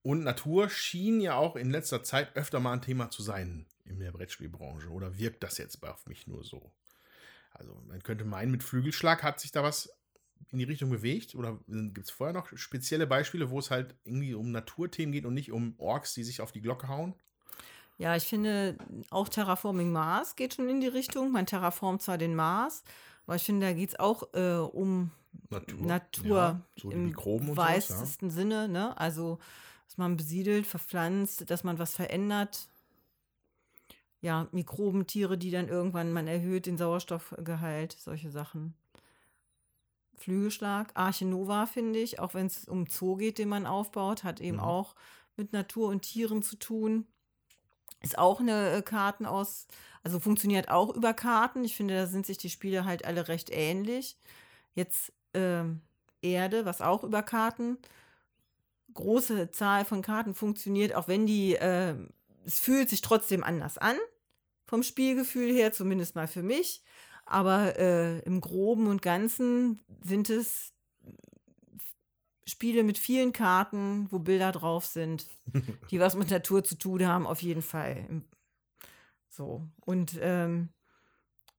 [SPEAKER 2] Und Natur schien ja auch in letzter Zeit öfter mal ein Thema zu sein in der Brettspielbranche. Oder wirkt das jetzt auf mich nur so? Also man könnte meinen, mit Flügelschlag hat sich da was in die Richtung bewegt? Oder gibt es vorher noch spezielle Beispiele, wo es halt irgendwie um Naturthemen geht und nicht um Orks, die sich auf die Glocke hauen?
[SPEAKER 3] Ja, ich finde, auch Terraforming Mars geht schon in die Richtung. Man terraformt zwar den Mars, aber ich finde, da geht es auch äh, um Natur, Natur ja,
[SPEAKER 2] so im
[SPEAKER 3] weitesten ja. Sinne. Ne? Also, dass man besiedelt, verpflanzt, dass man was verändert. Ja, Mikrobentiere, die dann irgendwann, man erhöht den Sauerstoffgehalt, solche Sachen. Flügelschlag, Arche Nova finde ich, auch wenn es um Zoo geht, den man aufbaut, hat eben mhm. auch mit Natur und Tieren zu tun. Ist auch eine äh, Karten aus, also funktioniert auch über Karten. Ich finde, da sind sich die Spiele halt alle recht ähnlich. Jetzt ähm, Erde, was auch über Karten. Große Zahl von Karten funktioniert, auch wenn die, äh, es fühlt sich trotzdem anders an. Vom Spielgefühl her, zumindest mal für mich. Aber äh, im Groben und Ganzen sind es Spiele mit vielen Karten, wo Bilder drauf sind, die was mit Natur zu tun haben, auf jeden Fall. So. Und ähm,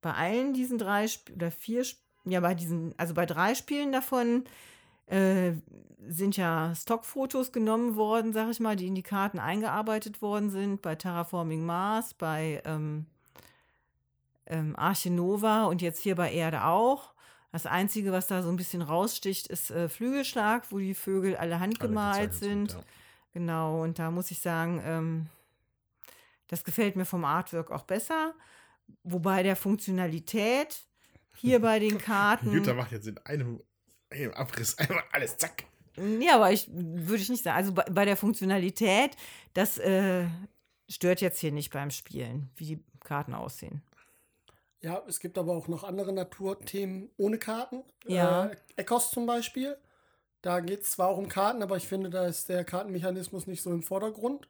[SPEAKER 3] bei allen diesen drei Sp oder vier, Sp ja, bei diesen, also bei drei Spielen davon äh, sind ja Stockfotos genommen worden, sag ich mal, die in die Karten eingearbeitet worden sind. Bei Terraforming Mars, bei ähm, ähm, Arche Nova und jetzt hier bei Erde auch. Das Einzige, was da so ein bisschen raussticht, ist äh, Flügelschlag, wo die Vögel alle handgemalt alle sind. sind ja. Genau, und da muss ich sagen, ähm, das gefällt mir vom Artwork auch besser. Wobei der Funktionalität hier bei den Karten.
[SPEAKER 2] Jutta macht jetzt in einem, einem Abriss einmal alles zack.
[SPEAKER 3] Ja, aber ich würde ich nicht sagen. Also bei, bei der Funktionalität, das äh, stört jetzt hier nicht beim Spielen, wie die Karten aussehen.
[SPEAKER 4] Ja, es gibt aber auch noch andere Naturthemen ohne Karten.
[SPEAKER 3] Ja.
[SPEAKER 4] Äh, Ecos zum Beispiel. Da geht es zwar auch um Karten, aber ich finde, da ist der Kartenmechanismus nicht so im Vordergrund.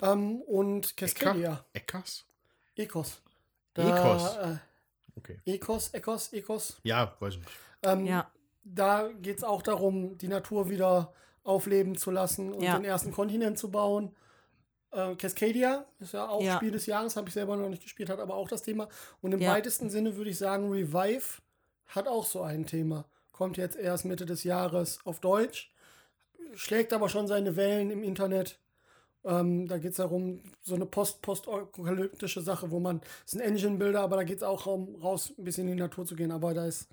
[SPEAKER 4] Ähm, und Cascadia.
[SPEAKER 2] Ecos?
[SPEAKER 4] Ecos.
[SPEAKER 2] Da, Ecos. Äh,
[SPEAKER 4] okay. Ecos, Ecos, Ecos.
[SPEAKER 2] Ja, weiß ich nicht.
[SPEAKER 3] Ähm, ja.
[SPEAKER 4] Da geht es auch darum, die Natur wieder aufleben zu lassen und
[SPEAKER 3] ja.
[SPEAKER 4] den ersten Kontinent zu bauen. Äh, Cascadia ist ja auch ja. Spiel des Jahres, habe ich selber noch nicht gespielt, hat aber auch das Thema. Und im ja. weitesten Sinne würde ich sagen, Revive hat auch so ein Thema. Kommt jetzt erst Mitte des Jahres auf Deutsch, schlägt aber schon seine Wellen im Internet. Ähm, da geht es darum, so eine post-postapokalyptische Sache, wo man, es ist ein Engine-Builder, aber da geht es auch um, raus, ein bisschen in die Natur zu gehen. Aber da ist,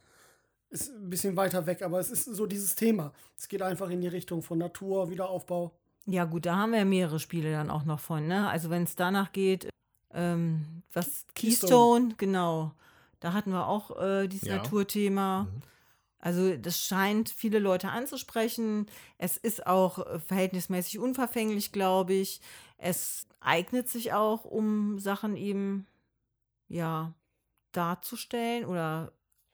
[SPEAKER 4] ist ein bisschen weiter weg. Aber es ist so dieses Thema. Es geht einfach in die Richtung von Natur, Wiederaufbau.
[SPEAKER 3] Ja, gut, da haben wir ja mehrere Spiele dann auch noch von, ne? Also wenn es danach geht, ähm, was Keystone, Keystone, genau. Da hatten wir auch äh, dieses ja. Naturthema. Mhm. Also das scheint viele Leute anzusprechen. Es ist auch äh, verhältnismäßig unverfänglich, glaube ich. Es eignet sich auch, um Sachen eben ja darzustellen oder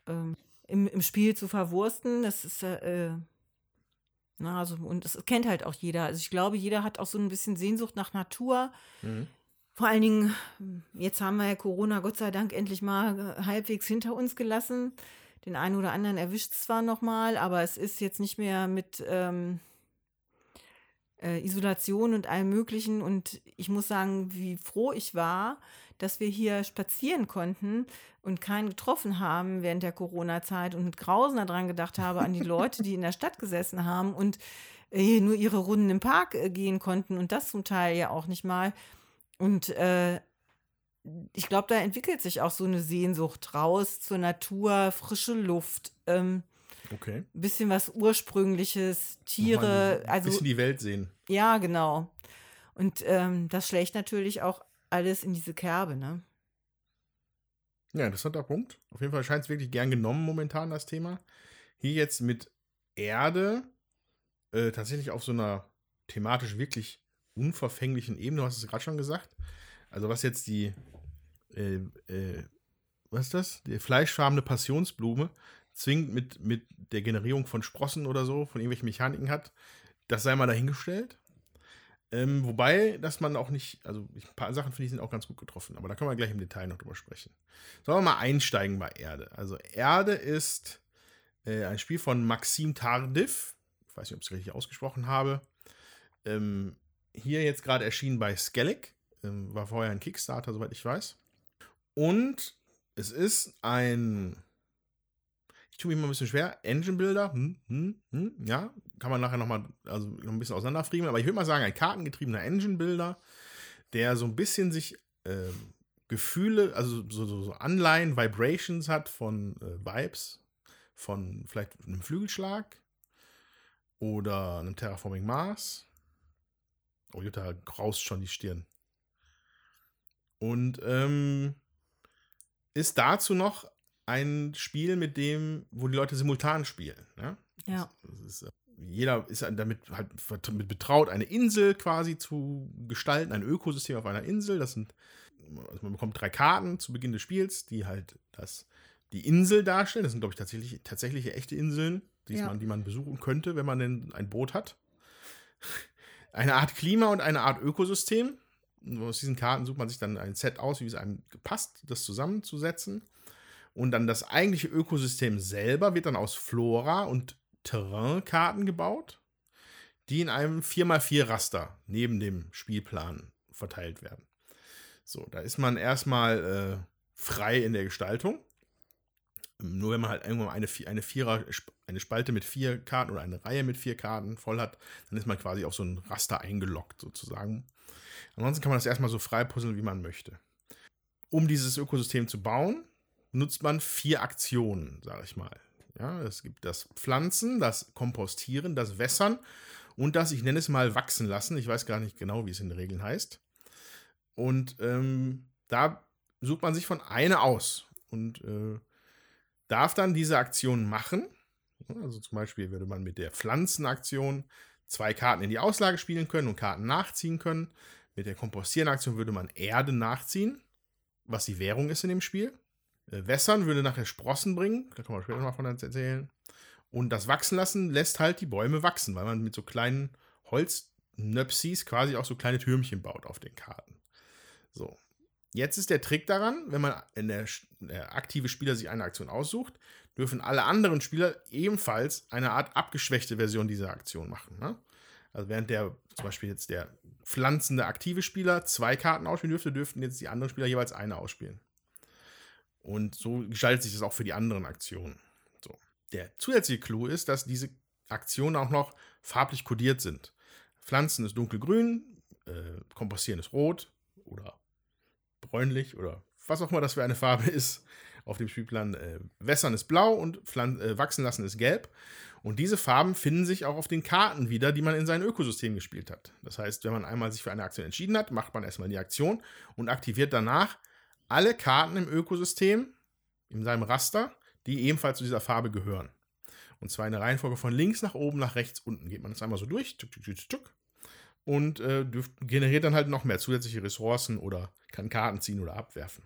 [SPEAKER 3] ähm, im, im Spiel zu verwursten. Das ist äh, na, also, und das kennt halt auch jeder. Also ich glaube, jeder hat auch so ein bisschen Sehnsucht nach Natur. Mhm. Vor allen Dingen, jetzt haben wir ja Corona Gott sei Dank endlich mal halbwegs hinter uns gelassen. Den einen oder anderen erwischt es zwar noch mal, aber es ist jetzt nicht mehr mit ähm, äh, Isolation und allem Möglichen. Und ich muss sagen, wie froh ich war, dass wir hier spazieren konnten und keinen getroffen haben während der Corona-Zeit und mit Grausen daran gedacht habe, an die Leute, die in der Stadt gesessen haben und äh, nur ihre Runden im Park äh, gehen konnten und das zum Teil ja auch nicht mal. Und äh, ich glaube, da entwickelt sich auch so eine Sehnsucht raus zur Natur, frische Luft. Ähm,
[SPEAKER 2] okay.
[SPEAKER 3] Bisschen was Ursprüngliches, Tiere.
[SPEAKER 2] Ein bisschen also, die Welt sehen.
[SPEAKER 3] Ja, genau. Und ähm, das schlägt natürlich auch alles in diese Kerbe, ne?
[SPEAKER 2] Ja, interessanter Punkt. Auf jeden Fall scheint es wirklich gern genommen momentan, das Thema. Hier jetzt mit Erde äh, tatsächlich auf so einer thematisch wirklich unverfänglichen Ebene, du hast es gerade schon gesagt. Also was jetzt die, äh, äh, was ist das? Die fleischfarbene Passionsblume zwingend mit, mit der Generierung von Sprossen oder so, von irgendwelchen Mechaniken hat, das sei mal dahingestellt. Ähm, wobei, dass man auch nicht, also ein paar Sachen finde ich sind auch ganz gut getroffen, aber da können wir gleich im Detail noch drüber sprechen. Sollen wir mal einsteigen bei Erde? Also Erde ist äh, ein Spiel von Maxim Tardif. Ich weiß nicht, ob ich es richtig ausgesprochen habe. Ähm, hier jetzt gerade erschienen bei Skellig. Ähm, war vorher ein Kickstarter, soweit ich weiß. Und es ist ein. Tue mich mal ein bisschen schwer. Engine Builder. Hm, hm, hm, ja, kann man nachher nochmal also noch ein bisschen auseinanderfriemeln. Aber ich würde mal sagen, ein kartengetriebener Engine Builder, der so ein bisschen sich ähm, Gefühle, also so, so, so Anleihen, Vibrations hat von äh, Vibes, von vielleicht einem Flügelschlag oder einem Terraforming Mars. Oh, Jutta graust schon die Stirn. Und ähm, ist dazu noch ein Spiel, mit dem, wo die Leute simultan spielen. Ja.
[SPEAKER 3] Ja.
[SPEAKER 2] Das ist, äh, jeder ist damit halt mit betraut, eine Insel quasi zu gestalten, ein Ökosystem auf einer Insel. Das sind, also man bekommt drei Karten zu Beginn des Spiels, die halt das, die Insel darstellen. Das sind, glaube ich, tatsächlich, tatsächliche echte Inseln, die,
[SPEAKER 3] Ja.
[SPEAKER 2] man, die man besuchen könnte, wenn man denn ein Boot hat. Eine Art Klima und eine Art Ökosystem. Aus diesen Karten sucht man sich dann ein Set aus, wie es einem passt, das zusammenzusetzen. Und dann das eigentliche Ökosystem selber wird dann aus Flora und Terrainkarten gebaut, die in einem 4x4 Raster neben dem Spielplan verteilt werden. So, da ist man erstmal äh, frei in der Gestaltung. Nur wenn man halt irgendwann eine, eine Vierer, eine Spalte mit vier Karten oder eine Reihe mit vier Karten voll hat, dann ist man quasi auf so ein Raster eingeloggt sozusagen. Ansonsten kann man das erstmal so frei puzzeln, wie man möchte. Um dieses Ökosystem zu bauen, nutzt man vier Aktionen, sage ich mal. Ja, es gibt das Pflanzen, das Kompostieren, das Wässern und das, ich nenne es mal, wachsen lassen. Ich weiß gar nicht genau, wie es in den Regeln heißt. Und ähm, da sucht man sich von einer aus und äh, darf dann diese Aktion machen. Also zum Beispiel würde man mit der Pflanzenaktion zwei Karten in die Auslage spielen können und Karten nachziehen können. Mit der Kompostieren-Aktion würde man Erde nachziehen, was die Währung ist in dem Spiel. Äh, Wässern würde nachher Sprossen bringen, da kann man später noch von erzählen. Und das Wachsen lassen lässt halt die Bäume wachsen, weil man mit so kleinen Holznöpsis quasi auch so kleine Türmchen baut auf den Karten. So. Jetzt ist der Trick daran, wenn man in der, der aktive Spieler sich eine Aktion aussucht, dürfen alle anderen Spieler ebenfalls eine Art abgeschwächte Version dieser Aktion machen. Ne? Also während der zum Beispiel jetzt der pflanzende aktive Spieler zwei Karten ausspielen dürfte, dürften jetzt die anderen Spieler jeweils eine ausspielen. Und so gestaltet sich das auch für die anderen Aktionen. So. Der zusätzliche Clou ist, dass diese Aktionen auch noch farblich kodiert sind. Pflanzen ist dunkelgrün, äh, Kompostieren ist rot oder bräunlich oder was auch immer das für eine Farbe ist auf dem Spielplan. Äh, Wässern ist blau und Pflan äh, wachsen lassen ist gelb. Und diese Farben finden sich auch auf den Karten wieder, die man in sein Ökosystem gespielt hat. Das heißt, wenn man einmal sich für eine Aktion entschieden hat, macht man erstmal die Aktion und aktiviert danach alle Karten im Ökosystem, in seinem Raster, die ebenfalls zu dieser Farbe gehören. Und zwar in der Reihenfolge von links nach oben, nach rechts, unten. Geht man das einmal so durch, tuk, tuk, tuk, tuk, und äh, generiert dann halt noch mehr zusätzliche Ressourcen oder kann Karten ziehen oder abwerfen.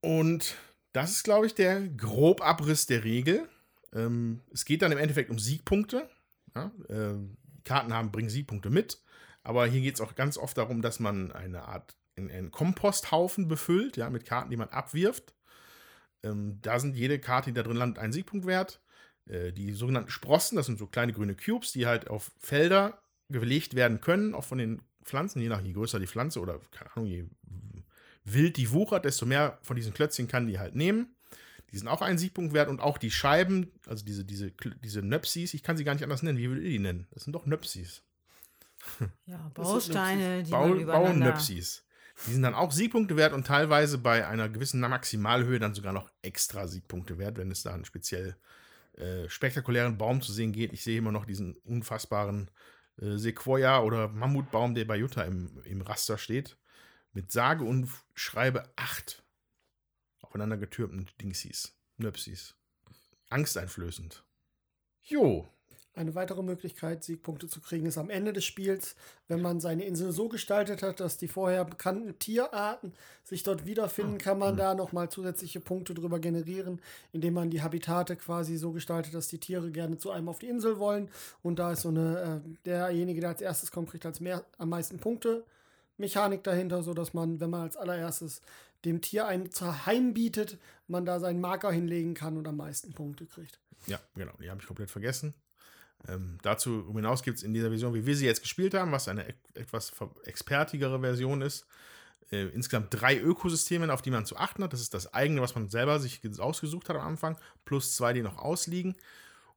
[SPEAKER 2] Und das ist, glaube ich, der Grobabriss der Regel. Ähm, es geht dann im Endeffekt um Siegpunkte. Ja? Ähm, Karten haben, bringen Siegpunkte mit. Aber hier geht es auch ganz oft darum, dass man eine Art einen, einen Komposthaufen befüllt, ja, mit Karten, die man abwirft. Ähm, da sind jede Karte, die da drin landet, einen Siegpunkt wert. Äh, die sogenannten Sprossen, das sind so kleine grüne Cubes, die halt auf Felder gelegt werden können, auch von den Pflanzen, je nach je größer die Pflanze oder keine Ahnung, je wild die wuchert, desto mehr von diesen Klötzchen kann die halt nehmen. Die sind auch einen Siegpunkt wert und auch die Scheiben, also diese, diese, diese Nöpsis, ich kann sie gar nicht anders nennen. Wie würdet ihr die nennen? Das sind doch Nöpsis.
[SPEAKER 3] Ja, Bausteine, die
[SPEAKER 2] Bau,
[SPEAKER 3] man übereinander...
[SPEAKER 2] Bauernöpsis. Die sind dann auch Siegpunkte wert und teilweise bei einer gewissen Maximalhöhe dann sogar noch extra Siegpunkte wert, wenn es da einen speziell äh, spektakulären Baum zu sehen geht. Ich sehe immer noch diesen unfassbaren äh, Sequoia oder Mammutbaum, der bei Jutta im, im Raster steht, mit sage und schreibe acht aufeinander getürmten Dingsies, Nöpsis. Angsteinflößend. Jo,
[SPEAKER 4] Eine weitere Möglichkeit, Siegpunkte zu kriegen, ist am Ende des Spiels, wenn man seine Insel so gestaltet hat, dass die vorher bekannten Tierarten sich dort wiederfinden, kann man da nochmal zusätzliche Punkte drüber generieren, indem man die Habitate quasi so gestaltet, dass die Tiere gerne zu einem auf die Insel wollen. Und da ist so eine, äh, derjenige, der als erstes kommt, kriegt als mehr, am meisten Punkte. Mechanik dahinter, sodass man, wenn man als allererstes dem Tier ein Zuheim bietet, man da seinen Marker hinlegen kann und am meisten Punkte kriegt.
[SPEAKER 2] Ja, genau, die habe ich komplett vergessen. Ähm, dazu hinaus gibt es in dieser Version, wie wir sie jetzt gespielt haben, was eine e etwas expertigere Version ist, äh, insgesamt drei Ökosysteme, auf die man zu achten hat. Das ist das eigene, was man selber sich ausgesucht hat am Anfang, plus zwei, die noch ausliegen.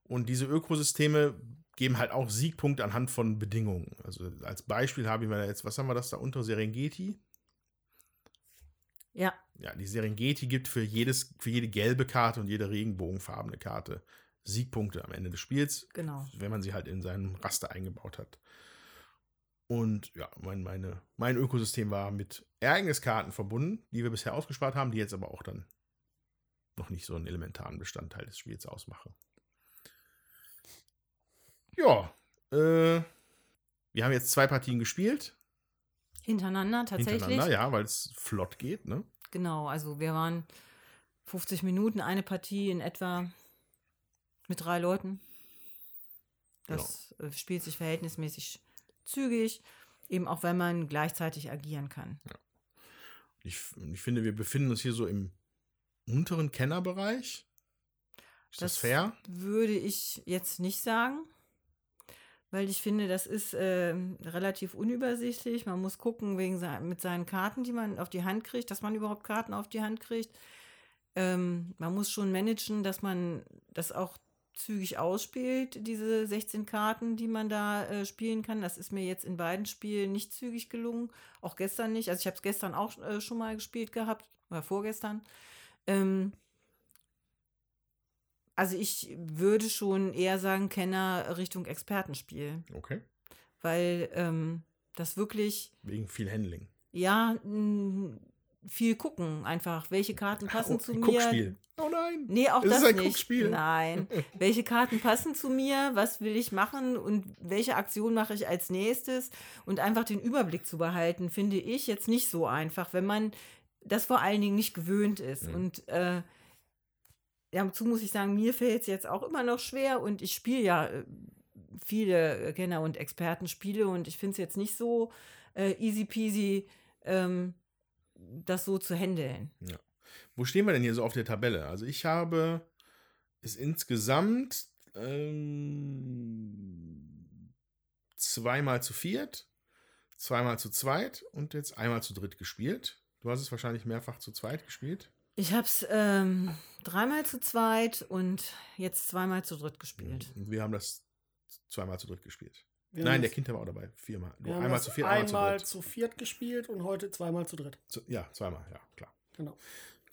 [SPEAKER 2] Und diese Ökosysteme geben halt auch Siegpunkte anhand von Bedingungen. Also als Beispiel haben wir jetzt, was haben wir das da unter? Serengeti?
[SPEAKER 3] Ja.
[SPEAKER 2] Ja, die Serengeti gibt für, jedes, für jede gelbe Karte und jede regenbogenfarbene Karte Siegpunkte am Ende des Spiels.
[SPEAKER 3] Genau.
[SPEAKER 2] Wenn man sie halt in seinem Raster eingebaut hat. Und ja, mein, meine, mein Ökosystem war mit Ereigniskarten verbunden, die wir bisher ausgespart haben, die jetzt aber auch dann noch nicht so einen elementaren Bestandteil des Spiels ausmachen. Ja, äh, wir haben jetzt zwei Partien gespielt.
[SPEAKER 3] Hintereinander tatsächlich.
[SPEAKER 2] Hintereinander, ja, weil es flott geht, ne?
[SPEAKER 3] Genau, also wir waren 50 Minuten, eine Partie in etwa mit drei Leuten. Das genau. spielt sich verhältnismäßig zügig, eben auch wenn man gleichzeitig agieren kann.
[SPEAKER 2] Ja. Ich, ich finde, wir befinden uns hier so im unteren Kennerbereich. Ist das, das fair?
[SPEAKER 3] Würde ich jetzt nicht sagen weil ich finde, das ist äh, relativ unübersichtlich. Man muss gucken wegen mit seinen Karten, die man auf die Hand kriegt, dass man überhaupt Karten auf die Hand kriegt. Ähm, man muss schon managen, dass man das auch zügig ausspielt, diese 16 Karten, die man da äh, spielen kann. Das ist mir jetzt in beiden Spielen nicht zügig gelungen, auch gestern nicht. Also ich habe es gestern auch äh, schon mal gespielt gehabt, oder vorgestern. Ähm, also ich würde schon eher sagen, Kenner Richtung Expertenspiel.
[SPEAKER 2] Okay.
[SPEAKER 3] Weil ähm, das wirklich.
[SPEAKER 2] Wegen viel Handling.
[SPEAKER 3] Ja, viel gucken einfach. Welche Karten passen oh, zu mir?
[SPEAKER 2] Guckspiel. Oh nein.
[SPEAKER 3] Nee, auch
[SPEAKER 2] es
[SPEAKER 3] das
[SPEAKER 2] ist ein
[SPEAKER 3] nicht.
[SPEAKER 2] Guckspiel.
[SPEAKER 3] Nein. welche Karten passen zu mir? Was will ich machen? Und welche Aktion mache ich als nächstes? Und einfach den Überblick zu behalten, finde ich jetzt nicht so einfach, wenn man das vor allen Dingen nicht gewöhnt ist. Mhm. Und äh, dazu muss ich sagen, mir fällt es jetzt auch immer noch schwer und ich spiele ja äh, viele Kenner- und Expertenspiele und ich finde es jetzt nicht so äh, easy peasy, ähm, das so zu handeln.
[SPEAKER 2] Ja. Wo stehen wir denn hier so auf der Tabelle? Also ich habe es insgesamt ähm, zweimal zu viert, zweimal zu zweit und jetzt einmal zu dritt gespielt. Du hast es wahrscheinlich mehrfach zu zweit gespielt.
[SPEAKER 3] Ich habe es ähm, dreimal zu zweit und jetzt zweimal zu dritt gespielt.
[SPEAKER 2] Wir haben das zweimal zu dritt gespielt. Wir Nein, der Kinder war auch dabei. Viermal.
[SPEAKER 4] Wir einmal zu viert, einmal, einmal zu, zu, viert gespielt und heute zweimal zu dritt.
[SPEAKER 2] Zu, ja, zweimal, ja, klar.
[SPEAKER 4] Genau.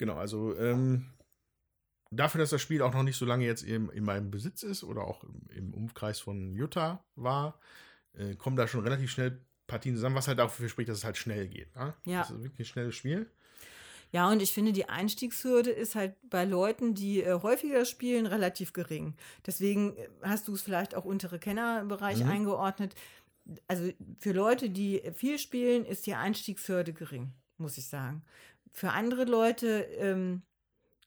[SPEAKER 2] Genau, also ähm, dafür, dass das Spiel auch noch nicht so lange jetzt in, in meinem Besitz ist oder auch im, im Umkreis von Utah war, äh, kommen da schon relativ schnell Partien zusammen, was halt dafür spricht, dass es halt schnell geht. Ne?
[SPEAKER 3] Ja.
[SPEAKER 2] Das ist wirklich ein schnelles Spiel.
[SPEAKER 3] Ja, und ich finde, die Einstiegshürde ist halt bei Leuten, die äh, häufiger spielen, relativ gering. Deswegen äh, hast du es vielleicht auch untere Kennerbereich mhm. eingeordnet. Also für Leute, die viel spielen, ist die Einstiegshürde gering, muss ich sagen. Für andere Leute ähm,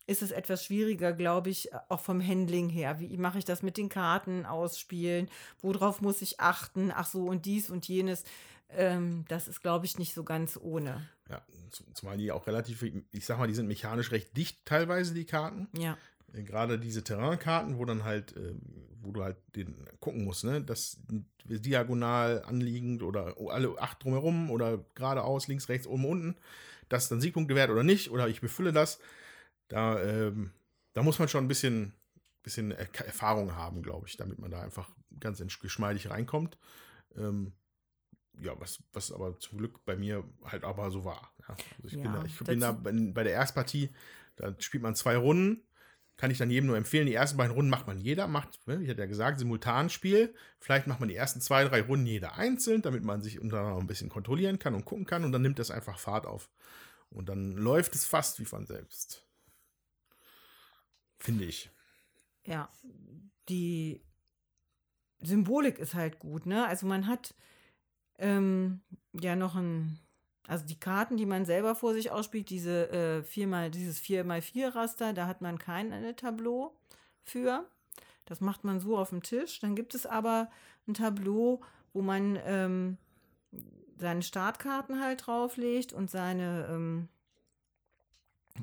[SPEAKER 3] ist es etwas schwieriger, glaube ich, auch vom Handling her. Wie mache ich das mit den Karten ausspielen? Worauf muss ich achten? Ach so, und dies und jenes. Ähm, das ist, glaube ich, nicht so ganz ohne.
[SPEAKER 2] Ja, zumal die auch relativ, ich sag mal, die sind mechanisch recht dicht teilweise, die Karten.
[SPEAKER 3] Ja.
[SPEAKER 2] Äh, gerade diese Terrainkarten, wo dann halt, äh, wo du halt den gucken musst, ne, dass diagonal anliegend oder alle acht drumherum oder geradeaus, links, rechts, oben, unten, das dann Siegpunkte wert oder nicht, oder ich befülle das. Da, ähm, da muss man schon ein bisschen, bisschen Erfahrung haben, glaube ich, damit man da einfach ganz geschmeidig reinkommt. Ähm, ja, was, was aber zum Glück bei mir halt aber so war. Ja, also ich ja, bin da, ich bin da bei der Erstpartie, da spielt man zwei Runden. Kann ich dann jedem nur empfehlen. Die ersten beiden Runden macht man jeder, macht, ne, ich hatte ja gesagt, Simultanspiel. Vielleicht macht man die ersten zwei, drei Runden jeder einzeln, damit man sich untereinander ein bisschen kontrollieren kann und gucken kann und dann nimmt das einfach Fahrt auf. Und dann läuft es fast wie von selbst. Finde ich.
[SPEAKER 3] Ja, die Symbolik ist halt gut, ne? Also man hat ähm, ja noch ein, also die Karten, die man selber vor sich ausspielt, diese äh, viermal, dieses 4x4-Raster, da hat man kein Tableau für. Das macht man so auf dem Tisch. Dann gibt es aber ein Tableau, wo man ähm, seine Startkarten halt drauflegt und seine, ähm,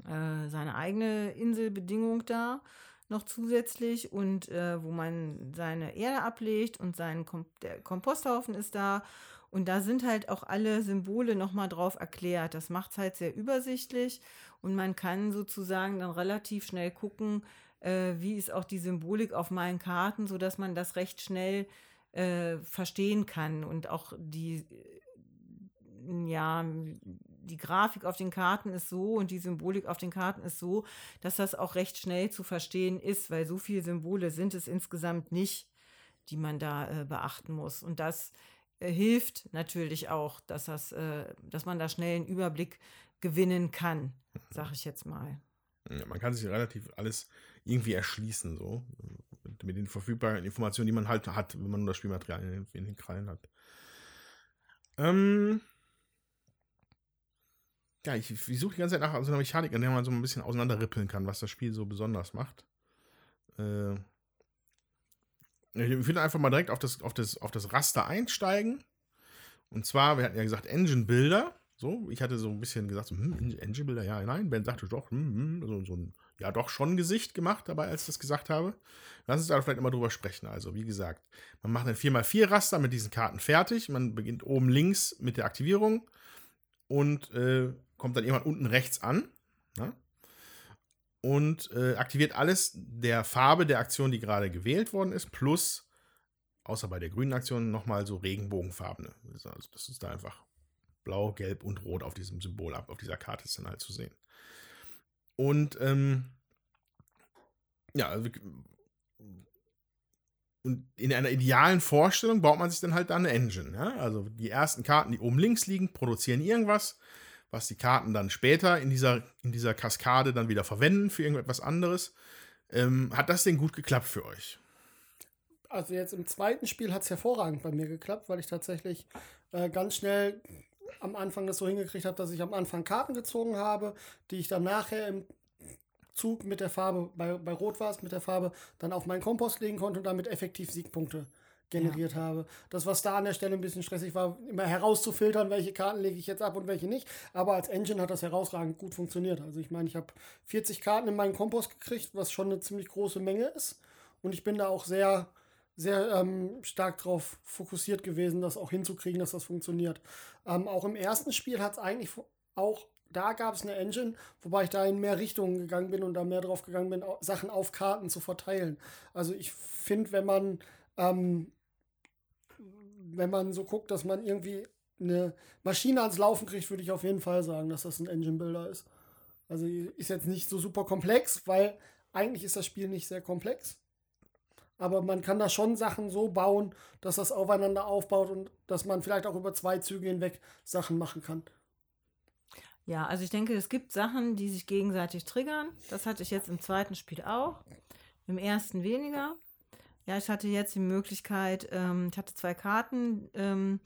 [SPEAKER 3] äh, seine eigene Inselbedingung da. noch zusätzlich und äh, wo man seine Erde ablegt und sein Kom der Komposthaufen ist da. Und da sind halt auch alle Symbole nochmal drauf erklärt. Das macht es halt sehr übersichtlich und man kann sozusagen dann relativ schnell gucken, äh, wie ist auch die Symbolik auf meinen Karten, sodass man das recht schnell äh, verstehen kann und auch die, ja, die Grafik auf den Karten ist so und die Symbolik auf den Karten ist so, dass das auch recht schnell zu verstehen ist, weil so viele Symbole sind es insgesamt nicht, die man da äh, beachten muss. Und das äh, hilft natürlich auch, dass, das, äh, dass man da schnell einen Überblick gewinnen kann, sag ich jetzt mal.
[SPEAKER 2] Ja, man kann sich relativ alles irgendwie erschließen, so. Mit den verfügbaren Informationen, die man halt hat, wenn man das Spielmaterial in, in den Krallen hat. Ähm, ja, ich, ich suche die ganze Zeit nach so einer Mechanik, an der man so ein bisschen auseinanderrippeln kann, was das Spiel so besonders macht. Äh, ich würde einfach mal direkt auf das, auf, das, auf das Raster einsteigen. Und zwar, wir hatten ja gesagt, Engine Builder. So, ich hatte so ein bisschen gesagt, so, hm, Engine Builder, ja, nein. Ben sagte doch, hm, hm, so, so ein, ja, doch schon Gesicht gemacht dabei, als ich das gesagt habe. Lass uns da vielleicht immer drüber sprechen. Also, wie gesagt, man macht ein 4x4 Raster mit diesen Karten fertig. Man beginnt oben links mit der Aktivierung und äh, kommt dann irgendwann unten rechts an. Ne? Und äh, aktiviert alles der Farbe der Aktion, die gerade gewählt worden ist, plus, außer bei der grünen Aktion, nochmal so regenbogenfarbene. Also das ist da einfach blau, gelb und rot auf diesem Symbol ab, auf dieser Karte ist dann halt zu sehen. Und ähm, ja, also, und in einer idealen Vorstellung baut man sich dann halt da eine Engine. Ja? Also die ersten Karten, die oben links liegen, produzieren irgendwas, was die Karten dann später in dieser, in dieser Kaskade dann wieder verwenden für irgendetwas anderes. Ähm, hat das denn gut geklappt für euch?
[SPEAKER 4] Also jetzt im zweiten Spiel hat es hervorragend bei mir geklappt, weil ich tatsächlich äh, ganz schnell am Anfang das so hingekriegt habe, dass ich am Anfang Karten gezogen habe, die ich dann nachher im Zug mit der Farbe, bei, bei Rot war es, mit der Farbe dann auf meinen Kompost legen konnte und damit effektiv Siegpunkte generiert ja. habe. Das, was da an der Stelle ein bisschen stressig war, immer herauszufiltern, welche Karten lege ich jetzt ab und welche nicht. Aber als Engine hat das herausragend gut funktioniert. Also ich meine, ich habe 40 Karten in meinen Kompost gekriegt, was schon eine ziemlich große Menge ist. Und ich bin da auch sehr sehr ähm, stark darauf fokussiert gewesen, das auch hinzukriegen, dass das funktioniert. Ähm, auch im ersten Spiel hat es eigentlich auch, da gab es eine Engine, wobei ich da in mehr Richtungen gegangen bin und da mehr drauf gegangen bin, Sachen auf Karten zu verteilen. Also ich finde, wenn man, ähm, wenn man so guckt, dass man irgendwie eine Maschine ans Laufen kriegt, würde ich auf jeden Fall sagen, dass das ein Engine-Builder ist. Also ist jetzt nicht so super komplex, weil eigentlich ist das Spiel nicht sehr komplex aber man kann da schon Sachen so bauen, dass das aufeinander aufbaut und dass man vielleicht auch über zwei Züge hinweg Sachen machen kann.
[SPEAKER 3] Ja, also ich denke, es gibt Sachen, die sich gegenseitig triggern. Das hatte ich jetzt im zweiten Spiel auch. Im ersten weniger. Ja, ich hatte jetzt die Möglichkeit, ähm, ich hatte zwei Karten, ähm,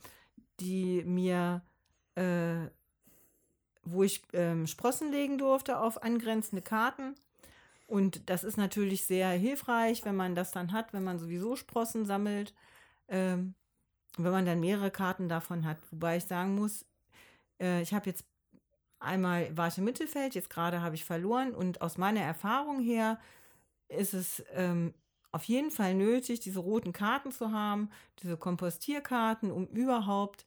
[SPEAKER 3] die mir, äh, wo ich ähm, Sprossen legen durfte auf angrenzende Karten. Und das ist natürlich sehr hilfreich, wenn man das dann hat, wenn man sowieso Sprossen sammelt, ähm, wenn man dann mehrere Karten davon hat. Wobei ich sagen muss, äh, ich habe jetzt einmal war ich im Mittelfeld, jetzt gerade habe ich verloren und aus meiner Erfahrung her ist es ähm, auf jeden Fall nötig, diese roten Karten zu haben, diese Kompostierkarten, um überhaupt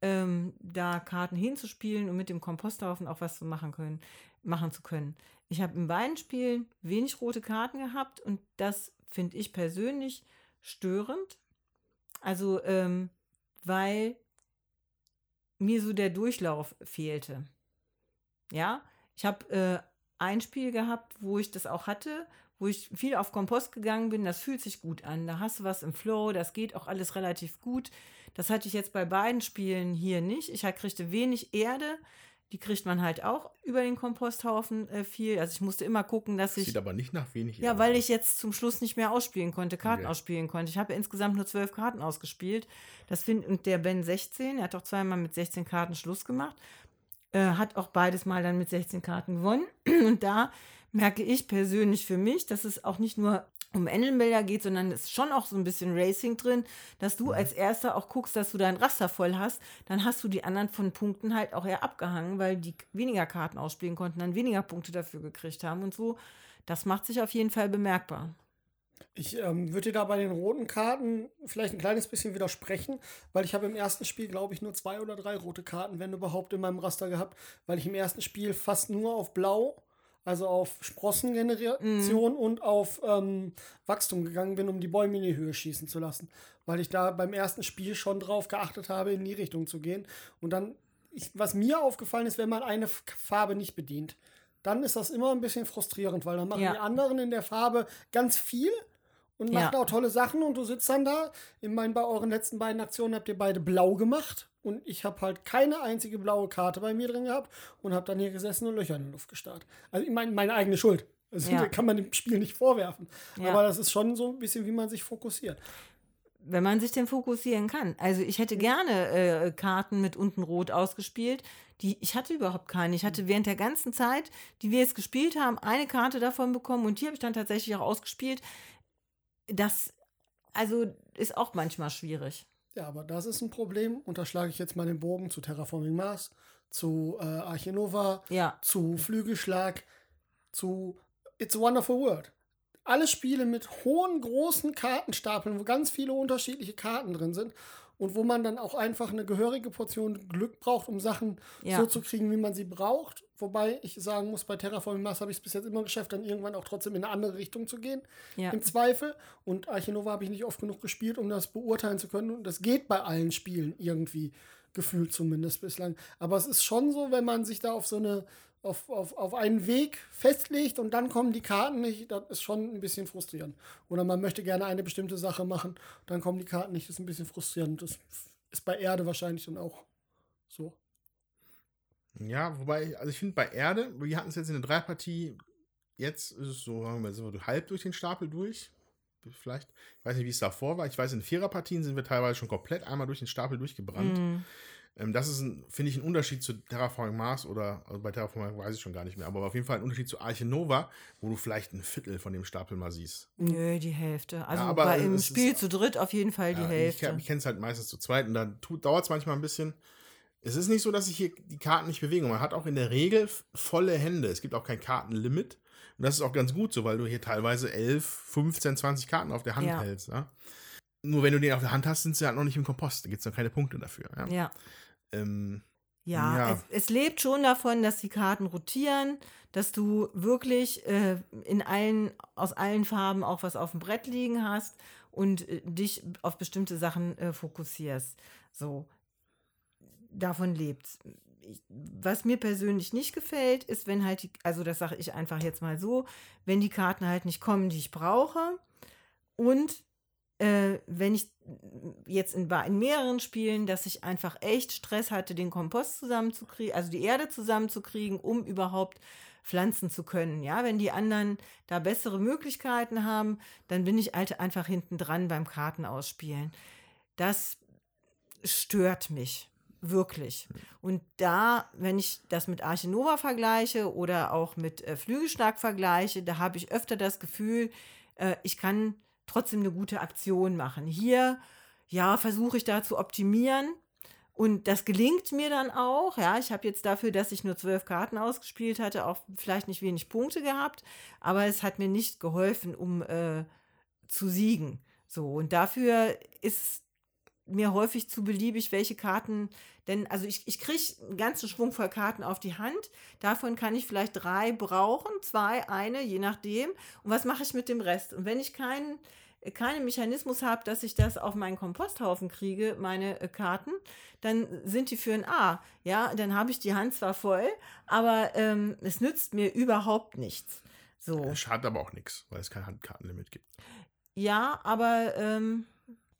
[SPEAKER 3] ähm, da Karten hinzuspielen und mit dem Komposthaufen auch was zu machen können, machen zu können. Ich habe in beiden Spielen wenig rote Karten gehabt und das finde ich persönlich störend. Also, ähm, weil mir so der Durchlauf fehlte. Ja, ich habe äh, ein Spiel gehabt, wo ich das auch hatte, wo ich viel auf Kompost gegangen bin. Das fühlt sich gut an. Da hast du was im Flow, das geht auch alles relativ gut. Das hatte ich jetzt bei beiden Spielen hier nicht. Ich kriegte wenig Erde. Die kriegt man halt auch über den Komposthaufen äh, viel. Also ich musste immer gucken, dass
[SPEAKER 2] das
[SPEAKER 3] ich.
[SPEAKER 2] Sieht aber nicht nach wenig.
[SPEAKER 3] Ja, weil ich jetzt zum Schluss nicht mehr ausspielen konnte, Karten okay. ausspielen konnte. Ich habe insgesamt nur zwölf Karten ausgespielt. Das find, und der Ben 16, er hat auch zweimal mit 16 Karten Schluss gemacht. Äh, hat auch beides Mal dann mit 16 Karten gewonnen. Und da merke ich persönlich für mich, dass es auch nicht nur um Engelbilder geht, sondern es ist schon auch so ein bisschen Racing drin, dass du mhm. als Erster auch guckst, dass du dein Raster voll hast, dann hast du die anderen von Punkten halt auch eher abgehangen, weil die weniger Karten ausspielen konnten, dann weniger Punkte dafür gekriegt haben und so. Das macht sich auf jeden Fall bemerkbar.
[SPEAKER 4] Ich ähm, würde dir da bei den roten Karten vielleicht ein kleines bisschen widersprechen, weil ich habe im ersten Spiel, glaube ich, nur zwei oder drei rote Karten, wenn überhaupt, in meinem Raster gehabt, weil ich im ersten Spiel fast nur auf Blau, also auf Sprossengeneration und auf ähm, Wachstum gegangen bin, um die Bäume in die Höhe schießen zu lassen. Weil ich da beim ersten Spiel schon drauf geachtet habe, in die Richtung zu gehen. Und dann, ich, was mir aufgefallen ist, wenn man eine Farbe nicht bedient, dann ist das immer ein bisschen frustrierend, weil dann machen
[SPEAKER 3] Ja.
[SPEAKER 4] die anderen in der Farbe ganz viel und machen
[SPEAKER 3] Ja.
[SPEAKER 4] auch tolle Sachen und du sitzt dann da. Ich meine, bei euren letzten beiden Aktionen habt ihr beide blau gemacht und ich habe halt keine einzige blaue Karte bei mir drin gehabt und habe dann hier gesessen und Löcher in die Luft gestarrt. Also ich meine, meine eigene Schuld. Also
[SPEAKER 3] Ja.
[SPEAKER 4] kann man dem Spiel nicht vorwerfen.
[SPEAKER 3] Ja.
[SPEAKER 4] Aber das ist schon so ein bisschen, wie man sich fokussiert.
[SPEAKER 3] wenn man sich denn fokussieren kann. Also ich hätte gerne äh, Karten mit unten rot ausgespielt. Die, ich hatte überhaupt keine. Ich hatte während der ganzen Zeit, die wir jetzt gespielt haben, eine Karte davon bekommen und die habe ich dann tatsächlich auch ausgespielt. Das also ist auch manchmal schwierig.
[SPEAKER 4] Ja, aber das ist ein Problem. Und da schlage ich jetzt mal den Bogen zu Terraforming Mars, zu äh, Arche Nova,
[SPEAKER 3] Ja,
[SPEAKER 4] zu Flügelschlag, zu It's a Wonderful World. Alle Spiele mit hohen, großen Kartenstapeln, wo ganz viele unterschiedliche Karten drin sind und wo man dann auch einfach eine gehörige Portion Glück braucht, um Sachen
[SPEAKER 3] Ja.
[SPEAKER 4] so zu kriegen, wie man sie braucht. Wobei ich sagen muss, bei Terraforming Mars habe ich es bis jetzt immer geschafft, dann irgendwann auch trotzdem in eine andere Richtung zu gehen.
[SPEAKER 3] ja.
[SPEAKER 4] Im Zweifel. Und Arche Nova habe ich nicht oft genug gespielt, um das beurteilen zu können. Und das geht bei allen Spielen irgendwie, gefühlt zumindest bislang. Aber es ist schon so, wenn man sich da auf so eine, auf, auf, auf einen Weg festlegt und dann kommen die Karten nicht, das ist schon ein bisschen frustrierend. Oder man möchte gerne eine bestimmte Sache machen, dann kommen die Karten nicht, das ist ein bisschen frustrierend. Das ist bei Erde wahrscheinlich dann auch so.
[SPEAKER 2] Ja, wobei, also ich finde bei Erde, wir hatten es jetzt in der Dreipartie, jetzt ist es so, sagen wir mal, sind wir halb durch den Stapel durch. Vielleicht, ich weiß nicht, wie es davor war. Ich weiß, in Viererpartien sind wir teilweise schon komplett einmal durch den Stapel durchgebrannt.
[SPEAKER 3] Mhm.
[SPEAKER 2] Ähm, das ist, finde ich, ein Unterschied zu Terraforming Mars oder, also bei Terraforming weiß ich schon gar nicht mehr, aber auf jeden Fall ein Unterschied zu Arche Nova, wo du vielleicht ein Viertel von dem Stapel mal siehst.
[SPEAKER 3] Nö, die Hälfte. Also
[SPEAKER 2] aber
[SPEAKER 3] bei, im
[SPEAKER 2] es ist-
[SPEAKER 3] Spiel zu dritt auf jeden Fall die
[SPEAKER 2] Ja, ich
[SPEAKER 3] Hälfte.
[SPEAKER 2] kenn- ich kenne es halt meistens zu zweit und dann dauert es manchmal ein bisschen. Es ist nicht so, dass sich hier die Karten nicht bewegen. Man hat auch in der Regel volle Hände. Es gibt auch kein Kartenlimit. Und das ist auch ganz gut so, weil du hier teilweise 11, 15, 20 Karten auf der Hand
[SPEAKER 3] Ja.
[SPEAKER 2] hältst. Ja? Nur wenn du den auf der Hand hast, sind sie halt noch nicht im Kompost. Da gibt es noch keine Punkte dafür. Ja?
[SPEAKER 3] Ja.
[SPEAKER 2] Ähm,
[SPEAKER 3] Ja,
[SPEAKER 2] Ja.
[SPEAKER 3] Es, es lebt schon davon, dass die Karten rotieren, dass du wirklich äh, in allen, aus allen Farben auch was auf dem Brett liegen hast und äh, dich auf bestimmte Sachen äh, fokussierst. So, davon lebt's. Ich, was mir persönlich nicht gefällt, ist, wenn halt die, also das sage ich einfach jetzt mal so, wenn die Karten halt nicht kommen, die ich brauche und äh, wenn ich jetzt in, in mehreren Spielen, dass ich einfach echt Stress hatte, den Kompost zusammenzukriegen, also die Erde zusammenzukriegen, um überhaupt pflanzen zu können. Ja, wenn die anderen da bessere Möglichkeiten haben, dann bin ich halt einfach hinten dran beim Kartenausspielen. Das stört mich wirklich. Und da, wenn ich das mit Arche Nova vergleiche oder auch mit äh, Flügelschlag vergleiche, da habe ich öfter das Gefühl, äh, ich kann trotzdem eine gute Aktion machen. Hier, ja, versuche ich da zu optimieren. Und das gelingt mir dann auch. Ja, ich habe jetzt dafür, dass ich nur zwölf Karten ausgespielt hatte, auch vielleicht nicht wenig Punkte gehabt, aber es hat mir nicht geholfen, um äh, zu siegen. So, und dafür ist mir häufig zu beliebig, welche Karten, denn also ich, ich kriege einen ganzen Schwung voll Karten auf die Hand. Davon kann ich vielleicht drei brauchen, zwei, eine, je nachdem. Und was mache ich mit dem Rest? Und wenn ich keinen keinen Mechanismus habe, dass ich das auf meinen Komposthaufen kriege, meine äh, Karten, dann sind die für ein A. Ja, dann habe ich die Hand zwar voll, aber ähm, es nützt mir überhaupt nichts. So.
[SPEAKER 2] es schadet aber auch nichts, weil es kein Handkartenlimit gibt.
[SPEAKER 3] Ja, aber ähm,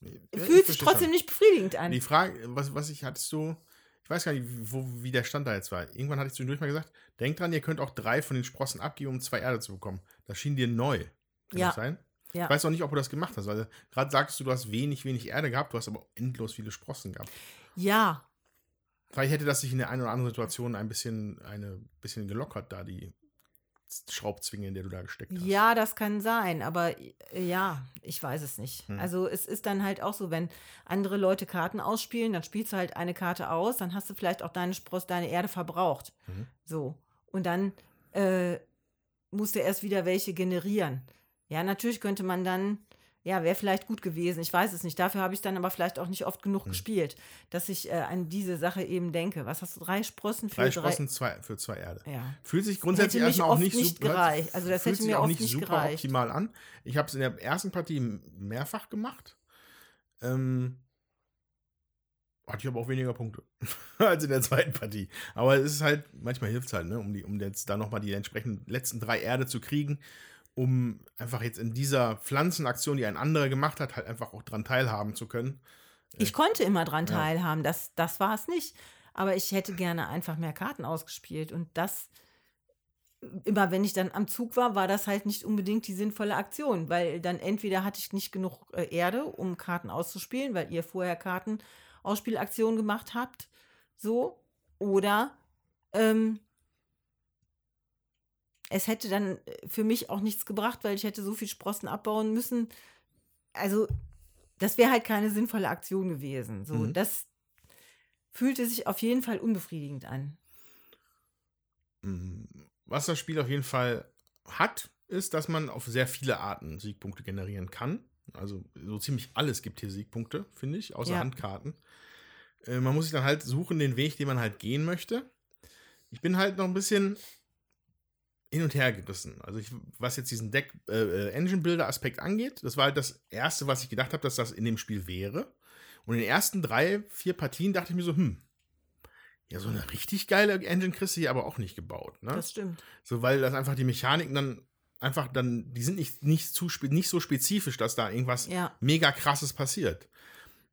[SPEAKER 2] Ja,
[SPEAKER 3] fühlt sich trotzdem nicht befriedigend an.
[SPEAKER 2] Die Frage, was, was ich hattest du, ich weiß gar nicht, wo, wie der Stand da jetzt war. Irgendwann hatte ich zwischendurch mal gesagt, denkt dran, ihr könnt auch drei von den Sprossen abgeben, um zwei Erde zu bekommen. Das schien dir neu. Kann
[SPEAKER 3] Ja.
[SPEAKER 2] das sein?
[SPEAKER 3] Ja.
[SPEAKER 2] Ich weiß auch nicht, ob du das gemacht hast, weil gerade sagtest du, du hast wenig, wenig Erde gehabt, du hast aber endlos viele Sprossen gehabt.
[SPEAKER 3] Ja,
[SPEAKER 2] Vielleicht hätte das sich in der einen oder anderen Situation ein bisschen, eine bisschen gelockert, da die Schraubzwinge, in der du da gesteckt hast.
[SPEAKER 3] Ja, das kann sein, aber äh, ja, ich weiß es nicht.
[SPEAKER 2] Hm.
[SPEAKER 3] Also es ist dann halt auch so, wenn andere Leute Karten ausspielen, dann spielst du halt eine Karte aus, dann hast du vielleicht auch deine Spross, deine Erde verbraucht.
[SPEAKER 2] Mhm.
[SPEAKER 3] So. Und dann äh, musst du erst wieder welche generieren. Ja, natürlich könnte man dann, ja, wäre vielleicht gut gewesen. Ich weiß es nicht. Dafür habe ich dann aber vielleicht auch nicht oft genug
[SPEAKER 2] Hm.
[SPEAKER 3] gespielt, dass ich äh, an diese Sache eben denke. Was hast du? Drei Sprossen für
[SPEAKER 2] Drei Sprossen zwei, für zwei Erde.
[SPEAKER 3] Ja.
[SPEAKER 2] Fühlt sich grundsätzlich erstmal auch nicht,
[SPEAKER 3] nicht
[SPEAKER 2] super,
[SPEAKER 3] gereicht. Also das hätte mir
[SPEAKER 2] auch nicht super
[SPEAKER 3] gereicht.
[SPEAKER 2] optimal an. Ich habe es in der ersten Partie mehrfach gemacht. Ähm, hatte ich aber auch weniger Punkte als in der zweiten Partie. Aber es ist halt, manchmal hilft es halt, ne, um, die, um jetzt da nochmal die entsprechenden letzten drei Erde zu kriegen, um einfach jetzt in dieser Pflanzenaktion, die ein anderer gemacht hat, halt einfach auch dran teilhaben zu können.
[SPEAKER 3] Ich konnte immer dran
[SPEAKER 2] Ja.
[SPEAKER 3] teilhaben, das, das war es nicht. Aber ich hätte gerne einfach mehr Karten ausgespielt. Und das, immer wenn ich dann am Zug war, war das halt nicht unbedingt die sinnvolle Aktion, weil dann entweder hatte ich nicht genug äh, Erde, um Karten auszuspielen, weil ihr vorher Karten Ausspielaktionen gemacht habt, so, oder ähm, es hätte dann äh, für mich auch nichts gebracht, weil ich hätte so viel Sprossen abbauen müssen. Also, das wäre halt keine sinnvolle Aktion gewesen. So,
[SPEAKER 2] Mhm.
[SPEAKER 3] das fühlte sich auf jeden Fall unbefriedigend an.
[SPEAKER 2] Mm, Was das Spiel auf jeden Fall hat, ist, dass man auf sehr viele Arten Siegpunkte generieren kann. Also so ziemlich alles gibt hier Siegpunkte, finde ich, außer
[SPEAKER 3] Ja.
[SPEAKER 2] Handkarten. Äh, man muss sich dann halt suchen, den Weg, den man halt gehen möchte. Ich bin halt noch ein bisschen hin und her gerissen. Also ich, was jetzt diesen Deck äh, äh, Engine Builder Aspekt angeht, das war halt das erste, was ich gedacht habe, dass das in dem Spiel wäre. Und in den ersten drei, vier Partien dachte ich mir so, hm, ja, so eine richtig geile Engine kriegst du hier aber auch nicht gebaut. Ne?
[SPEAKER 3] Das stimmt.
[SPEAKER 2] So, weil das einfach die Mechaniken dann einfach dann, die sind nicht, nicht, zu, nicht so spezifisch, dass da irgendwas
[SPEAKER 3] Ja.
[SPEAKER 2] mega krasses passiert.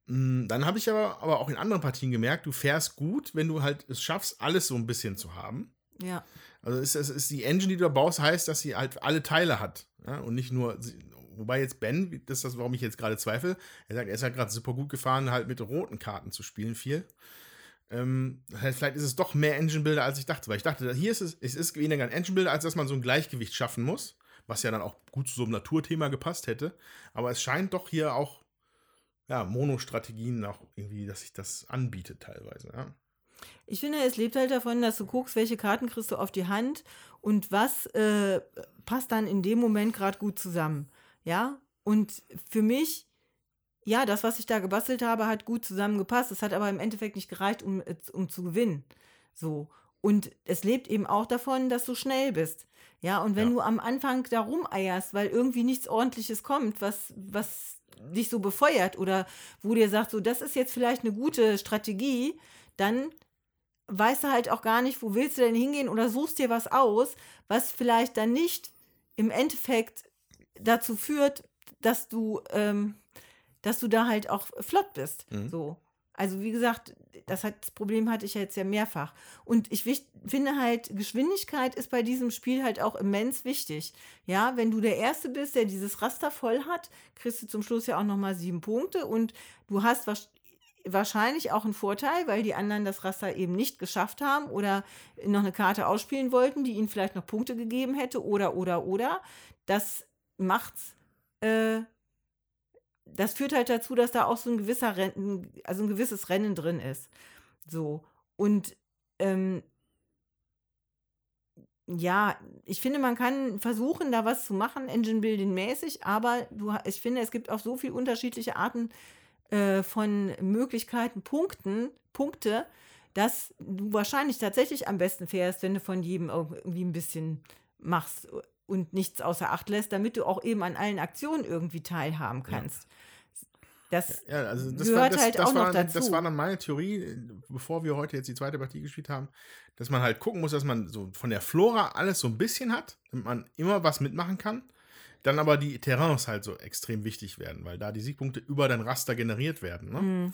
[SPEAKER 2] Mm, Dann habe ich aber, aber auch in anderen Partien gemerkt, du fährst gut, wenn du halt es schaffst, alles so ein bisschen zu haben.
[SPEAKER 3] Ja.
[SPEAKER 2] Also ist, es ist die Engine, die du da baust, heißt, dass sie halt alle Teile hat. Ja? Und nicht nur, wobei jetzt Ben, das ist das, warum ich jetzt gerade zweifle, er sagt, er ist halt gerade super gut gefahren, halt mit roten Karten zu spielen, viel. Ähm, das heißt, vielleicht ist es doch mehr Engine Builder, als ich dachte. Weil ich dachte, hier ist es, es ist weniger ein Engine Builder, als dass man so ein Gleichgewicht schaffen muss. Was ja dann auch gut zu so einem Naturthema gepasst hätte. Aber es scheint doch hier auch, ja, Mono-Strategien auch irgendwie, dass sich das anbietet teilweise. Ja.
[SPEAKER 3] Ich finde, es lebt halt davon, dass du guckst, welche Karten kriegst du auf die Hand und was äh, passt dann in dem Moment gerade gut zusammen. Ja, und für mich, ja, das, was ich da gebastelt habe, hat gut zusammengepasst. Es hat aber im Endeffekt nicht gereicht, um, äh, um zu gewinnen. So. Und es lebt eben auch davon, dass du schnell bist. Ja, und wenn
[SPEAKER 2] Ja.
[SPEAKER 3] du am Anfang da rumeierst, weil irgendwie nichts Ordentliches kommt, was, was dich so befeuert oder wo dir sagt, so, das ist jetzt vielleicht eine gute Strategie, dann weißt du halt auch gar nicht, wo willst du denn hingehen oder suchst dir was aus, was vielleicht dann nicht im Endeffekt dazu führt, dass du, ähm, dass du da halt auch flott bist.
[SPEAKER 2] Mhm.
[SPEAKER 3] So. Also wie gesagt, das, hat, das Problem hatte ich ja jetzt ja mehrfach. Und ich wich- finde halt, Geschwindigkeit ist bei diesem Spiel halt auch immens wichtig. Ja, wenn du der Erste bist, der dieses Raster voll hat, kriegst du zum Schluss ja auch nochmal sieben Punkte und du hast wahrsch- wahrscheinlich auch einen Vorteil, weil die anderen das Raster eben nicht geschafft haben oder noch eine Karte ausspielen wollten, die ihnen vielleicht noch Punkte gegeben hätte oder, oder, oder. Das macht's, äh, das führt halt dazu, dass da auch so ein gewisser Rennen, also ein gewisses Rennen drin ist. So. Und ähm, ja, ich finde, man kann versuchen, da was zu machen, Engine Building mäßig, aber du, ich finde, es gibt auch so viele unterschiedliche Arten äh, von Möglichkeiten, Punkten, Punkte, dass du wahrscheinlich tatsächlich am besten fährst, wenn du von jedem irgendwie ein bisschen machst und nichts außer Acht lässt, damit du auch eben an allen Aktionen irgendwie teilhaben kannst. Das
[SPEAKER 2] Ja, also das
[SPEAKER 3] gehört
[SPEAKER 2] war, das,
[SPEAKER 3] halt
[SPEAKER 2] das
[SPEAKER 3] auch
[SPEAKER 2] war,
[SPEAKER 3] noch dazu.
[SPEAKER 2] Das war dann meine Theorie, bevor wir heute jetzt die zweite Partie gespielt haben, dass man halt gucken muss, dass man so von der Flora alles so ein bisschen hat, damit man immer was mitmachen kann. Dann aber die Terrains halt so extrem wichtig werden, weil da die Siegpunkte über dein Raster generiert werden. Ne?
[SPEAKER 3] Mhm.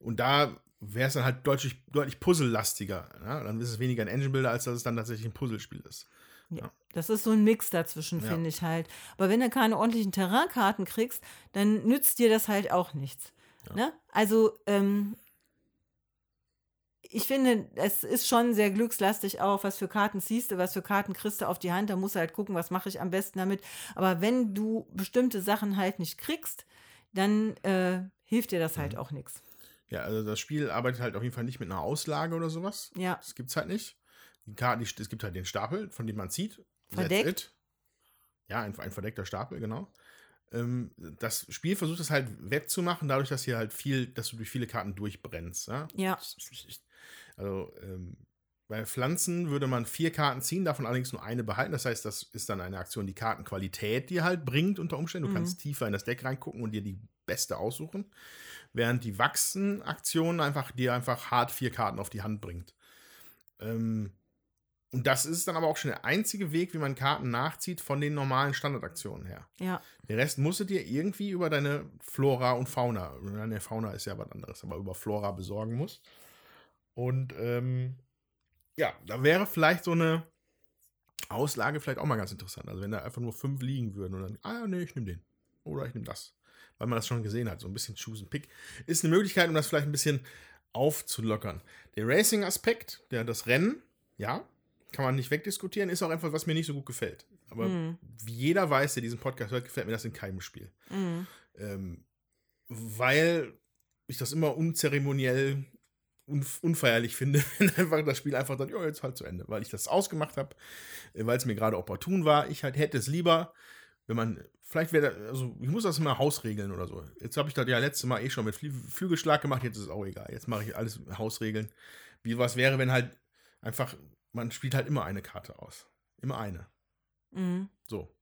[SPEAKER 2] Und da wäre es dann halt deutlich, deutlich puzzellastiger. Ja? Dann ist es weniger ein Engine-Builder, als dass es dann tatsächlich ein Puzzlespiel ist.
[SPEAKER 3] Ja, das ist so ein Mix dazwischen,
[SPEAKER 2] Ja.
[SPEAKER 3] finde ich halt. Aber wenn du keine ordentlichen Terrainkarten kriegst, dann nützt dir das halt auch nichts. Ne? Also, ähm, ich finde, es ist schon sehr glückslastig auch, was für Karten ziehst du, was für Karten kriegst du auf die Hand. Da musst du halt gucken, was mache ich am besten damit. Aber wenn du bestimmte Sachen halt nicht kriegst, dann äh, hilft dir das
[SPEAKER 2] Mhm.
[SPEAKER 3] halt auch nichts.
[SPEAKER 2] Ja, also das Spiel arbeitet halt auf jeden Fall nicht mit einer Auslage oder sowas.
[SPEAKER 3] Ja.
[SPEAKER 2] Das gibt's halt nicht. Die Karten, die, es gibt halt den Stapel, von dem man zieht.
[SPEAKER 3] Verdeckt.
[SPEAKER 2] Ja, ein, ein verdeckter Stapel, genau. Ähm, das Spiel versucht es halt wettzumachen, dadurch, dass hier halt viel, dass du durch viele Karten durchbrennst. Ja.
[SPEAKER 3] Ja.
[SPEAKER 2] Also ähm, bei Pflanzen würde man vier Karten ziehen, davon allerdings nur eine behalten. Das heißt, das ist dann eine Aktion, die Kartenqualität dir halt bringt unter Umständen. Du
[SPEAKER 3] Mhm.
[SPEAKER 2] kannst tiefer in das Deck reingucken und dir die beste aussuchen. Während die Wachsen-Aktion einfach dir einfach hart vier Karten auf die Hand bringt. Ähm, und das ist dann aber auch schon der einzige Weg, wie man Karten nachzieht von den normalen Standardaktionen her.
[SPEAKER 3] Ja.
[SPEAKER 2] Den Rest musst du dir irgendwie über deine Flora und Fauna, ne, Fauna ist ja was anderes, aber über Flora besorgen musst. Und ähm, ja, da wäre vielleicht so eine Auslage vielleicht auch mal ganz interessant. Also wenn da einfach nur fünf liegen würden und dann, ah ja, nee, ich nehme den. Oder ich nehme das. Weil man das schon gesehen hat, so ein bisschen Choose and Pick. Ist eine Möglichkeit, um das vielleicht ein bisschen aufzulockern. Der Racing-Aspekt, der das Rennen, ja, kann man nicht wegdiskutieren, ist auch einfach, was mir nicht so gut gefällt. Aber
[SPEAKER 3] Mhm.
[SPEAKER 2] wie jeder weiß, der diesen Podcast hört, gefällt mir das in keinem Spiel.
[SPEAKER 3] Mhm.
[SPEAKER 2] Ähm, weil ich das immer unzeremoniell, unfeierlich finde, wenn einfach das Spiel einfach dann, ja, jetzt halt zu Ende. Weil ich das ausgemacht habe, weil es mir gerade opportun war. Ich halt hätte es lieber, wenn man, vielleicht wäre, also ich muss das immer Hausregeln oder so. Jetzt habe ich das ja letztes Mal eh schon mit Flügelschlag gemacht, jetzt ist es auch egal. Jetzt mache ich alles Hausregeln. Wie was wäre, wenn halt einfach, man spielt halt immer eine Karte aus. Immer eine.
[SPEAKER 3] Mhm.
[SPEAKER 2] So.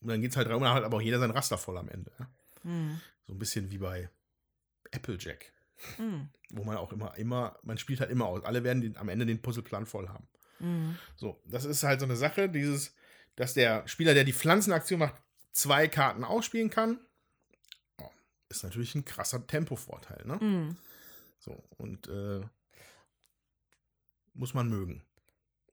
[SPEAKER 2] Und dann geht es halt darum, dann hat aber auch jeder sein Raster voll am Ende. Ja?
[SPEAKER 3] Mhm.
[SPEAKER 2] So ein bisschen wie bei Applejack,
[SPEAKER 3] Mhm.
[SPEAKER 2] wo man auch immer, immer, man spielt halt immer aus. Alle werden den, am Ende den Puzzleplan voll haben.
[SPEAKER 3] Mhm.
[SPEAKER 2] So, das ist halt so eine Sache, dieses, dass der Spieler, der die Pflanzenaktion macht, zwei Karten ausspielen kann. Oh, ist natürlich ein krasser Tempovorteil, ne?
[SPEAKER 3] Mhm.
[SPEAKER 2] So, und äh, muss man mögen.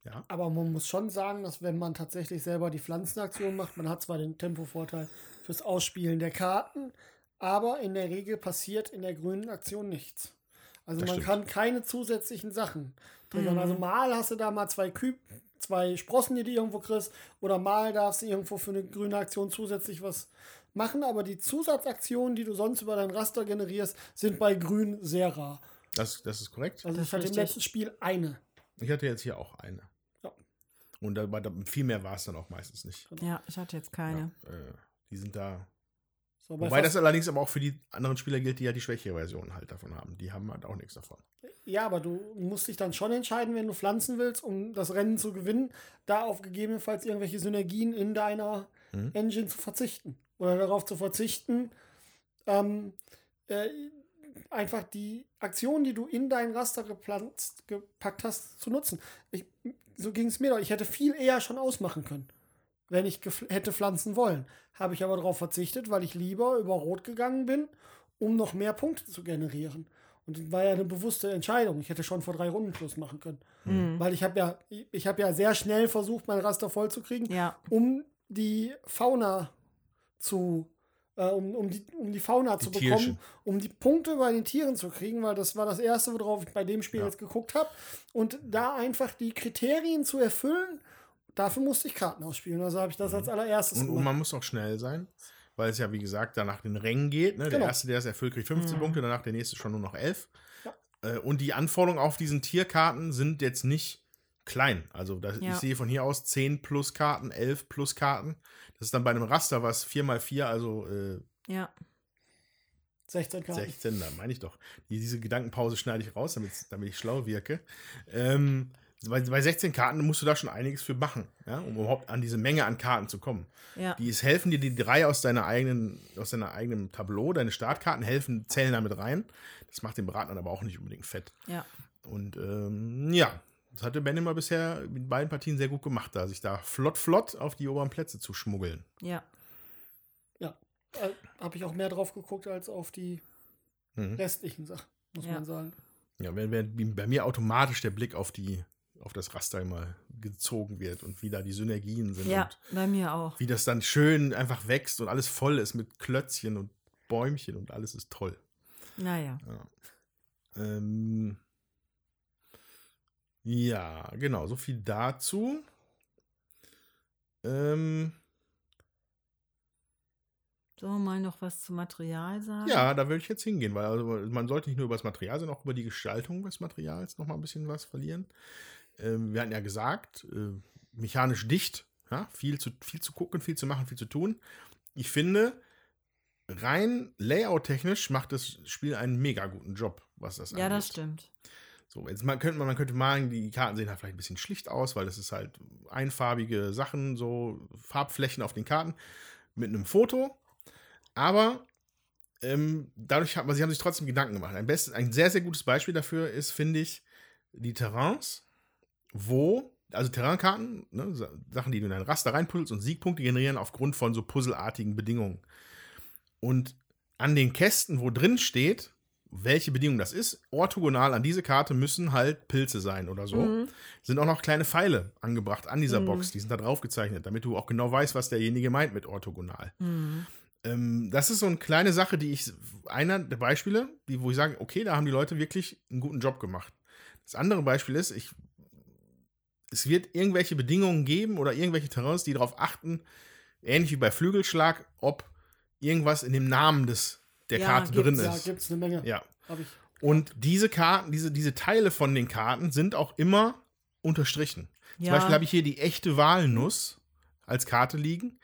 [SPEAKER 2] Ja.
[SPEAKER 4] Aber man muss schon sagen, dass wenn man tatsächlich selber die Pflanzenaktion macht, man hat zwar den Tempovorteil fürs Ausspielen der Karten, aber in der Regel passiert in der grünen Aktion nichts. Also
[SPEAKER 2] Das
[SPEAKER 4] man
[SPEAKER 2] stimmt.
[SPEAKER 4] kann keine zusätzlichen Sachen triggern.
[SPEAKER 3] Mhm.
[SPEAKER 4] Also mal hast du da mal zwei Küb, zwei Sprossen, die du irgendwo kriegst, oder mal darfst du irgendwo für eine grüne Aktion zusätzlich was machen, aber die Zusatzaktionen, die du sonst über dein Raster generierst, sind bei grün sehr rar.
[SPEAKER 2] Das, das ist korrekt.
[SPEAKER 4] Also
[SPEAKER 3] Das
[SPEAKER 4] ich hatte im letzten Spiel eine.
[SPEAKER 2] Ich hatte jetzt hier auch eine.
[SPEAKER 4] Ja.
[SPEAKER 2] Und da, da, viel mehr war es dann auch meistens nicht.
[SPEAKER 3] Ja, ich hatte jetzt keine.
[SPEAKER 2] Ja, äh, die sind da
[SPEAKER 4] So, bei
[SPEAKER 2] Wobei das allerdings aber auch für die anderen Spieler gilt, die ja die schwächere Version halt davon haben. Die haben halt auch nichts davon.
[SPEAKER 4] Ja, aber du musst dich dann schon entscheiden, wenn du pflanzen willst, um das Rennen zu gewinnen, da auf gegebenenfalls irgendwelche Synergien in deiner
[SPEAKER 2] Mhm.
[SPEAKER 4] Engine zu verzichten. Oder darauf zu verzichten, ähm, äh, einfach die Aktion, die du in dein Raster gepackt hast, zu nutzen. Ich, so ging es mir doch. Ich hätte viel eher schon ausmachen können, wenn ich gef- hätte pflanzen wollen. Habe ich aber darauf verzichtet, weil ich lieber über Rot gegangen bin, um noch mehr Punkte zu generieren. Und das war ja eine bewusste Entscheidung. Ich hätte schon vor drei Runden Schluss machen können.
[SPEAKER 3] Mhm.
[SPEAKER 4] Weil ich habe ja, ich habe ja sehr schnell versucht, mein Raster voll zu kriegen,
[SPEAKER 3] Ja.
[SPEAKER 4] um die Fauna zu, äh, um, um, die, um die Fauna zu bekommen,
[SPEAKER 2] Tierchen.
[SPEAKER 4] um die Punkte bei den Tieren zu kriegen, weil das war das Erste, worauf ich bei dem Spiel
[SPEAKER 2] Ja.
[SPEAKER 4] jetzt geguckt habe. Und da einfach die Kriterien zu erfüllen, dafür musste ich Karten ausspielen. Also habe ich das als allererstes
[SPEAKER 2] Mhm. Und, und
[SPEAKER 4] gemacht.
[SPEAKER 2] man muss auch schnell sein, weil es ja, wie gesagt, danach den Rängen geht. Ne? Der
[SPEAKER 4] Genau.
[SPEAKER 2] Erste, der es erfüllt, kriegt 15
[SPEAKER 3] Mhm.
[SPEAKER 2] Punkte, danach der nächste schon nur noch 11.
[SPEAKER 4] Ja.
[SPEAKER 2] Äh, und die Anforderungen auf diesen Tierkarten sind jetzt nicht klein. Also das,
[SPEAKER 3] Ja.
[SPEAKER 2] ich sehe von hier aus 10 plus Karten, 11 plus Karten. Das ist dann bei einem Raster was 4x4, also äh,
[SPEAKER 3] Ja.
[SPEAKER 4] 16 Karten.
[SPEAKER 2] 16, da meine ich doch. Die, diese Gedankenpause schneide ich raus, damit, damit ich schlau wirke. Ähm, bei, bei 16 Karten musst du da schon einiges für machen, ja, um überhaupt an diese Menge an Karten zu kommen.
[SPEAKER 3] Ja.
[SPEAKER 2] Die es helfen dir, die drei aus deiner eigenen, aus deiner eigenen Tableau, deine Startkarten helfen, zählen damit rein. Das macht den Braten aber auch nicht unbedingt fett.
[SPEAKER 3] Ja.
[SPEAKER 2] Und ähm, ja, das hatte Ben immer bisher mit beiden Partien sehr gut gemacht, da sich da flott, flott auf die oberen Plätze zu schmuggeln.
[SPEAKER 3] Ja.
[SPEAKER 4] Äh, habe ich auch mehr drauf geguckt als auf die
[SPEAKER 2] Mhm.
[SPEAKER 4] restlichen Sachen, muss
[SPEAKER 3] Ja.
[SPEAKER 4] man sagen.
[SPEAKER 2] Ja, wenn bei mir automatisch der Blick auf die, auf das Raster immer gezogen wird und wie da die Synergien sind
[SPEAKER 3] Ja, bei mir auch.
[SPEAKER 2] wie das dann schön einfach wächst und alles voll ist mit Klötzchen und Bäumchen und alles ist toll.
[SPEAKER 3] Naja.
[SPEAKER 2] Ähm, ja, genau, so viel dazu. Ähm,
[SPEAKER 3] Sollen wir mal noch was zum Material sagen?
[SPEAKER 2] ja, da würde ich jetzt hingehen, weil also man sollte nicht nur über das Material, sondern auch über die Gestaltung des Materials noch mal ein bisschen was verlieren. Ähm, wir hatten ja gesagt, äh, mechanisch dicht Ja, viel, zu, viel zu gucken, viel zu machen, viel zu tun. Ich finde, rein layout-technisch macht das Spiel einen mega guten Job, was das
[SPEAKER 3] Ja,
[SPEAKER 2] angeht.
[SPEAKER 3] das stimmt.
[SPEAKER 2] So, jetzt man könnte man, man könnte malen, die Karten sehen halt vielleicht ein bisschen schlicht aus, weil das ist halt einfarbige Sachen, so Farbflächen auf den Karten mit einem Foto. Aber ähm, dadurch hat man, sie haben sich trotzdem Gedanken gemacht. Ein, best, ein sehr, sehr gutes Beispiel dafür ist, finde ich, die Terrains, wo, also Terrainkarten, ne, Sa- Sachen, die du in ein Raster reinpuzzelst und Siegpunkte generieren aufgrund von so puzzelartigen Bedingungen. Und an den Kästen, wo drin steht, welche Bedingung das ist, orthogonal an diese Karte müssen halt Pilze sein oder so.
[SPEAKER 3] Mhm.
[SPEAKER 2] Sind auch noch kleine Pfeile angebracht an dieser
[SPEAKER 3] Mhm.
[SPEAKER 2] Box, die sind da drauf gezeichnet, damit du auch genau weißt, was derjenige meint mit orthogonal.
[SPEAKER 3] Mhm.
[SPEAKER 2] Ähm, das ist so eine kleine Sache, die ich, einer der Beispiele, die, wo ich sage, okay, da haben die Leute wirklich einen guten Job gemacht. Das andere Beispiel ist, ich, es wird irgendwelche Bedingungen geben oder irgendwelche Terrains, die darauf achten, ähnlich wie bei Flügelschlag, ob irgendwas in dem Namen des, der
[SPEAKER 3] Ja,
[SPEAKER 2] Karte drin
[SPEAKER 4] Ja,
[SPEAKER 2] ist.
[SPEAKER 4] gibt es eine Menge.
[SPEAKER 2] Ja. Und diese Karten, diese, diese Teile von den Karten sind auch immer unterstrichen. Zum
[SPEAKER 3] Ja.
[SPEAKER 2] Beispiel habe ich hier die echte Walnuss als Karte liegen.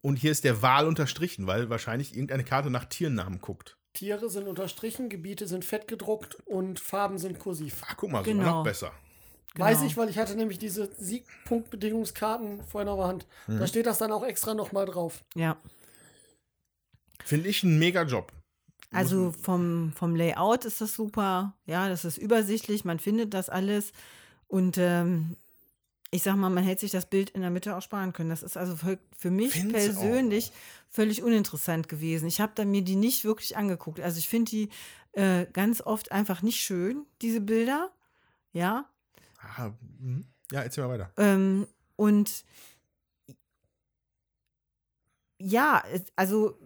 [SPEAKER 2] Und hier ist der Wal unterstrichen, weil wahrscheinlich irgendeine Karte nach Tiernamen guckt.
[SPEAKER 4] Tiere sind unterstrichen, Gebiete sind fett gedruckt und Farben sind kursiv.
[SPEAKER 2] Ach, guck mal, so
[SPEAKER 3] Genau.
[SPEAKER 2] noch besser.
[SPEAKER 4] Weiß
[SPEAKER 3] Genau.
[SPEAKER 4] ich, weil ich hatte nämlich diese Siegpunktbedingungskarten vorhin auf der Hand.
[SPEAKER 2] Mhm.
[SPEAKER 4] Da steht das dann auch extra nochmal drauf.
[SPEAKER 3] Ja.
[SPEAKER 2] Finde ich ein mega Job.
[SPEAKER 3] Also vom, vom Layout ist das super. Ja, das ist übersichtlich, man findet das alles. Und ähm, ich sag mal, man hätte sich das Bild in der Mitte auch sparen können. Das ist also für, für mich
[SPEAKER 2] Find's auch.
[SPEAKER 3] persönlich völlig uninteressant gewesen. Ich habe da mir die nicht wirklich angeguckt. Also ich finde die äh, ganz oft einfach nicht schön, diese Bilder. Ja.
[SPEAKER 2] Ah, ja, erzähl mal weiter.
[SPEAKER 3] Ähm, und ja, also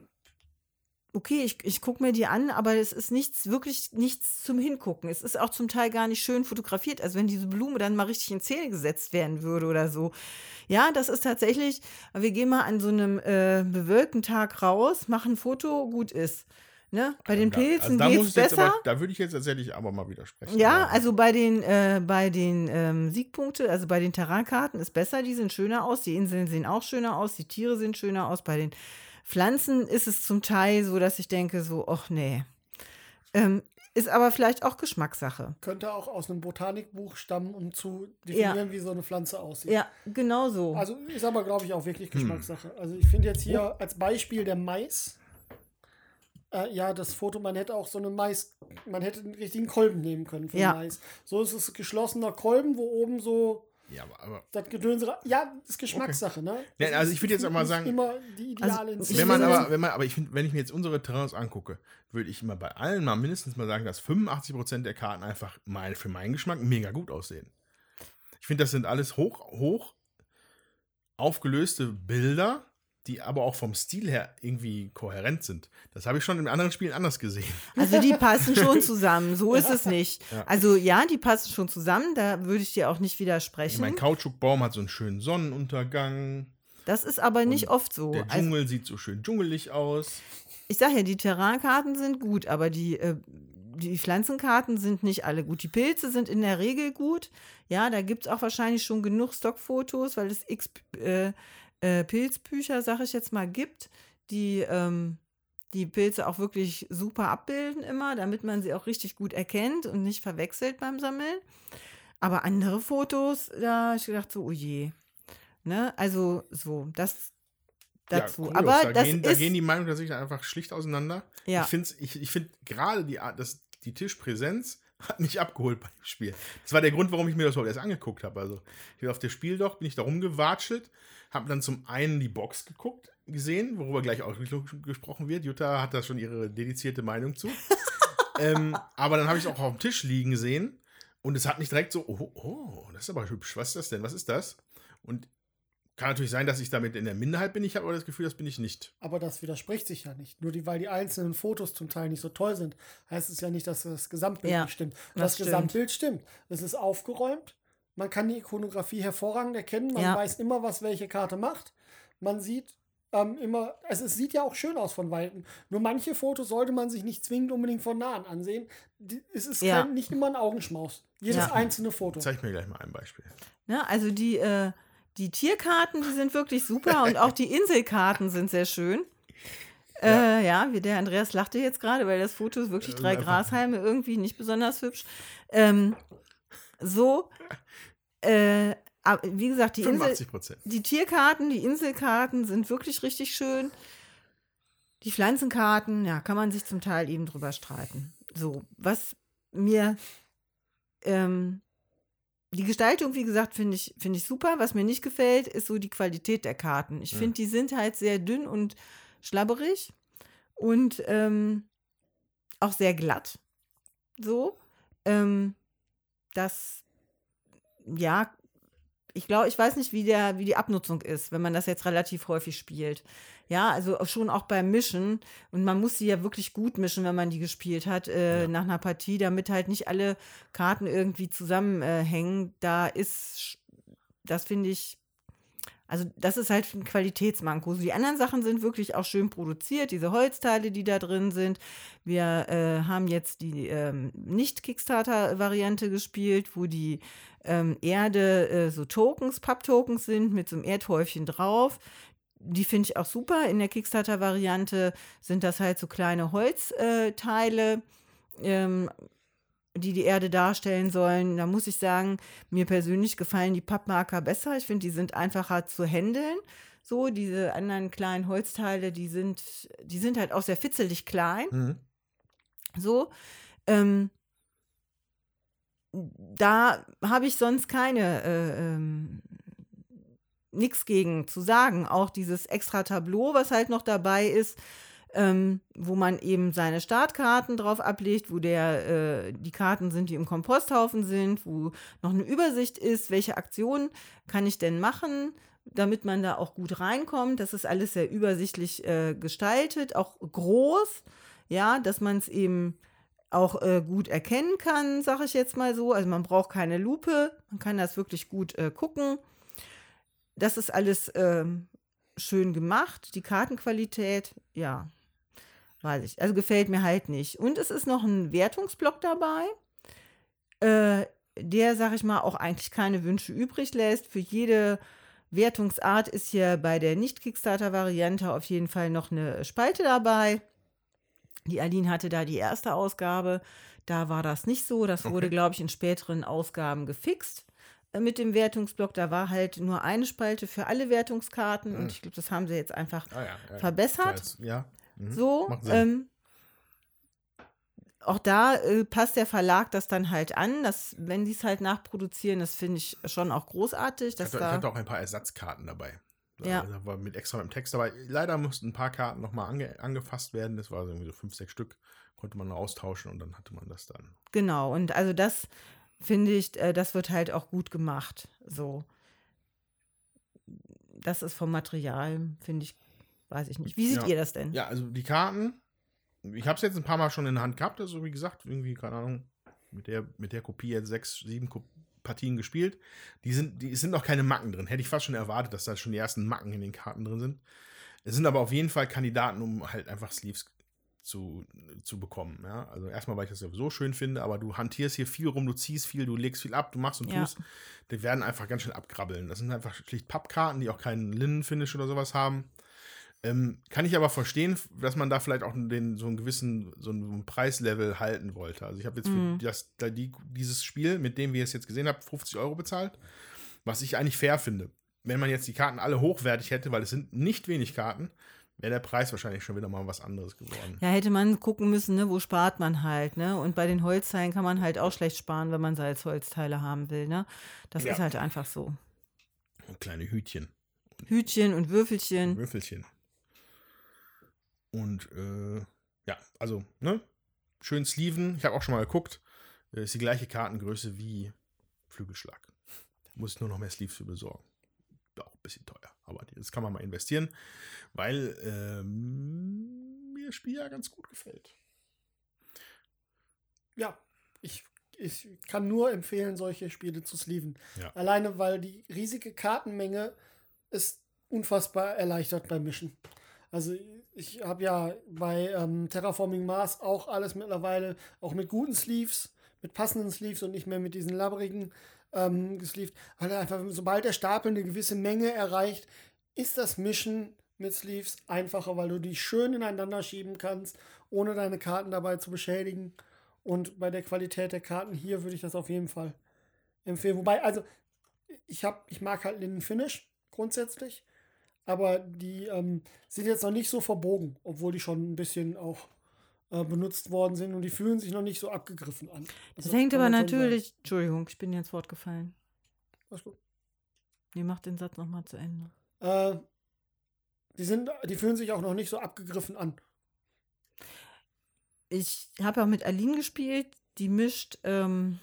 [SPEAKER 3] okay, ich, ich gucke mir die an, aber es ist nichts, wirklich nichts zum Hingucken. Es ist auch zum Teil gar nicht schön fotografiert. Also wenn diese Blume dann mal richtig in Szene gesetzt werden würde oder so. Ja, das ist tatsächlich, wir gehen mal an so einem äh, bewölkten Tag raus, machen ein Foto, gut ist. Ne? Bei den
[SPEAKER 2] Da-
[SPEAKER 3] Pilzen geht's
[SPEAKER 2] ich jetzt
[SPEAKER 3] besser.
[SPEAKER 2] Aber, da würde ich jetzt tatsächlich aber mal widersprechen.
[SPEAKER 3] Ja, also bei den, äh, bei den ähm, Siegpunkte, also bei den Terrainkarten ist besser, die sehen schöner aus, die Inseln sehen auch schöner aus, die Tiere sehen schöner aus. Bei den Pflanzen ist es zum Teil so, dass ich denke, so, ach nee. Ähm, ist aber vielleicht auch Geschmackssache.
[SPEAKER 4] Könnte auch aus einem Botanikbuch stammen, um zu definieren, wie so eine Pflanze aussieht.
[SPEAKER 3] Ja, genau so.
[SPEAKER 4] Also ist aber, glaube ich, auch wirklich
[SPEAKER 2] Hm.
[SPEAKER 4] Geschmackssache. Also ich finde jetzt hier als Beispiel der Mais. Äh, ja, das Foto, man hätte auch so eine Mais, man hätte einen richtigen Kolben nehmen können für
[SPEAKER 3] Ja.
[SPEAKER 4] Mais. So ist es geschlossener Kolben, wo oben so
[SPEAKER 2] ja, aber, aber
[SPEAKER 4] das Gedöns. Ja, das ist Geschmackssache, ne?
[SPEAKER 2] Ja, also ich würde jetzt auch mal sagen-
[SPEAKER 4] immer die ideale
[SPEAKER 3] Also,
[SPEAKER 2] wenn man aber, wenn man, aber ich finde, wenn ich mir jetzt unsere Terrains angucke, würde ich immer bei allen mal mindestens mal sagen, dass 85% der Karten einfach mein, für meinen Geschmack mega gut aussehen. Ich finde, das sind alles hoch, hoch aufgelöste Bilder, die aber auch vom Stil her irgendwie kohärent sind. Das habe ich schon in anderen Spielen anders gesehen.
[SPEAKER 3] Also die passen schon zusammen, so ist es nicht.
[SPEAKER 2] Ja.
[SPEAKER 3] Also ja, die passen schon zusammen, da würde ich dir auch nicht
[SPEAKER 2] Ich
[SPEAKER 3] widersprechen.
[SPEAKER 2] mein Kautschukbaum hat so einen schönen Sonnenuntergang.
[SPEAKER 3] Das ist aber nicht
[SPEAKER 2] Und
[SPEAKER 3] oft so.
[SPEAKER 2] Der
[SPEAKER 3] Also,
[SPEAKER 2] Dschungel sieht so schön dschungelig aus.
[SPEAKER 3] ich sage ja, die Terrainkarten sind gut, aber die, äh, die Pflanzenkarten sind nicht alle gut. Die Pilze sind in der Regel gut. Ja, da gibt es auch wahrscheinlich schon genug Stockfotos, weil es x äh, äh, Pilzbücher, sag ich jetzt mal, gibt, die ähm, die Pilze auch wirklich super abbilden immer, damit man sie auch richtig gut erkennt und nicht verwechselt beim Sammeln. Aber andere Fotos, da habe ich gedacht, so, oh je. Ne? Also so, das dazu.
[SPEAKER 2] Kurios.
[SPEAKER 3] Aber
[SPEAKER 2] da,
[SPEAKER 3] das
[SPEAKER 2] gehen, da gehen die Meinungen tatsächlich einfach schlicht auseinander.
[SPEAKER 3] ja.
[SPEAKER 2] Ich finde ich, ich find gerade die, Art- das, die Tischpräsenz hat mich abgeholt bei dem Spiel. Das war der Grund, warum ich mir das überhaupt erst angeguckt habe. Also, ich bin auf der Spieldoch, bin ich da rumgewatschelt, habe dann zum einen die Box geguckt, gesehen, worüber gleich auch gesprochen wird. Jutta hat da schon ihre dedizierte Meinung zu. ähm, aber dann habe ich es auch auf dem Tisch liegen sehen und es hat mich direkt so, oh, oh, das ist aber hübsch. Was ist das denn? Was ist das? Und kann natürlich sein, dass ich damit in der Minderheit bin. Ich habe aber das Gefühl, das bin ich nicht.
[SPEAKER 4] Aber das widerspricht sich ja nicht. Nur die, weil die einzelnen Fotos zum Teil nicht so toll sind, heißt es ja nicht, dass das Gesamtbild
[SPEAKER 3] Ja,
[SPEAKER 4] nicht stimmt.
[SPEAKER 3] das
[SPEAKER 4] Das,
[SPEAKER 3] stimmt.
[SPEAKER 4] Gesamtbild stimmt. Es ist aufgeräumt. Man kann die Ikonografie hervorragend erkennen. Man
[SPEAKER 3] Ja.
[SPEAKER 4] weiß immer, was welche Karte macht. Man sieht ähm, immer, also es sieht ja auch schön aus von Weitem. Nur manche Fotos sollte man sich nicht zwingend unbedingt von nahen ansehen. Die, es ist
[SPEAKER 3] Ja.
[SPEAKER 4] kein, nicht immer ein Augenschmaus. Jedes
[SPEAKER 3] Ja.
[SPEAKER 4] einzelne Foto.
[SPEAKER 2] Zeig mir gleich mal ein Beispiel.
[SPEAKER 3] Ne? Also die, äh, Die Tierkarten, die sind wirklich super und auch die Inselkarten sind sehr schön. Ja, äh, ja wie der Andreas lachte jetzt gerade, weil das Foto ist wirklich drei Grashalme irgendwie nicht besonders hübsch. Ähm, so, äh, aber wie gesagt, die, Insel, die Tierkarten, die Inselkarten sind wirklich richtig schön. Die Pflanzenkarten, ja, kann man sich zum Teil eben drüber streiten. So, was mir ähm, die Gestaltung, wie gesagt, finde ich, find ich super. Was mir nicht gefällt, ist so die Qualität der Karten. Ich finde, die sind halt sehr dünn und schlabberig und ähm, auch sehr glatt. So. Ähm, das, ja, ich glaube, ich weiß nicht, wie, der, wie die Abnutzung ist, wenn man das jetzt relativ häufig spielt. Ja, also schon auch beim Mischen. Und man muss sie ja wirklich gut mischen, wenn man die gespielt hat, äh, ja. nach einer Partie, damit halt nicht alle Karten irgendwie zusammenhängen. Äh, da ist, das finde ich, also das ist halt ein Qualitätsmanko. Die anderen Sachen sind wirklich auch schön produziert, diese Holzteile, die da drin sind. Wir äh, haben jetzt die ähm, Nicht-Kickstarter-Variante gespielt, wo die ähm, Erde äh, so Tokens, Papptokens sind mit so einem Erdhäufchen drauf. Die finde ich auch super. In der Kickstarter-Variante sind das halt so kleine Holzteile. Ähm, die die Erde darstellen sollen, da muss ich sagen, mir persönlich gefallen die Pappmarker besser. Ich finde, die sind einfacher zu handeln. So, diese anderen kleinen Holzteile, die sind, die sind halt auch sehr fitzelig klein. Mhm. So. Ähm, da habe ich sonst keine äh, ähm, nichts gegen zu sagen. Auch dieses extra Tableau, was halt noch dabei ist, ähm, wo man eben seine Startkarten drauf ablegt, wo der, äh, die Karten sind, die im Komposthaufen sind, wo noch eine Übersicht ist, welche Aktionen kann ich denn machen, damit man da auch gut reinkommt. Das ist alles sehr übersichtlich äh, gestaltet, auch groß, ja, dass man es eben auch äh, gut erkennen kann, sage ich jetzt mal so. Also man braucht keine Lupe, man kann das wirklich gut äh, gucken. Das ist alles ähm, schön gemacht. Die Kartenqualität, ja, Weiß ich. Also gefällt mir halt nicht. Und es ist noch ein Wertungsblock dabei, äh, der, sag ich mal, auch eigentlich keine Wünsche übrig lässt. Für jede Wertungsart ist hier bei der Nicht-Kickstarter-Variante auf jeden Fall noch eine Spalte dabei. Die Aline hatte da die erste Ausgabe. Da war das nicht so. Das wurde, okay. glaube ich, in späteren Ausgaben gefixt äh, mit dem Wertungsblock. Da war halt nur eine Spalte für alle Wertungskarten. Mhm. Und ich glaube, das haben sie jetzt einfach ah, ja, ja, verbessert.
[SPEAKER 2] Ja.
[SPEAKER 3] Mhm. So, ähm, auch da äh, passt der Verlag das dann halt an, dass, wenn die es halt nachproduzieren, das finde ich schon auch großartig. Dass
[SPEAKER 2] ich, hatte, da, ich hatte auch ein paar Ersatzkarten dabei. Ja. Da war mit extra im Text dabei. Leider mussten ein paar Karten nochmal ange, angefasst werden. Das war irgendwie so fünf, sechs Stück. Konnte man austauschen und dann hatte man das dann.
[SPEAKER 3] Genau, und also das finde ich, äh, das wird halt auch gut gemacht. So. Das ist vom Material, finde ich, Weiß ich nicht. Wie seht
[SPEAKER 2] ja.
[SPEAKER 3] ihr das denn?
[SPEAKER 2] Ja, also die Karten, ich habe es jetzt ein paar Mal schon in der Hand gehabt, also wie gesagt, irgendwie, keine Ahnung, mit der, mit der Kopie jetzt sechs, sieben Partien gespielt. Die sind, die sind noch keine Macken drin. Hätte ich fast schon erwartet, dass da schon die ersten Macken in den Karten drin sind. Es sind aber auf jeden Fall Kandidaten, um halt einfach Sleeves zu, zu bekommen. Ja? Also erstmal, weil ich das sowieso schön finde, aber du hantierst hier viel rum, du ziehst viel, du legst viel ab, du machst und tust. Ja. Die werden einfach ganz schnell abkrabbeln. Das sind einfach schlicht Pappkarten, die auch keinen Linnenfinish oder sowas haben. Ähm, kann ich aber verstehen, dass man da vielleicht auch den, so einen gewissen so einen Preislevel halten wollte. Also ich habe jetzt mhm. für das, die, dieses Spiel, mit dem wir es jetzt gesehen haben, 50 Euro bezahlt, was ich eigentlich fair finde. Wenn man jetzt die Karten alle hochwertig hätte, weil es sind nicht wenig Karten, wäre der Preis wahrscheinlich schon wieder mal was anderes geworden.
[SPEAKER 3] Ja, hätte man gucken müssen, ne, wo spart man halt, ne? Und bei den Holzteilen kann man halt auch schlecht sparen, wenn man sie als Holzteile haben will, ne? Das ja. ist halt einfach so.
[SPEAKER 2] Und kleine Hütchen.
[SPEAKER 3] Hütchen und Würfelchen.
[SPEAKER 2] Würfelchen. Und äh, ja, also, ne? Schön Sleeven. Ich habe auch schon mal geguckt. Äh, ist die gleiche Kartengröße wie Flügelschlag. Muss ich nur noch mehr Sleeves für besorgen. Auch ein bisschen teuer. Aber das kann man mal investieren, weil ähm, mir das Spiel ja ganz gut gefällt.
[SPEAKER 4] Ja, ich, ich kann nur empfehlen, solche Spiele zu sleeven. Ja. Alleine, weil die riesige Kartenmenge ist unfassbar erleichtert beim Mischen. Also ich habe ja bei ähm, Terraforming Mars auch alles mittlerweile, auch mit guten Sleeves, mit passenden Sleeves und nicht mehr mit diesen labberigen ähm, gesleeved. Weil einfach, sobald der Stapel eine gewisse Menge erreicht, ist das Mischen mit Sleeves einfacher, weil du die schön ineinander schieben kannst, ohne deine Karten dabei zu beschädigen. Und bei der Qualität der Karten hier würde ich das auf jeden Fall empfehlen. Wobei, also, ich, hab, ich mag halt den Finish grundsätzlich, aber die ähm, sind jetzt noch nicht so verbogen, obwohl die schon ein bisschen auch äh, benutzt worden sind und die fühlen sich noch nicht so abgegriffen an.
[SPEAKER 3] Das
[SPEAKER 4] Also,
[SPEAKER 3] hängt aber natürlich. Entschuldigung, ich bin dir ins Wort gefallen.
[SPEAKER 4] sagen. Alles gut.
[SPEAKER 3] Nee, mach den Satz nochmal zu Ende.
[SPEAKER 4] Äh, die, sind, die fühlen sich auch noch nicht so abgegriffen an.
[SPEAKER 3] Ich habe auch mit Aline gespielt, die mischt, ähm,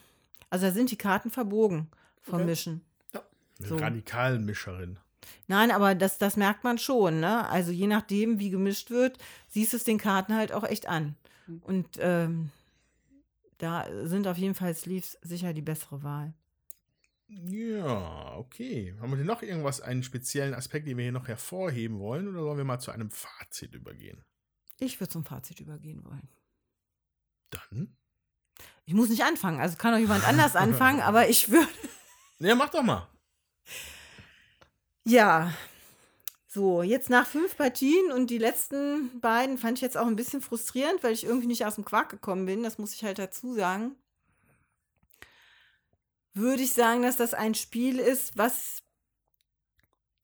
[SPEAKER 3] also da sind die Karten verbogen vom
[SPEAKER 4] Okay.
[SPEAKER 3] Mischen.
[SPEAKER 2] Eine
[SPEAKER 3] So.
[SPEAKER 2] Radikalmischerin.
[SPEAKER 3] Nein, aber das, das merkt man schon, ne? Also je nachdem, wie gemischt wird, siehst du es den Karten halt auch echt an.
[SPEAKER 4] Mhm.
[SPEAKER 3] Und ähm, da sind auf jeden Fall Sleeves sicher die bessere Wahl.
[SPEAKER 2] Ja, okay. Haben wir denn noch irgendwas, einen speziellen Aspekt, den wir hier noch hervorheben wollen, oder wollen wir mal zu einem Fazit übergehen?
[SPEAKER 3] Ich würde zum Fazit übergehen wollen.
[SPEAKER 2] Dann?
[SPEAKER 3] Ich muss nicht anfangen, also kann auch jemand anders anfangen, aber ich würde.
[SPEAKER 2] Ja, mach doch mal.
[SPEAKER 3] Ja. So, jetzt nach fünf Partien und die letzten beiden fand ich jetzt auch ein bisschen frustrierend, weil ich irgendwie nicht aus dem Quark gekommen bin. Das muss ich halt dazu sagen. Würde ich sagen, dass das ein Spiel ist, was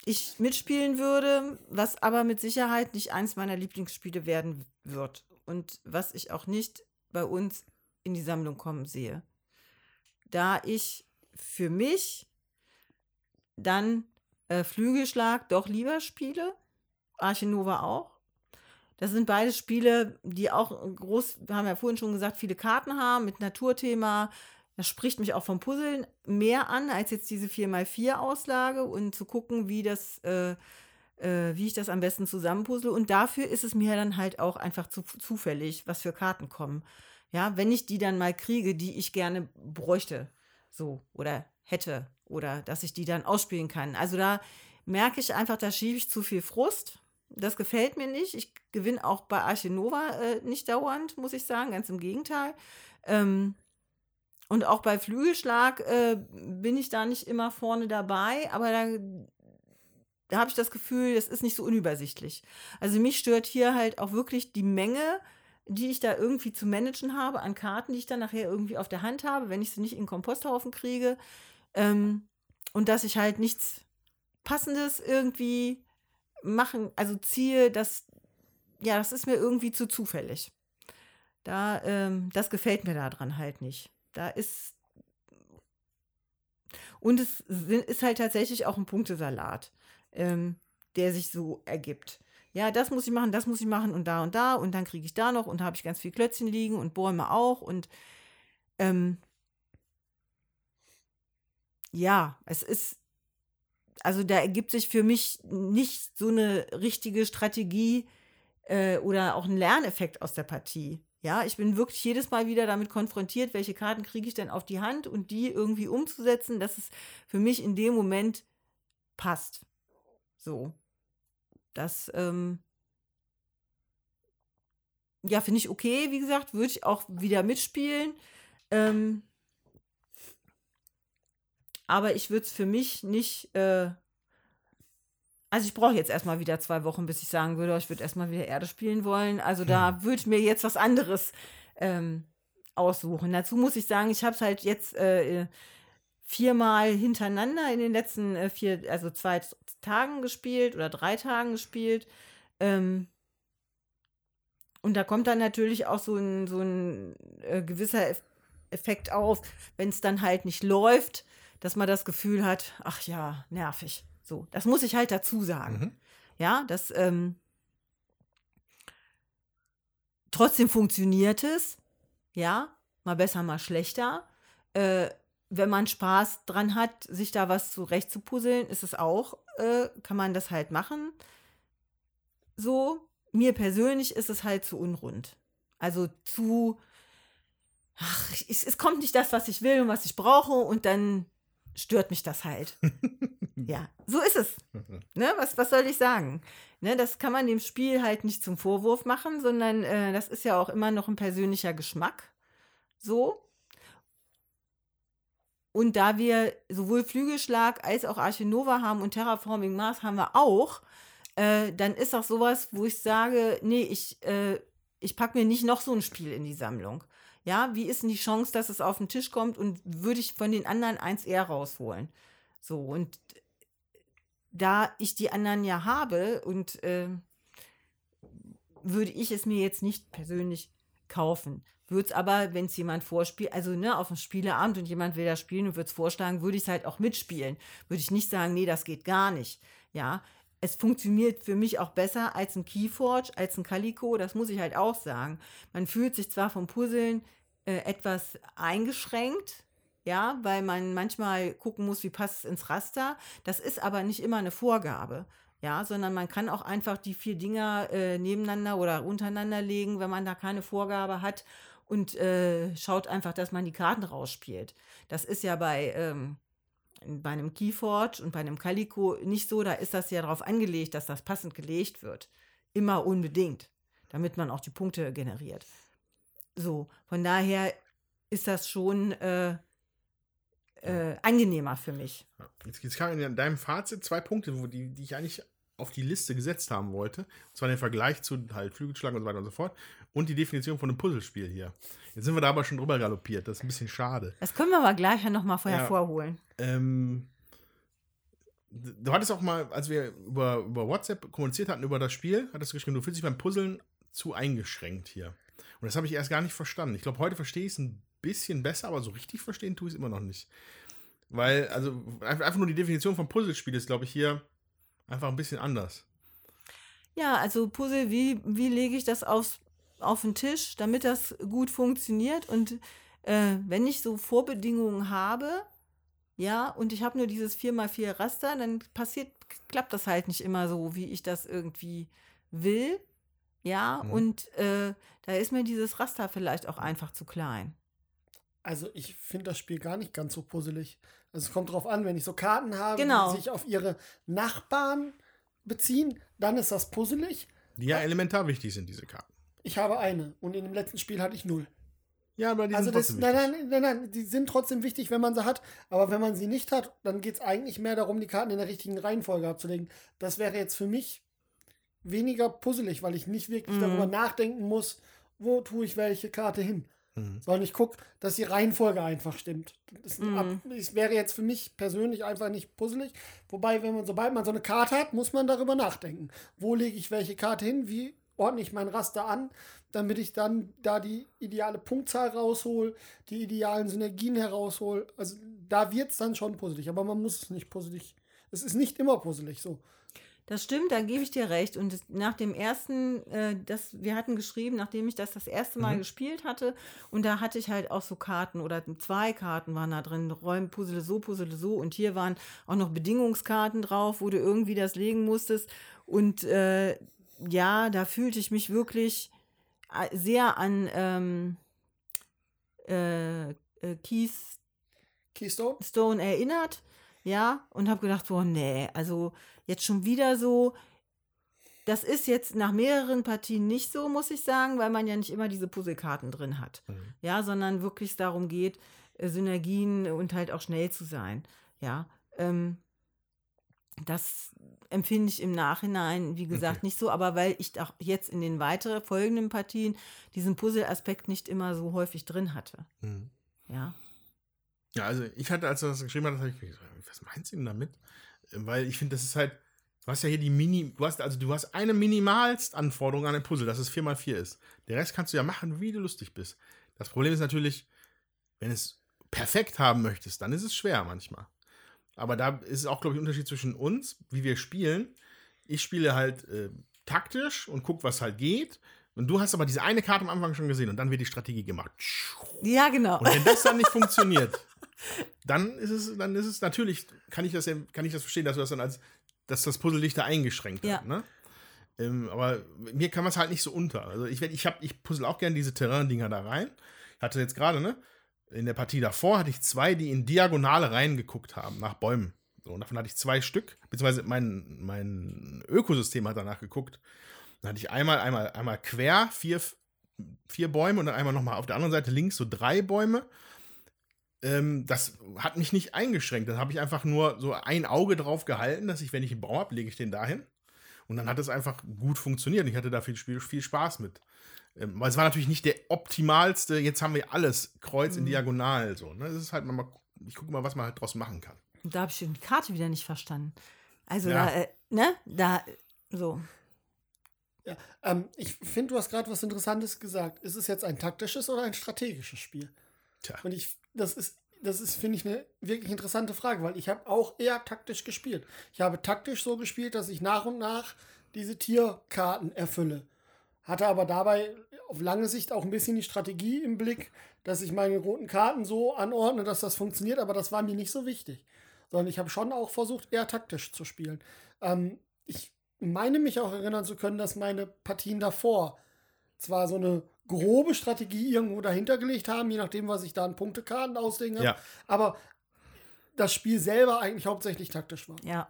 [SPEAKER 3] ich mitspielen würde, was aber mit Sicherheit nicht eins meiner Lieblingsspiele werden wird. Und was ich auch nicht bei uns in die Sammlung kommen sehe. Da ich für mich dann äh, Flügelschlag doch lieber spiele. Arche Nova auch. Das sind beide Spiele, die auch groß, wir haben ja vorhin schon gesagt, viele Karten haben mit Naturthema. Das spricht mich auch vom Puzzeln mehr an als jetzt diese 4x4-Auslage und zu gucken, wie das, äh, äh, wie ich das am besten zusammenpuzzle. Und dafür ist es mir dann halt auch einfach zu, zufällig, was für Karten kommen. Ja, wenn ich die dann mal kriege, die ich gerne bräuchte, so oder hätte oder dass ich die dann ausspielen kann. Also da merke ich einfach, da schiebe ich zu viel Frust. Das gefällt mir nicht. Ich gewinne auch bei Arche Nova äh, nicht dauernd, muss ich sagen, ganz im Gegenteil. Ähm, und auch bei Flügelschlag äh, bin ich da nicht immer vorne dabei, aber da, da habe ich das Gefühl, das ist nicht so unübersichtlich. Also mich stört hier halt auch wirklich die Menge, die ich da irgendwie zu managen habe an Karten, die ich dann nachher irgendwie auf der Hand habe, wenn ich sie nicht in den Komposthaufen kriege. Ähm, und dass ich halt nichts Passendes irgendwie machen, also ziehe, das, ja, das ist mir irgendwie zu zufällig. Da, ähm, das gefällt mir daran halt nicht. Da ist. Und es ist halt tatsächlich auch ein Punktesalat, ähm, der sich so ergibt. Ja, das muss ich machen, das muss ich machen und da und da und dann kriege ich da noch und habe ich ganz viel Klötzchen liegen und Bäume auch und ähm, ja, es ist, also da ergibt sich für mich nicht so eine richtige Strategie äh, oder auch ein Lerneffekt aus der Partie. Ja, ich bin wirklich jedes Mal wieder damit konfrontiert, welche Karten kriege ich denn auf die Hand und die irgendwie umzusetzen, dass es für mich in dem Moment passt. So. Das, ähm, ja, finde ich okay, wie gesagt, würde ich auch wieder mitspielen. Ähm, aber ich würde es für mich nicht, äh, also ich brauche jetzt erstmal wieder zwei Wochen, bis ich sagen würde, ich würde erstmal wieder Erde spielen wollen. Also da würde ich mir jetzt was anderes ähm, aussuchen. Dazu muss ich sagen, ich habe es halt jetzt äh, viermal hintereinander in den letzten äh, vier, also zwei Tagen gespielt oder drei Tagen gespielt. Ähm, und da kommt dann natürlich auch so ein, so ein äh, gewisser Eff Effekt auf, wenn es dann halt nicht läuft, dass man das Gefühl hat, ach ja, nervig. So, das muss ich halt dazu sagen.
[SPEAKER 2] Mhm.
[SPEAKER 3] Ja, das ähm, trotzdem funktioniert es. Ja, mal besser, mal schlechter. Äh, wenn man Spaß dran hat, sich da was zurecht zu puzzeln, ist es auch, äh, kann man das halt machen. So, mir persönlich ist es halt zu unrund. Also zu, ach, es, es kommt nicht das, was ich will und was ich brauche und dann stört mich das halt. ja, so ist es. Ne, was, was soll ich sagen? Ne, das kann man dem Spiel halt nicht zum Vorwurf machen, sondern äh, das ist ja auch immer noch ein persönlicher Geschmack. So. und da wir sowohl Flügelschlag als auch Arche Nova haben und Terraforming Mars haben wir auch, äh, dann ist auch sowas, wo ich sage, nee, ich, äh, ich packe mir nicht noch so ein Spiel in die Sammlung. Ja, wie ist denn die Chance, dass es auf den Tisch kommt und würde ich von den anderen eins eher rausholen? So, und da ich die anderen ja habe und äh, würde ich es mir jetzt nicht persönlich kaufen. Würde es aber, wenn es jemand vorspielt, also ne, auf dem Spieleabend und jemand will da spielen und würde es vorschlagen, würde ich es halt auch mitspielen. Würde ich nicht sagen, nee, das geht gar nicht. Ja, es funktioniert für mich auch besser als ein Keyforge, als ein Calico, das muss ich halt auch sagen. Man fühlt sich zwar vom Puzzeln äh, etwas eingeschränkt, ja, weil man manchmal gucken muss, wie passt es ins Raster. Das ist aber nicht immer eine Vorgabe, ja, sondern man kann auch einfach die vier Dinger äh, nebeneinander oder untereinander legen, wenn man da keine Vorgabe hat und äh, schaut einfach, dass man die Karten rausspielt. Das ist ja bei, ähm, bei einem Keyforge und bei einem Calico nicht so, da ist das ja darauf angelegt, dass das passend gelegt wird. Immer unbedingt, damit man auch die Punkte generiert. So, von daher ist das schon äh, äh, angenehmer für mich.
[SPEAKER 2] Jetzt, jetzt kamen in deinem Fazit zwei Punkte, wo die, die ich eigentlich auf die Liste gesetzt haben wollte. Und zwar den Vergleich zu halt Flügelschlag und so weiter und so fort. Und die Definition von einem Puzzlespiel hier. Jetzt sind wir da aber schon drüber galoppiert. Das ist ein bisschen schade.
[SPEAKER 3] Das können wir aber gleich ja nochmal vorher
[SPEAKER 2] Ja.
[SPEAKER 3] vorholen.
[SPEAKER 2] Ähm, du hattest auch mal, als wir über, über WhatsApp kommuniziert hatten über das Spiel, hattest du geschrieben, du fühlst dich beim Puzzeln zu eingeschränkt hier. Und das habe ich erst gar nicht verstanden. Ich glaube, heute verstehe ich es ein bisschen besser, aber so richtig verstehen tue ich es immer noch nicht. Weil, also, einfach nur die Definition von Puzzlespiel ist, glaube ich, hier einfach ein bisschen anders.
[SPEAKER 3] Ja, also Puzzle, wie, wie lege ich das aufs, auf den Tisch, damit das gut funktioniert? Und äh, wenn ich so Vorbedingungen habe, ja, und ich habe nur dieses 4x4 Raster, dann passiert, klappt das halt nicht immer so, wie ich das irgendwie will. Ja,
[SPEAKER 2] Mhm.
[SPEAKER 3] und äh, da ist mir dieses Raster vielleicht auch einfach zu klein.
[SPEAKER 4] Also ich finde das Spiel gar nicht ganz so puzzelig. Also es kommt drauf an, wenn ich so Karten habe,
[SPEAKER 3] Genau.
[SPEAKER 4] die sich auf ihre Nachbarn beziehen, dann ist das puzzelig.
[SPEAKER 2] Die ja elementar wichtig sind, diese Karten.
[SPEAKER 4] Ich habe eine und in dem letzten Spiel hatte ich null.
[SPEAKER 2] Ja, aber die
[SPEAKER 4] also
[SPEAKER 2] sind
[SPEAKER 4] das,
[SPEAKER 2] trotzdem
[SPEAKER 4] nein,
[SPEAKER 2] wichtig.
[SPEAKER 4] nein, nein, nein, die sind trotzdem wichtig, wenn man sie hat. Aber wenn man sie nicht hat, dann geht es eigentlich mehr darum, die Karten in der richtigen Reihenfolge abzulegen. Das wäre jetzt für mich weniger puzzelig, weil ich nicht wirklich
[SPEAKER 3] Mhm.
[SPEAKER 4] darüber nachdenken muss, wo tue ich welche Karte hin.
[SPEAKER 2] Mhm.
[SPEAKER 4] Sondern ich gucke, dass die Reihenfolge einfach stimmt.
[SPEAKER 3] Mhm.
[SPEAKER 4] Es wäre jetzt für mich persönlich einfach nicht puzzelig. Wobei, wenn man, sobald man so eine Karte hat, muss man darüber nachdenken. Wo lege ich welche Karte hin? Wie ordne ich mein Raster an, damit ich dann da die ideale Punktzahl raushol, die idealen Synergien heraushol. Also da wird es dann schon puzzelig, aber man muss es nicht puzzelig. Es ist nicht immer puzzelig so.
[SPEAKER 3] Das stimmt, da gebe ich dir recht. Und das, nach dem ersten, äh, das, wir hatten geschrieben, nachdem ich das das erste Mal
[SPEAKER 2] Mhm.
[SPEAKER 3] gespielt hatte, und da hatte ich halt auch so Karten oder zwei Karten waren da drin, Räumen, Puzzle so, Puzzle so. Und hier waren auch noch Bedingungskarten drauf, wo du irgendwie das legen musstest. Und äh, ja, da fühlte ich mich wirklich äh, sehr an ähm, äh, äh, Keys
[SPEAKER 4] Keystone?
[SPEAKER 3] Stone erinnert, ja, und habe gedacht, boah, nee, also jetzt schon wieder so. Das ist jetzt nach mehreren Partien nicht so, muss ich sagen, weil man ja nicht immer diese Puzzlekarten drin hat.
[SPEAKER 2] Mhm.
[SPEAKER 3] Ja, sondern wirklich es darum geht, äh, Synergien und halt auch schnell zu sein. Ja, ähm, das empfinde ich im Nachhinein, wie gesagt,
[SPEAKER 2] Okay.
[SPEAKER 3] nicht so, aber weil ich auch jetzt in den weiteren folgenden Partien diesen Puzzle-Aspekt nicht immer so häufig drin hatte.
[SPEAKER 2] Mhm.
[SPEAKER 3] Ja.
[SPEAKER 2] Ja, also ich hatte, als du das geschrieben hast, habe ich gedacht, was meinst du denn damit? Weil ich finde, das ist halt, du hast ja hier die Mini, du hast, also du hast eine Minimalstanforderung an ein Puzzle, dass es 4x4 ist. Den Rest kannst du ja machen, wie du lustig bist. Das Problem ist natürlich, wenn es perfekt haben möchtest, dann ist es schwer manchmal. Aber da ist es auch, glaube ich, ein Unterschied zwischen uns, wie wir spielen. Ich spiele halt äh, taktisch und gucke, was halt geht. Und du hast aber diese eine Karte am Anfang schon gesehen und dann wird die Strategie gemacht.
[SPEAKER 3] Ja, genau.
[SPEAKER 2] Und wenn das dann nicht funktioniert, dann ist es, dann ist es natürlich, kann ich das, ja- kann ich das verstehen, dass du das dann als, dass das Puzzle dich da eingeschränkt
[SPEAKER 3] Ja.
[SPEAKER 2] hat. Ne? Ähm, aber mir kann man es halt nicht so unter. Also ich, ich, hab, ich puzzle auch gerne diese Terrain-Dinger da rein. Ich hatte jetzt gerade, ne? In der Partie davor hatte ich zwei, die in Diagonale reingeguckt haben, nach Bäumen. So, und davon hatte ich zwei Stück, beziehungsweise mein, mein Ökosystem hat danach geguckt. Dann hatte ich einmal, einmal, einmal quer vier, vier Bäume und dann einmal nochmal auf der anderen Seite links so drei Bäume. Ähm, das hat mich nicht eingeschränkt. Dann habe ich einfach nur so ein Auge drauf gehalten, dass ich, wenn ich einen Baum habe, lege ich den dahin. Und dann hat es einfach gut funktioniert. Ich hatte da viel, viel Spaß mit. Ähm, weil es war natürlich nicht der optimalste, jetzt haben wir alles Kreuz in
[SPEAKER 3] Mhm.
[SPEAKER 2] Diagonal. So, ne? Das ist halt mal, ich gucke mal, was man halt draus machen kann.
[SPEAKER 3] Da habe ich die Karte wieder nicht verstanden. Also
[SPEAKER 2] Ja.
[SPEAKER 3] da, äh, ne, da, so.
[SPEAKER 4] Ja, ähm, ich finde, du hast gerade was Interessantes gesagt. Ist es jetzt ein taktisches oder ein strategisches Spiel?
[SPEAKER 2] Tja.
[SPEAKER 4] Und ich, das ist, das ist, finde ich, eine wirklich interessante Frage, weil ich habe auch eher taktisch gespielt. Ich habe taktisch so gespielt, dass ich nach und nach diese Tierkarten erfülle. Hatte aber dabei auf lange Sicht auch ein bisschen die Strategie im Blick, dass ich meine roten Karten so anordne, dass das funktioniert, aber das war mir nicht so wichtig. Sondern ich habe schon auch versucht, eher taktisch zu spielen. Ähm, ich meine mich auch erinnern zu können, dass meine Partien davor zwar so eine grobe Strategie irgendwo dahinter gelegt haben, je nachdem, was ich da an Punktekarten auslegen habe,
[SPEAKER 2] Ja.
[SPEAKER 4] aber das Spiel selber eigentlich hauptsächlich taktisch war.
[SPEAKER 3] Ja.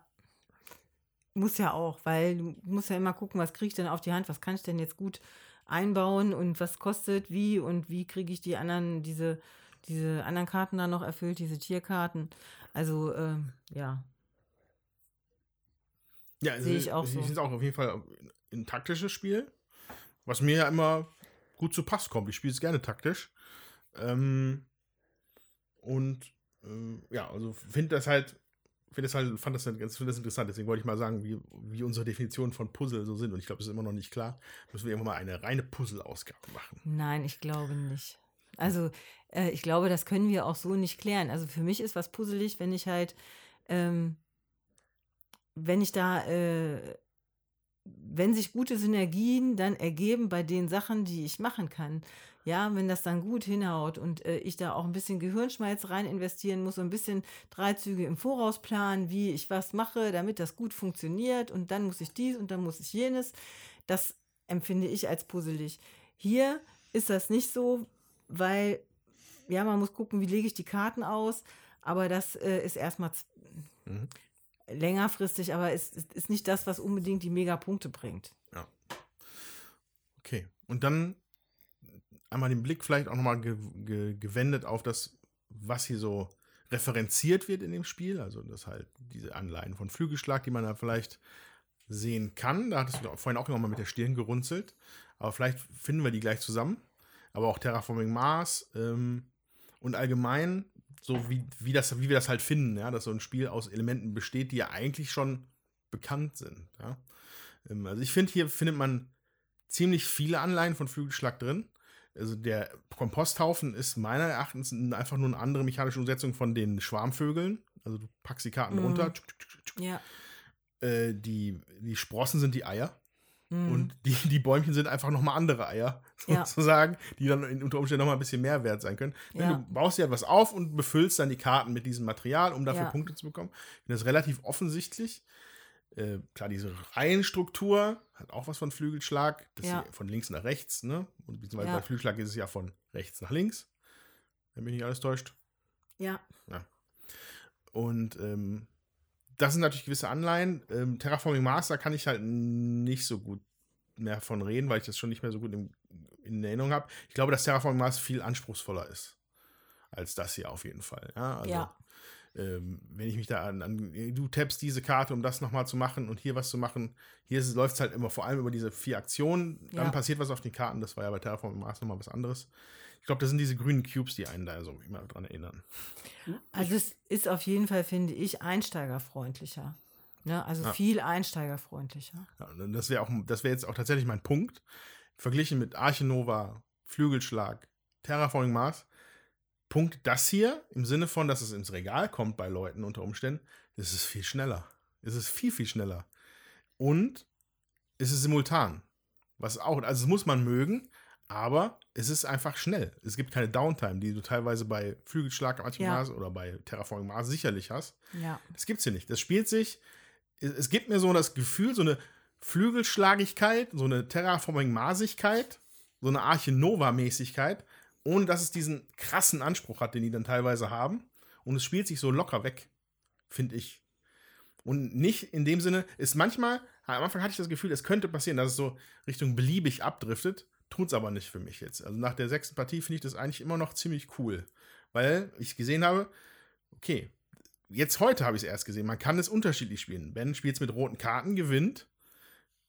[SPEAKER 3] Muss ja auch, weil du musst ja immer gucken, was kriege ich denn auf die Hand, was kann ich denn jetzt gut einbauen und was kostet wie und wie kriege ich die anderen, diese, diese anderen Karten dann noch erfüllt, diese Tierkarten. Also, ähm, ja.
[SPEAKER 2] Ja, also
[SPEAKER 3] Sehe ich auch
[SPEAKER 2] Ich
[SPEAKER 3] so.
[SPEAKER 2] finde es auch auf jeden Fall ein taktisches Spiel, was mir ja immer gut zu Pass kommt. Ich spiele es gerne taktisch. Ähm, und ähm, ja, also finde das halt, finde das halt, fand das halt finde das interessant. Deswegen wollte ich mal sagen, wie, wie unsere Definitionen von Puzzle so sind. Und ich glaube, das ist immer noch nicht klar. Müssen wir irgendwann mal eine reine Puzzle-Ausgabe machen.
[SPEAKER 3] Nein, ich glaube nicht. Also, äh, ich glaube, das können wir auch so nicht klären. Also, für mich ist was puzzelig, wenn ich halt, ähm, wenn ich da, äh, wenn sich gute Synergien dann ergeben bei den Sachen, die ich machen kann. Ja, wenn das dann gut hinhaut und äh, ich da auch ein bisschen Gehirnschmalz rein investieren muss, so ein bisschen drei Züge im Voraus planen, wie ich was mache, damit das gut funktioniert und dann muss ich dies und dann muss ich jenes. Das empfinde ich als puzzelig. Hier ist das nicht so, weil, ja, man muss gucken, wie lege ich die Karten aus, aber das äh, ist erstmal
[SPEAKER 2] Mhm.
[SPEAKER 3] Längerfristig, aber es ist, ist nicht das, was unbedingt die Megapunkte bringt.
[SPEAKER 2] Okay. Und dann einmal den Blick vielleicht auch nochmal ge ge gewendet auf das, was hier so referenziert wird in dem Spiel. Also das halt diese Anleihen von Flügelschlag, die man da vielleicht sehen kann. Da hattest du vorhin auch noch mal mit der Stirn gerunzelt. Aber vielleicht finden wir die gleich zusammen. Aber auch Terraforming Mars ähm, und allgemein, so wie, wie, das, wie wir das halt finden, ja, dass so ein Spiel aus Elementen besteht, die ja eigentlich schon bekannt sind. Ja. Ähm, also ich finde, hier findet man ziemlich viele Anleihen von Flügelschlag drin. Also der Komposthaufen ist meiner Erachtens einfach nur eine andere mechanische Umsetzung von den Schwarmvögeln. Also du packst die Karten
[SPEAKER 3] Mhm.
[SPEAKER 2] runter.
[SPEAKER 3] Ja.
[SPEAKER 2] Äh, die, die Sprossen sind die Eier.
[SPEAKER 3] Mhm.
[SPEAKER 2] Und die, die Bäumchen sind einfach nochmal andere Eier,
[SPEAKER 3] Ja.
[SPEAKER 2] sozusagen, die dann in, unter Umständen nochmal ein bisschen mehr wert sein können. Ne,
[SPEAKER 3] Ja.
[SPEAKER 2] Du baust dir etwas auf und befüllst dann die Karten mit diesem Material, um dafür
[SPEAKER 3] Ja.
[SPEAKER 2] Punkte zu bekommen. Ich finde das relativ offensichtlich. Äh, klar, diese Reihenstruktur hat auch was von Flügelschlag.
[SPEAKER 3] Ja.
[SPEAKER 2] ja von links nach rechts, ne? Und beziehungsweise
[SPEAKER 3] Ja.
[SPEAKER 2] bei Flügelschlag ist es ja von rechts nach links. Wenn mich nicht alles täuscht.
[SPEAKER 3] ja.
[SPEAKER 2] Und ähm, das sind natürlich gewisse Anleihen. Ähm, Terraforming Mars, da kann ich halt nicht so gut mehr von reden, weil ich das schon nicht mehr so gut in, in Erinnerung habe. Ich glaube, dass Terraforming Mars viel anspruchsvoller ist als das hier auf jeden Fall. Ja, also,
[SPEAKER 3] Ja.
[SPEAKER 2] Ähm, wenn ich mich da an, an du tappst diese Karte, um das nochmal zu machen und hier was zu machen. Hier läuft es halt immer vor allem über diese vier Aktionen. Dann
[SPEAKER 3] Ja.
[SPEAKER 2] passiert was auf den Karten. Das war ja bei Terraforming Mars nochmal was anderes. Ich glaube, das sind diese grünen Cubes, die einen da so immer dran erinnern.
[SPEAKER 3] Also es ist auf jeden Fall, finde ich, einsteigerfreundlicher. Ne? Also
[SPEAKER 2] Ja.
[SPEAKER 3] viel einsteigerfreundlicher.
[SPEAKER 2] Ja, das wäre auch, das wäre jetzt auch tatsächlich mein Punkt. Verglichen mit Arche Nova, Flügelschlag, Terraforming Mars. Punkt das hier, im Sinne von, dass es ins Regal kommt bei Leuten unter Umständen, ist es viel schneller. Es ist viel, viel schneller. Und es ist simultan. Was auch, also es muss man mögen, aber es ist einfach schnell. Es gibt keine Downtime, die du teilweise bei Flügelschlag,
[SPEAKER 3] Ja.
[SPEAKER 2] Mars oder bei Terraforming Mars sicherlich hast.
[SPEAKER 3] Ja.
[SPEAKER 2] Das gibt's hier nicht. Das spielt sich. Es, es gibt mir so das Gefühl, so eine Flügelschlagigkeit, so eine Terraforming-Masigkeit, so eine Arche Nova-Mäßigkeit, ohne dass es diesen krassen Anspruch hat, den die dann teilweise haben. Und es spielt sich so locker weg, finde ich. Und nicht in dem Sinne, ist manchmal, am Anfang hatte ich das Gefühl, es könnte passieren, dass es so Richtung beliebig abdriftet. Tut's aber nicht für mich jetzt. Also nach der sechsten Partie finde ich das eigentlich immer noch ziemlich cool. weil ich gesehen habe, okay, jetzt heute habe ich es erst gesehen, man kann es unterschiedlich spielen. Ben spielt es mit roten Karten, gewinnt.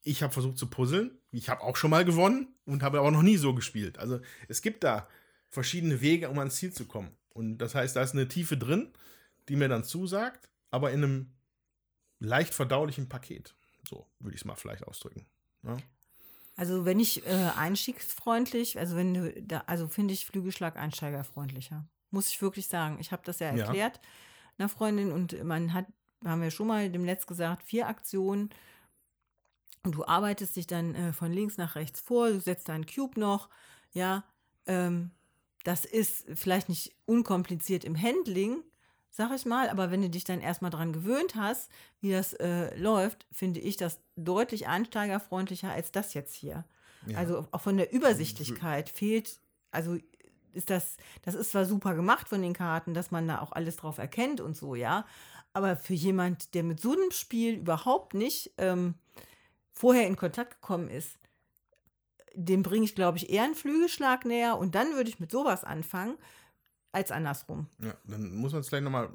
[SPEAKER 2] Ich habe versucht zu puzzeln. Ich habe auch schon mal gewonnen und habe aber noch nie so gespielt. Also es gibt da verschiedene Wege, um ans Ziel zu kommen. Und das heißt, da ist eine Tiefe drin, die mir dann zusagt, aber in einem leicht verdaulichen Paket. So würde ich es mal vielleicht ausdrücken. Ja?
[SPEAKER 3] Also wenn ich äh, einstiegsfreundlich, also wenn du da, also finde ich Flügelschlag einsteigerfreundlicher. Muss ich wirklich sagen. Ich habe das ja
[SPEAKER 2] Ja.
[SPEAKER 3] erklärt einer Freundin und man hat, haben wir schon mal dem Netz gesagt, vier Aktionen und du arbeitest dich dann äh, von links nach rechts vor, du setzt deinen Cube noch, ja, ähm, das ist vielleicht nicht unkompliziert im Handling, sag ich mal, aber wenn du dich dann erstmal dran gewöhnt hast, wie das äh, läuft, finde ich das deutlich einsteigerfreundlicher als das jetzt hier.
[SPEAKER 2] Ja.
[SPEAKER 3] Also auch von der Übersichtlichkeit fehlt, also ist das, das ist zwar super gemacht von den Karten, dass man da auch alles drauf erkennt und so, ja. Aber für jemand, der mit so einem Spiel überhaupt nicht ähm, vorher in Kontakt gekommen ist, dem bringe ich, glaube ich, eher einen Flügelschlag näher und dann würde ich mit sowas anfangen, als andersrum.
[SPEAKER 2] Ja, dann muss man es vielleicht nochmal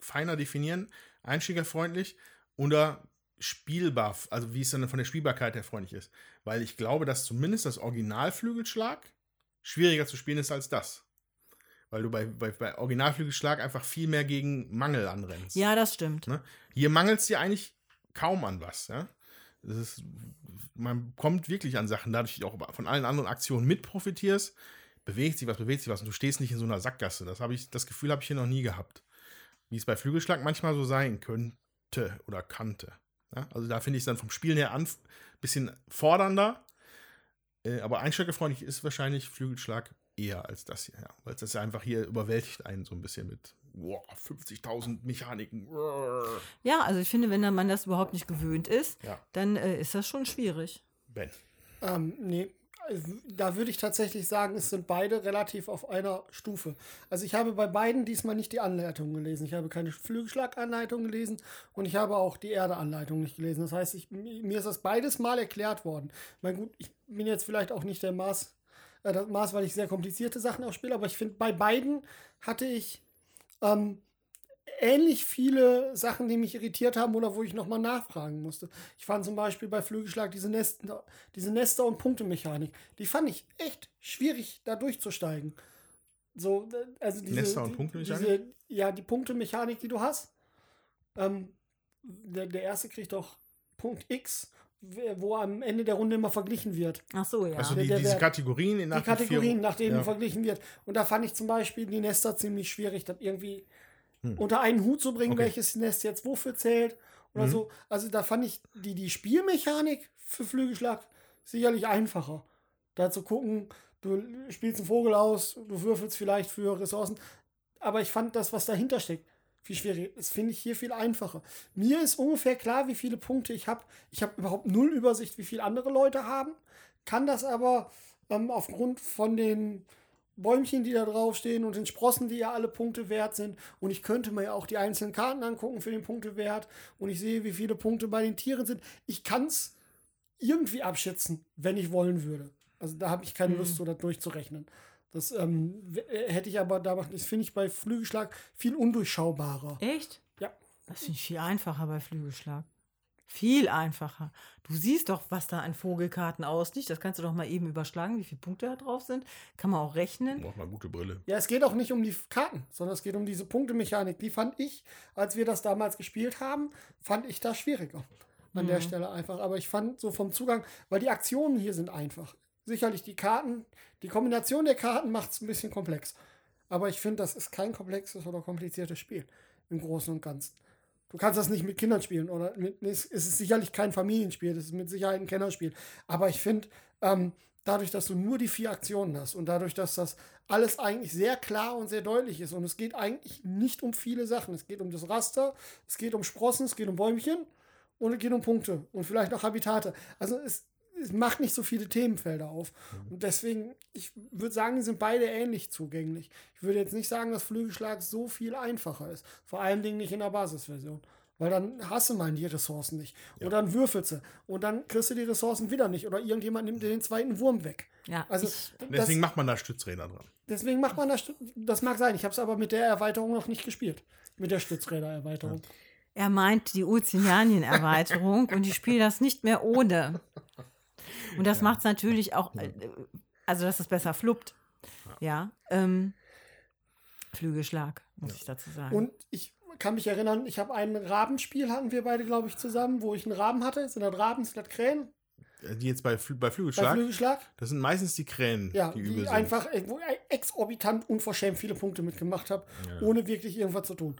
[SPEAKER 2] feiner definieren. Einsteigerfreundlich oder spielbar, also wie es dann von der Spielbarkeit her freundlich ist. Weil ich glaube, dass zumindest das Originalflügelschlag schwieriger zu spielen ist als das. Weil du bei, bei, bei Originalflügelschlag einfach viel mehr gegen Mangel anrennst.
[SPEAKER 3] Ja, das stimmt.
[SPEAKER 2] Ne? Hier mangelt es dir eigentlich kaum an was. Ja? Ist, man kommt wirklich an Sachen, dadurch auch von allen anderen Aktionen mit profitierst, bewegt sich was, bewegt sich was und du stehst nicht in so einer Sackgasse. Das, habe ich, das Gefühl habe ich hier noch nie gehabt. Wie es bei Flügelschlag manchmal so sein könnte oder kannte. Ja? Also da finde ich es dann vom Spielen her ein bisschen fordernder. Äh, aber einsteigerfreundlich ist wahrscheinlich Flügelschlag eher als das hier. Ja? Weil das einfach hier überwältigt einen so ein bisschen mit wow, 50.000 Mechaniken.
[SPEAKER 3] Ja, also ich finde, wenn der Mann das überhaupt nicht gewöhnt ist,
[SPEAKER 2] Ja.
[SPEAKER 3] dann äh, ist das schon schwierig.
[SPEAKER 2] Ben.
[SPEAKER 4] Ähm, nee, also, da würde ich tatsächlich sagen, es sind beide relativ auf einer Stufe. Also ich habe bei beiden diesmal nicht die Anleitung gelesen. Ich habe keine Flügelschlaganleitung gelesen und ich habe auch die Erdeanleitung nicht gelesen. Das heißt, ich, mir ist das beides mal erklärt worden. Mein gut, ich bin jetzt vielleicht auch nicht der Maß, äh, das Maß, weil ich sehr komplizierte Sachen auch spiele, aber ich finde, bei beiden hatte ich ähm, ähnlich viele Sachen, die mich irritiert haben oder wo ich nochmal nachfragen musste. Ich fand zum Beispiel bei Flügelschlag diese Nester, diese Nester- und Punktemechanik, die fand ich echt schwierig, da durchzusteigen. So, äh, also diese,
[SPEAKER 2] Nester- und
[SPEAKER 4] die-
[SPEAKER 2] Punktemechanik?
[SPEAKER 4] Diese, ja, die Punktemechanik, die du hast. Ähm, der, der erste kriegt doch Punkt X, wo am Ende der Runde immer verglichen wird
[SPEAKER 3] Ach so, ja.
[SPEAKER 2] Also
[SPEAKER 4] Der-
[SPEAKER 2] die,
[SPEAKER 4] der
[SPEAKER 2] diese
[SPEAKER 4] Wert-
[SPEAKER 2] Kategorien in
[SPEAKER 4] die
[SPEAKER 2] nach vier-
[SPEAKER 4] Kategorien, nach denen
[SPEAKER 2] ja.
[SPEAKER 4] verglichen wird. Und da fand ich zum Beispiel die Nester ziemlich schwierig, das irgendwie unter einen Hut zu bringen,
[SPEAKER 2] Hm. Okay. Mhm.
[SPEAKER 4] welches Nest jetzt wofür zählt oder so. Also da fand ich die, die Spielmechanik für Flügelschlag sicherlich einfacher. Da zu gucken, du spielst einen Vogel aus, du würfelst vielleicht für Ressourcen. Aber ich fand das, was dahinter steckt, viel schwieriger. Das finde ich hier viel einfacher. Mir ist ungefähr klar, wie viele Punkte ich habe. Ich habe überhaupt null Übersicht, wie viele andere Leute haben. Kann das aber ähm, aufgrund von den Bäumchen, die da draufstehen und den Sprossen, die ja alle Punkte wert sind. Und ich könnte mir ja auch die einzelnen Karten angucken für den Punktewert. Und ich sehe, wie viele Punkte bei den Tieren sind. Ich kann es irgendwie abschätzen, wenn ich wollen würde. Also da habe ich keine Lust, so das durchzurechnen. Das ähm, äh, hätte ich aber da, das finde ich bei Flügelschlag viel undurchschaubarer.
[SPEAKER 3] Echt?
[SPEAKER 4] Ja.
[SPEAKER 3] Das finde ich viel einfacher bei Flügelschlag. Viel einfacher. Du siehst doch, was da an Vogelkarten ausliegt. Das kannst du doch mal eben überschlagen, wie viele Punkte da drauf sind. Kann man auch rechnen.
[SPEAKER 2] Braucht mal gute Brille.
[SPEAKER 4] Ja, es geht auch nicht um die Karten, sondern es geht um diese Punktemechanik. Die fand ich, als wir das damals gespielt haben, fand ich das schwieriger. An der Stelle einfach. Aber ich fand so vom Zugang, weil die Aktionen hier sind einfach. Sicherlich die Karten, die Kombination der Karten macht es ein bisschen komplex. Aber ich finde, das ist kein komplexes oder kompliziertes Spiel im Großen und Ganzen. Du kannst das nicht mit Kindern spielen oder mit, es ist sicherlich kein Familienspiel, das ist mit Sicherheit ein Kennerspiel. Aber ich finde, ähm, dadurch, dass du nur die vier Aktionen hast und dadurch, dass das alles eigentlich sehr klar und sehr deutlich ist und es geht eigentlich nicht um viele Sachen. Es geht um das Raster, es geht um Sprossen, es geht um Bäumchen und es geht um Punkte und vielleicht noch Habitate. Also es, es macht nicht so viele Themenfelder auf. Und deswegen, ich würde sagen, die sind beide ähnlich zugänglich. Ich würde jetzt nicht sagen, dass Flügelschlag so viel einfacher ist. Vor allen Dingen nicht in der Basisversion. Weil dann hast du mal die Ressourcen nicht.
[SPEAKER 2] Ja.
[SPEAKER 4] Und dann würfelst du. Und dann kriegst du die Ressourcen wieder nicht. Oder irgendjemand nimmt dir den zweiten Wurm weg.
[SPEAKER 3] Ja,
[SPEAKER 4] Also
[SPEAKER 2] Deswegen macht man da Stützräder dran.
[SPEAKER 4] deswegen macht man das. Das mag sein. Ich habe es aber mit der Erweiterung noch nicht gespielt. Mit der Stützräder-Erweiterung.
[SPEAKER 3] er meint die Ozeanien-Erweiterung und ich spiele das nicht mehr ohne. Und das macht es natürlich auch, äh, also dass es besser fluppt. Ja, ähm, Flügelschlag, muss ich dazu sagen.
[SPEAKER 4] Und ich kann mich erinnern, ich habe ein Rabenspiel, hatten wir beide, glaube ich, zusammen, wo ich einen Raben hatte. Sind das Raben, sind das Krähen?
[SPEAKER 2] Äh, Die jetzt bei, Flü bei
[SPEAKER 4] Bei
[SPEAKER 2] Flügelschlag,
[SPEAKER 4] Flügelschlag?
[SPEAKER 2] das sind meistens die Krähen,
[SPEAKER 4] Ja,
[SPEAKER 2] die
[SPEAKER 4] die,
[SPEAKER 2] übel sind.
[SPEAKER 4] einfach äh, wo ich exorbitant unverschämt viele Punkte mitgemacht habe, ohne wirklich irgendwas zu tun.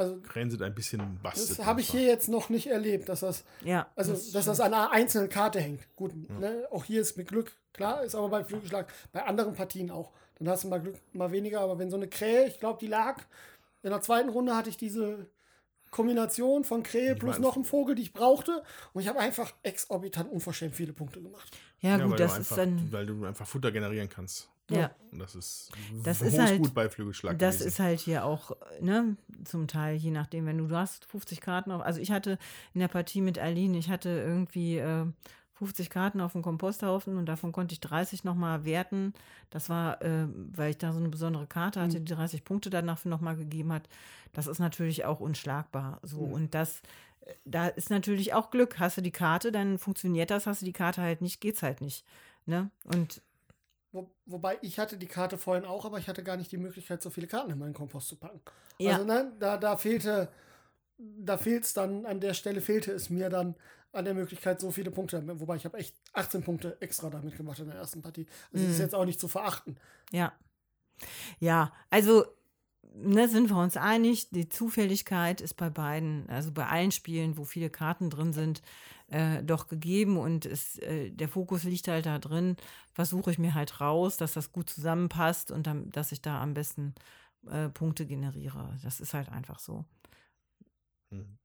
[SPEAKER 4] Also
[SPEAKER 2] Krähen sind ein bisschen bastet.
[SPEAKER 4] das habe ich hier jetzt noch nicht erlebt, dass das,
[SPEAKER 3] ja,
[SPEAKER 4] also dass das an einer einzelnen Karte hängt. Gut, ne, auch hier ist mit Glück, klar, ist aber beim Flügelschlag, bei anderen Partien auch. Dann hast du mal Glück, mal weniger, aber wenn so eine Krähe, ich glaube, die lag, in der zweiten Runde hatte ich diese Kombination von Krähe plus noch ein Vogel, die ich brauchte. Und ich habe einfach exorbitant unverschämt viele Punkte gemacht.
[SPEAKER 3] ja,
[SPEAKER 2] Ja,
[SPEAKER 3] gut, das ist
[SPEAKER 2] einfach,
[SPEAKER 3] dann,
[SPEAKER 2] Weil du einfach Futter generieren kannst.
[SPEAKER 3] Ja.
[SPEAKER 2] Und das ist,
[SPEAKER 3] Das ist halt-
[SPEAKER 2] gut bei Flügelschlag.
[SPEAKER 3] Das
[SPEAKER 2] gewesen.
[SPEAKER 3] ist halt hier auch, ne, zum Teil, je nachdem, wenn du, du hast 50 Karten auf, also ich hatte in der Partie mit Aline, ich hatte irgendwie äh, 50 Karten auf dem Komposthaufen und davon konnte ich 30 nochmal werten. Das war, äh, weil ich da so eine besondere Karte hatte, die 30 Punkte danach nochmal gegeben hat. Das ist natürlich auch unschlagbar. So, und das, da ist natürlich auch Glück. Hast du die Karte, dann funktioniert das, hast du die Karte halt nicht, geht's halt nicht. Ne? Und
[SPEAKER 4] Wo, wobei ich hatte die Karte vorhin auch, aber ich hatte gar nicht die Möglichkeit, so viele Karten in meinen Kompost zu packen.
[SPEAKER 3] Ja.
[SPEAKER 4] Also ne, da, da fehlte, da fehlt es dann, an der Stelle fehlte es mir dann an der Möglichkeit, so viele Punkte, wobei ich habe echt 18 Punkte extra damit gemacht in der ersten Partie. Also das ist jetzt auch nicht zu verachten.
[SPEAKER 3] Ja. Ja, also ne, sind wir uns einig, die Zufälligkeit ist bei beiden, also bei allen Spielen, wo viele Karten drin sind, äh, doch gegeben und es, äh, der Fokus liegt halt da drin, versuche ich mir halt raus, dass das gut zusammenpasst und dann, dass ich da am besten äh, Punkte generiere. Das ist halt einfach so.
[SPEAKER 2] Mhm.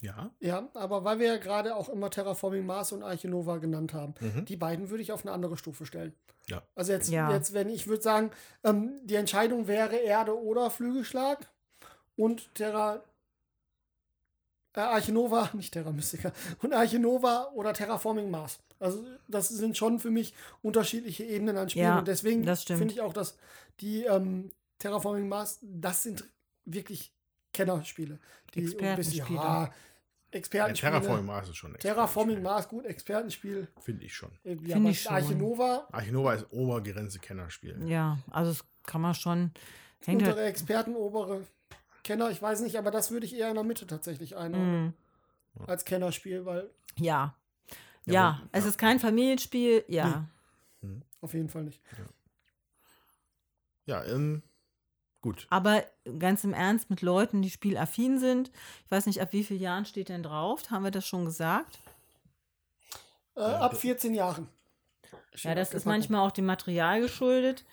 [SPEAKER 2] Ja.
[SPEAKER 4] Ja, aber weil wir ja gerade auch immer Terraforming Mars und Arche Nova genannt haben,
[SPEAKER 2] Mhm.
[SPEAKER 4] die beiden würde ich auf eine andere Stufe stellen.
[SPEAKER 2] Ja.
[SPEAKER 4] Also jetzt,
[SPEAKER 3] Ja.
[SPEAKER 4] jetzt wenn ich würde sagen, ähm, die Entscheidung wäre Erde oder Flügelschlag und Terra äh, Arche Nova, nicht Terra Mystica, und Arche Nova oder Terraforming Mars. Also das sind schon für mich unterschiedliche Ebenen an Spielen
[SPEAKER 3] Ja,
[SPEAKER 4] und deswegen finde ich auch, dass die ähm, Terraforming Mars, das sind wirklich Kennerspiele. Die ein bisschen-
[SPEAKER 3] Expertenspiele.
[SPEAKER 4] Ja,
[SPEAKER 2] ja
[SPEAKER 4] Expertenspiele.
[SPEAKER 2] Terraforming Mars ist schon ein
[SPEAKER 4] Terraforming. Mars, gut, Expertenspiel.
[SPEAKER 2] Finde ich schon.
[SPEAKER 4] Äh, Ja,
[SPEAKER 3] Finde ich schon.
[SPEAKER 4] Arche Nova,
[SPEAKER 2] ist Obergrenze Kennerspiel.
[SPEAKER 3] Ja, also das kann man schon. Hängt halt,
[SPEAKER 4] untere Experten, obere Kenner, ich weiß nicht, aber das würde ich eher in der Mitte tatsächlich einordnen.
[SPEAKER 3] mh,
[SPEAKER 4] Als Kennerspiel, weil
[SPEAKER 3] ja.
[SPEAKER 2] Ja,
[SPEAKER 3] Ja,
[SPEAKER 2] aber-
[SPEAKER 3] es
[SPEAKER 2] ja.
[SPEAKER 3] ist kein Familienspiel, ja.
[SPEAKER 4] auf jeden Fall nicht.
[SPEAKER 2] Ja, ähm, gut.
[SPEAKER 3] Aber ganz im Ernst, mit Leuten, die spielaffin sind, ich weiß nicht, ab wie vielen Jahren steht denn drauf? Haben wir das schon gesagt?
[SPEAKER 4] Äh, ab 14 Jahren.
[SPEAKER 3] Ja, das ist manchmal auch dem Material geschuldet.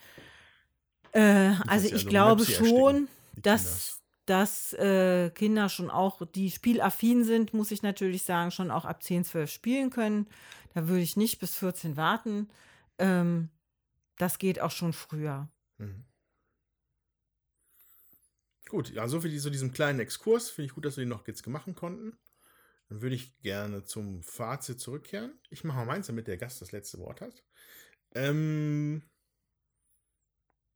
[SPEAKER 3] Äh, also
[SPEAKER 2] ja
[SPEAKER 3] ich
[SPEAKER 2] so
[SPEAKER 3] glaube schon, dass, dass äh, Kinder schon auch, die spielaffin sind, muss ich natürlich sagen, schon auch ab 10, 12 spielen können. Da würde ich nicht bis 14 warten. Ähm, das geht auch schon früher.
[SPEAKER 2] Mhm. Gut, ja, so viel zu diesem kleinen Exkurs. Finde ich gut, dass wir den noch jetzt machen konnten. Dann würde ich gerne zum Fazit zurückkehren. Ich mache mal meins, damit der Gast das letzte Wort hat. Ähm,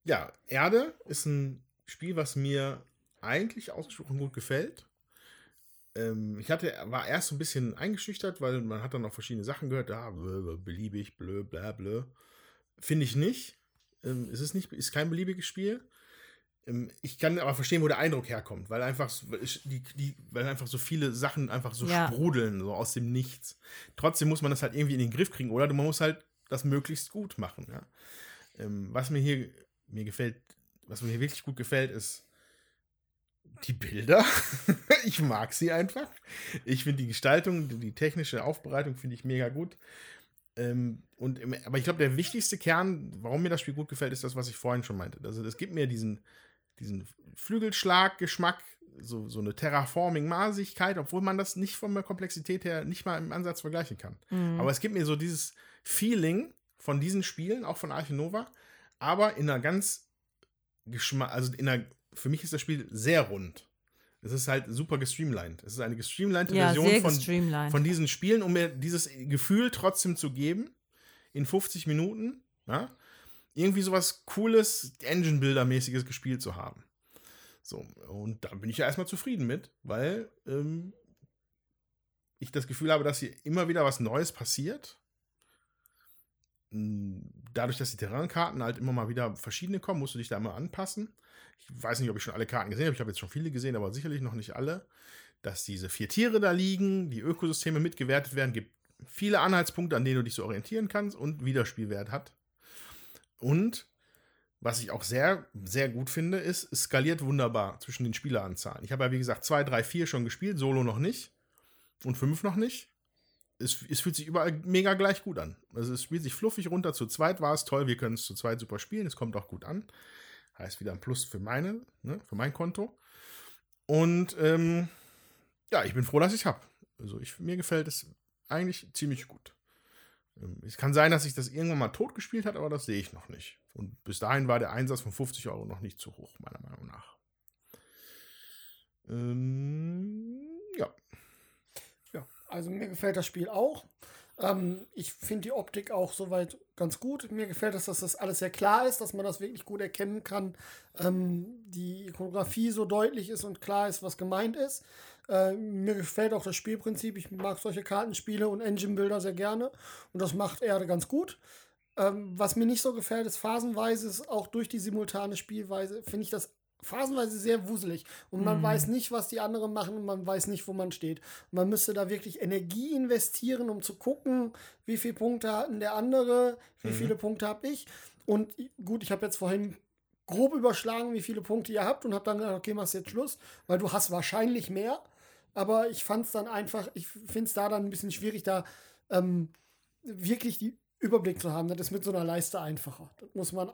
[SPEAKER 2] ja, Erde ist ein Spiel, was mir eigentlich ausgesprochen gut gefällt. Ähm, ich hatte, war erst so ein bisschen eingeschüchtert, weil man hat dann noch verschiedene Sachen gehört. Ja, blö, beliebig, blö, bla, blö. Finde ich nicht. Ähm, es nicht, ist kein beliebiges Spiel. Ähm, ich kann aber verstehen, wo der Eindruck herkommt, weil einfach, die, die, weil einfach so viele Sachen einfach so
[SPEAKER 3] Ja.
[SPEAKER 2] sprudeln, so aus dem Nichts. Trotzdem muss man das halt irgendwie in den Griff kriegen, oder? Man muss halt das möglichst gut machen. Ja? Ähm, was mir hier mir gefällt, was mir hier wirklich gut gefällt, ist die Bilder. ich mag sie einfach. Ich finde die Gestaltung, die, technische Aufbereitung finde ich mega gut. Ähm, und, aber ich glaube, der wichtigste Kern, warum mir das Spiel gut gefällt, ist das, was ich vorhin schon meinte. Also, es gibt mir diesen, diesen Flügelschlag-Geschmack, so, so eine Terraforming-Masigkeit, obwohl man das nicht von der Komplexität her nicht mal im Ansatz vergleichen kann. Aber es gibt mir so dieses Feeling von diesen Spielen, auch von Arche Nova, aber in einer ganz Geschmack, also in einer, für mich ist das Spiel sehr rund. Es ist halt super gestreamlined. Es ist eine gestreamlinete
[SPEAKER 3] Ja,
[SPEAKER 2] Version von,
[SPEAKER 3] gestreamlined.
[SPEAKER 2] von diesen Spielen, um mir dieses Gefühl trotzdem zu geben, in 50 Minuten, ja, irgendwie sowas Cooles, Engine-Builder-mäßiges gespielt zu haben. So, und da bin ich ja erstmal zufrieden mit, weil ähm, ich das Gefühl habe, dass hier immer wieder was Neues passiert. Mm, Dadurch, dass die Terrainkarten halt immer mal wieder verschiedene kommen, musst du dich da immer anpassen. Ich weiß nicht, ob ich schon alle Karten gesehen habe. Ich habe jetzt schon viele gesehen, aber sicherlich noch nicht alle. Dass diese vier Tiere da liegen, die Ökosysteme mitgewertet werden, gibt viele Anhaltspunkte, an denen du dich so orientieren kannst und Wiederspielwert hat. Und was ich auch sehr, sehr gut finde, ist, es skaliert wunderbar zwischen den Spieleranzahlen. Ich habe ja, wie gesagt, 2, 3, 4 schon gespielt, Solo noch nicht und 5 noch nicht. Es, es fühlt sich überall mega gleich gut an. Also es spielt sich fluffig runter. Zu zweit war es toll, wir können es zu zweit super spielen. Es kommt auch gut an. Heißt wieder ein Plus für meine, ne, für mein Konto. Und ähm, ja, ich bin froh, dass ich es habe. Also ich, mir gefällt es eigentlich ziemlich gut. Ähm, Es kann sein, dass sich das irgendwann mal tot gespielt hat, aber das sehe ich noch nicht. Und bis dahin war der Einsatz von 50 Euro noch nicht zu hoch, meiner Meinung nach. Ähm, ja.
[SPEAKER 4] Ja, also mir gefällt das Spiel auch. Ähm, ich finde die Optik auch soweit ganz gut. Mir gefällt es, dass das alles sehr klar ist, dass man das wirklich gut erkennen kann. Ähm, die Ikonografie so deutlich ist und klar ist, was gemeint ist. Äh, mir gefällt auch das Spielprinzip. Ich mag solche Kartenspiele und Engine-Builder sehr gerne. Und das macht Erde ganz gut. Ähm, was mir nicht so gefällt, ist phasenweise, ist auch durch die simultane Spielweise, finde ich das phasenweise sehr wuselig. Und man weiß nicht, was die anderen machen und man weiß nicht, wo man steht. Man müsste da wirklich Energie investieren, um zu gucken, wie viele Punkte hat der andere, wie viele Punkte habe ich. Und gut, ich habe jetzt vorhin grob überschlagen, wie viele Punkte ihr habt und habe dann gedacht, okay, machst jetzt Schluss, weil du hast wahrscheinlich mehr. Aber ich fand es dann einfach, ich finde es da dann ein bisschen schwierig, da ähm, wirklich die Überblick zu haben. Das ist mit so einer Leiste einfacher. Das muss man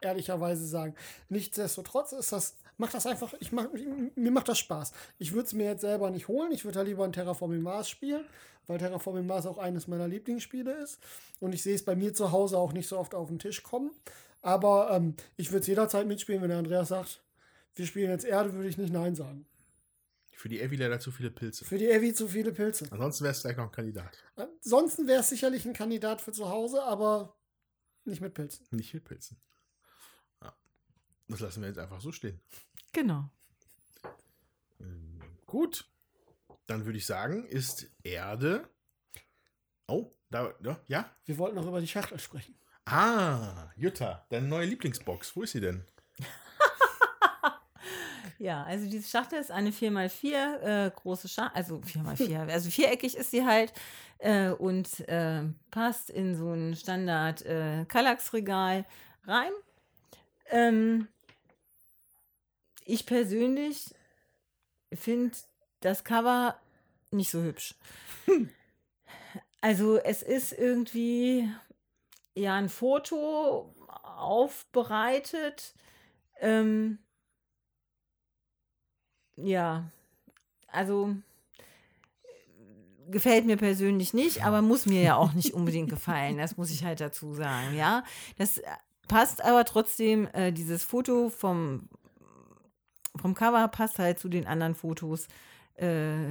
[SPEAKER 4] ehrlicherweise sagen. Nichtsdestotrotz ist das, macht das einfach, ich mach, mir macht das Spaß. Ich würde es mir jetzt selber nicht holen. Ich würde da lieber ein Terraforming Mars spielen, weil Terraforming Mars auch eines meiner Lieblingsspiele ist. Und ich sehe es bei mir zu Hause auch nicht so oft auf den Tisch kommen. Aber ähm, ich würde es jederzeit mitspielen, wenn der Andreas sagt, wir spielen jetzt Erde, würde ich nicht Nein sagen.
[SPEAKER 2] Für die Evi leider zu viele Pilze.
[SPEAKER 4] Für die Evi zu viele Pilze.
[SPEAKER 2] Ansonsten wäre es gleich noch ein Kandidat.
[SPEAKER 4] Ansonsten wäre es sicherlich ein Kandidat für zu Hause, aber nicht mit Pilzen.
[SPEAKER 2] Nicht mit Pilzen. Ja. Das lassen wir jetzt einfach so stehen.
[SPEAKER 3] Genau.
[SPEAKER 2] Ähm, gut. Dann würde ich sagen, ist Erde. Oh, da, ja, ja?
[SPEAKER 4] Wir wollten noch über die Schachtel sprechen.
[SPEAKER 2] Ah, Jutta, deine neue Lieblingsbox. Wo ist sie denn?
[SPEAKER 3] Ja, also diese Schachtel ist eine 4x4 äh, große Schachtel, also 4x4, also viereckig ist sie halt äh, und äh, passt in so ein Standard äh, Kallax-Regal rein. Ähm, ich persönlich finde das Cover nicht so hübsch. Also es ist irgendwie ja ein Foto aufbereitet. Ähm, ja, also äh, gefällt mir persönlich nicht, aber muss mir ja auch nicht unbedingt gefallen. Das muss ich halt dazu sagen, ja. Das äh, passt aber trotzdem, äh, dieses Foto vom, vom Cover passt halt zu den anderen Fotos äh,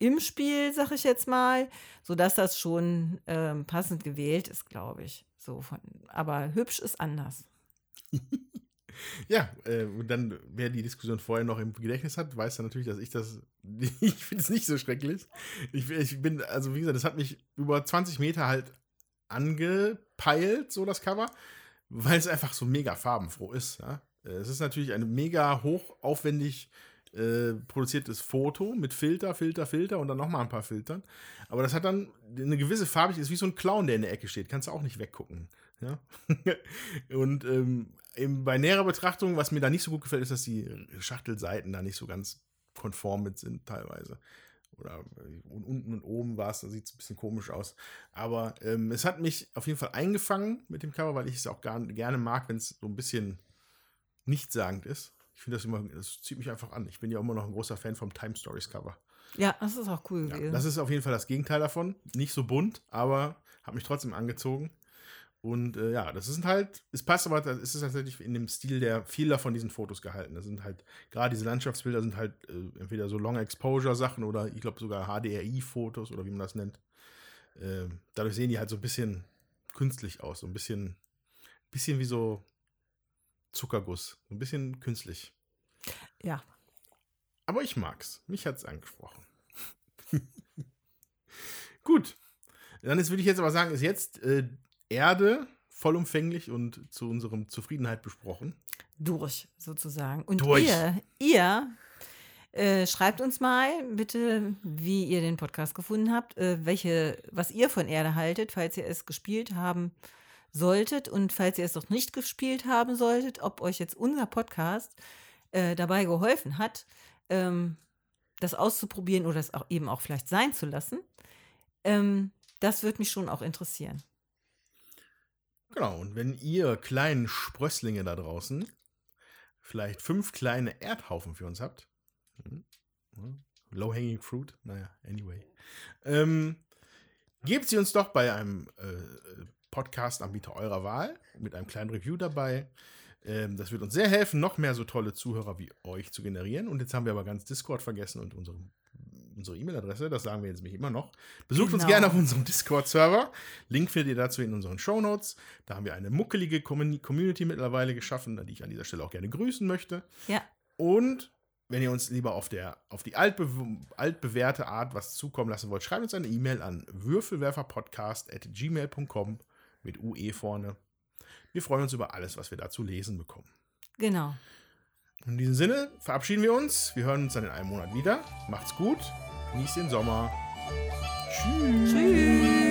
[SPEAKER 3] im Spiel, sag ich jetzt mal, sodass das schon ähm, passend gewählt ist, glaube ich. So von, aber hübsch ist anders.
[SPEAKER 2] Ja, äh, und dann, wer die Diskussion vorher noch im Gedächtnis hat, weiß dann natürlich, dass ich das, ich finde es nicht so schrecklich. Ich, ich bin, also wie gesagt, das hat mich über 20 Meter halt angepeilt, so das Cover, weil es einfach so mega farbenfroh ist. Ja? Äh, Es ist natürlich ein mega hochaufwendig äh, produziertes Foto mit Filter, Filter, Filter und dann nochmal ein paar Filtern. Aber das hat dann eine gewisse Farbigkeit, ist wie so ein Clown, der in der Ecke steht. Kannst du auch nicht weggucken. Ja? und ähm, bei näherer Betrachtung, was mir da nicht so gut gefällt, ist, dass die Schachtelseiten da nicht so ganz konform mit sind teilweise. Oder äh, und unten und oben war es, da sieht es ein bisschen komisch aus. Aber ähm, es hat mich auf jeden Fall eingefangen mit dem Cover, weil ich es auch gar, gerne mag, wenn es so ein bisschen nichtssagend ist. Ich finde das immer, das zieht mich einfach an. Ich bin ja immer noch ein großer Fan vom Time Stories Cover.
[SPEAKER 3] Ja, das ist auch cool
[SPEAKER 2] Ja, das ist auf jeden Fall das Gegenteil davon. Nicht so bunt, aber hat mich trotzdem angezogen. Und äh, ja, das sind halt, es passt aber, es ist tatsächlich in dem Stil der vieler von diesen Fotos gehalten. Das sind halt, gerade diese Landschaftsbilder sind halt äh, entweder so Long Exposure Sachen oder ich glaube sogar HDRI-Fotos oder wie man das nennt. Äh, dadurch sehen die halt so ein bisschen künstlich aus, so ein bisschen, bisschen wie so Zuckerguss, so ein bisschen künstlich.
[SPEAKER 3] Ja.
[SPEAKER 2] Aber ich mag's. Mich hat's angesprochen. Gut. Dann ist, würde ich jetzt aber sagen, ist jetzt äh, Erde vollumfänglich und zu unserem Zufriedenheit besprochen.
[SPEAKER 3] Durch, sozusagen. Und
[SPEAKER 2] Durch.
[SPEAKER 3] ihr, ihr äh, schreibt uns mal bitte, wie ihr den Podcast gefunden habt, äh, welche, was ihr von Erde haltet, falls ihr es gespielt haben solltet und falls ihr es noch nicht gespielt haben solltet, ob euch jetzt unser Podcast äh, dabei geholfen hat, ähm, das auszuprobieren oder es auch eben auch vielleicht sein zu lassen. Ähm, das würde mich schon auch interessieren.
[SPEAKER 2] Genau, und wenn ihr kleinen Sprösslinge da draußen vielleicht fünf kleine Erdhaufen für uns habt, hm, Low-hanging fruit, naja, anyway, ähm, gebt sie uns doch bei einem äh, Podcast-Anbieter eurer Wahl mit einem kleinen Review dabei. Ähm, das wird uns sehr helfen, noch mehr so tolle Zuhörer wie euch zu generieren. Und jetzt haben wir aber ganz Discord vergessen und unsere unsere E-Mail-Adresse, das sagen wir jetzt nämlich immer noch. Besucht uns
[SPEAKER 3] Genau.
[SPEAKER 2] gerne auf unserem Discord-Server. Link findet ihr dazu in unseren Shownotes. Da haben wir eine muckelige Commun- Community mittlerweile geschaffen, die ich an dieser Stelle auch gerne grüßen möchte.
[SPEAKER 3] Ja,
[SPEAKER 2] Und wenn ihr uns lieber auf, der, auf die altbe altbewährte Art was zukommen lassen wollt, schreibt uns eine E-Mail an würfelwerferpodcast.gmail.com mit UE vorne. Wir freuen uns über alles, was wir dazu lesen bekommen.
[SPEAKER 3] genau.
[SPEAKER 2] In diesem Sinne verabschieden wir uns. Wir hören uns dann in einem Monat wieder. Macht's gut. Genießt den Sommer. Tschüss.
[SPEAKER 3] Tschüss.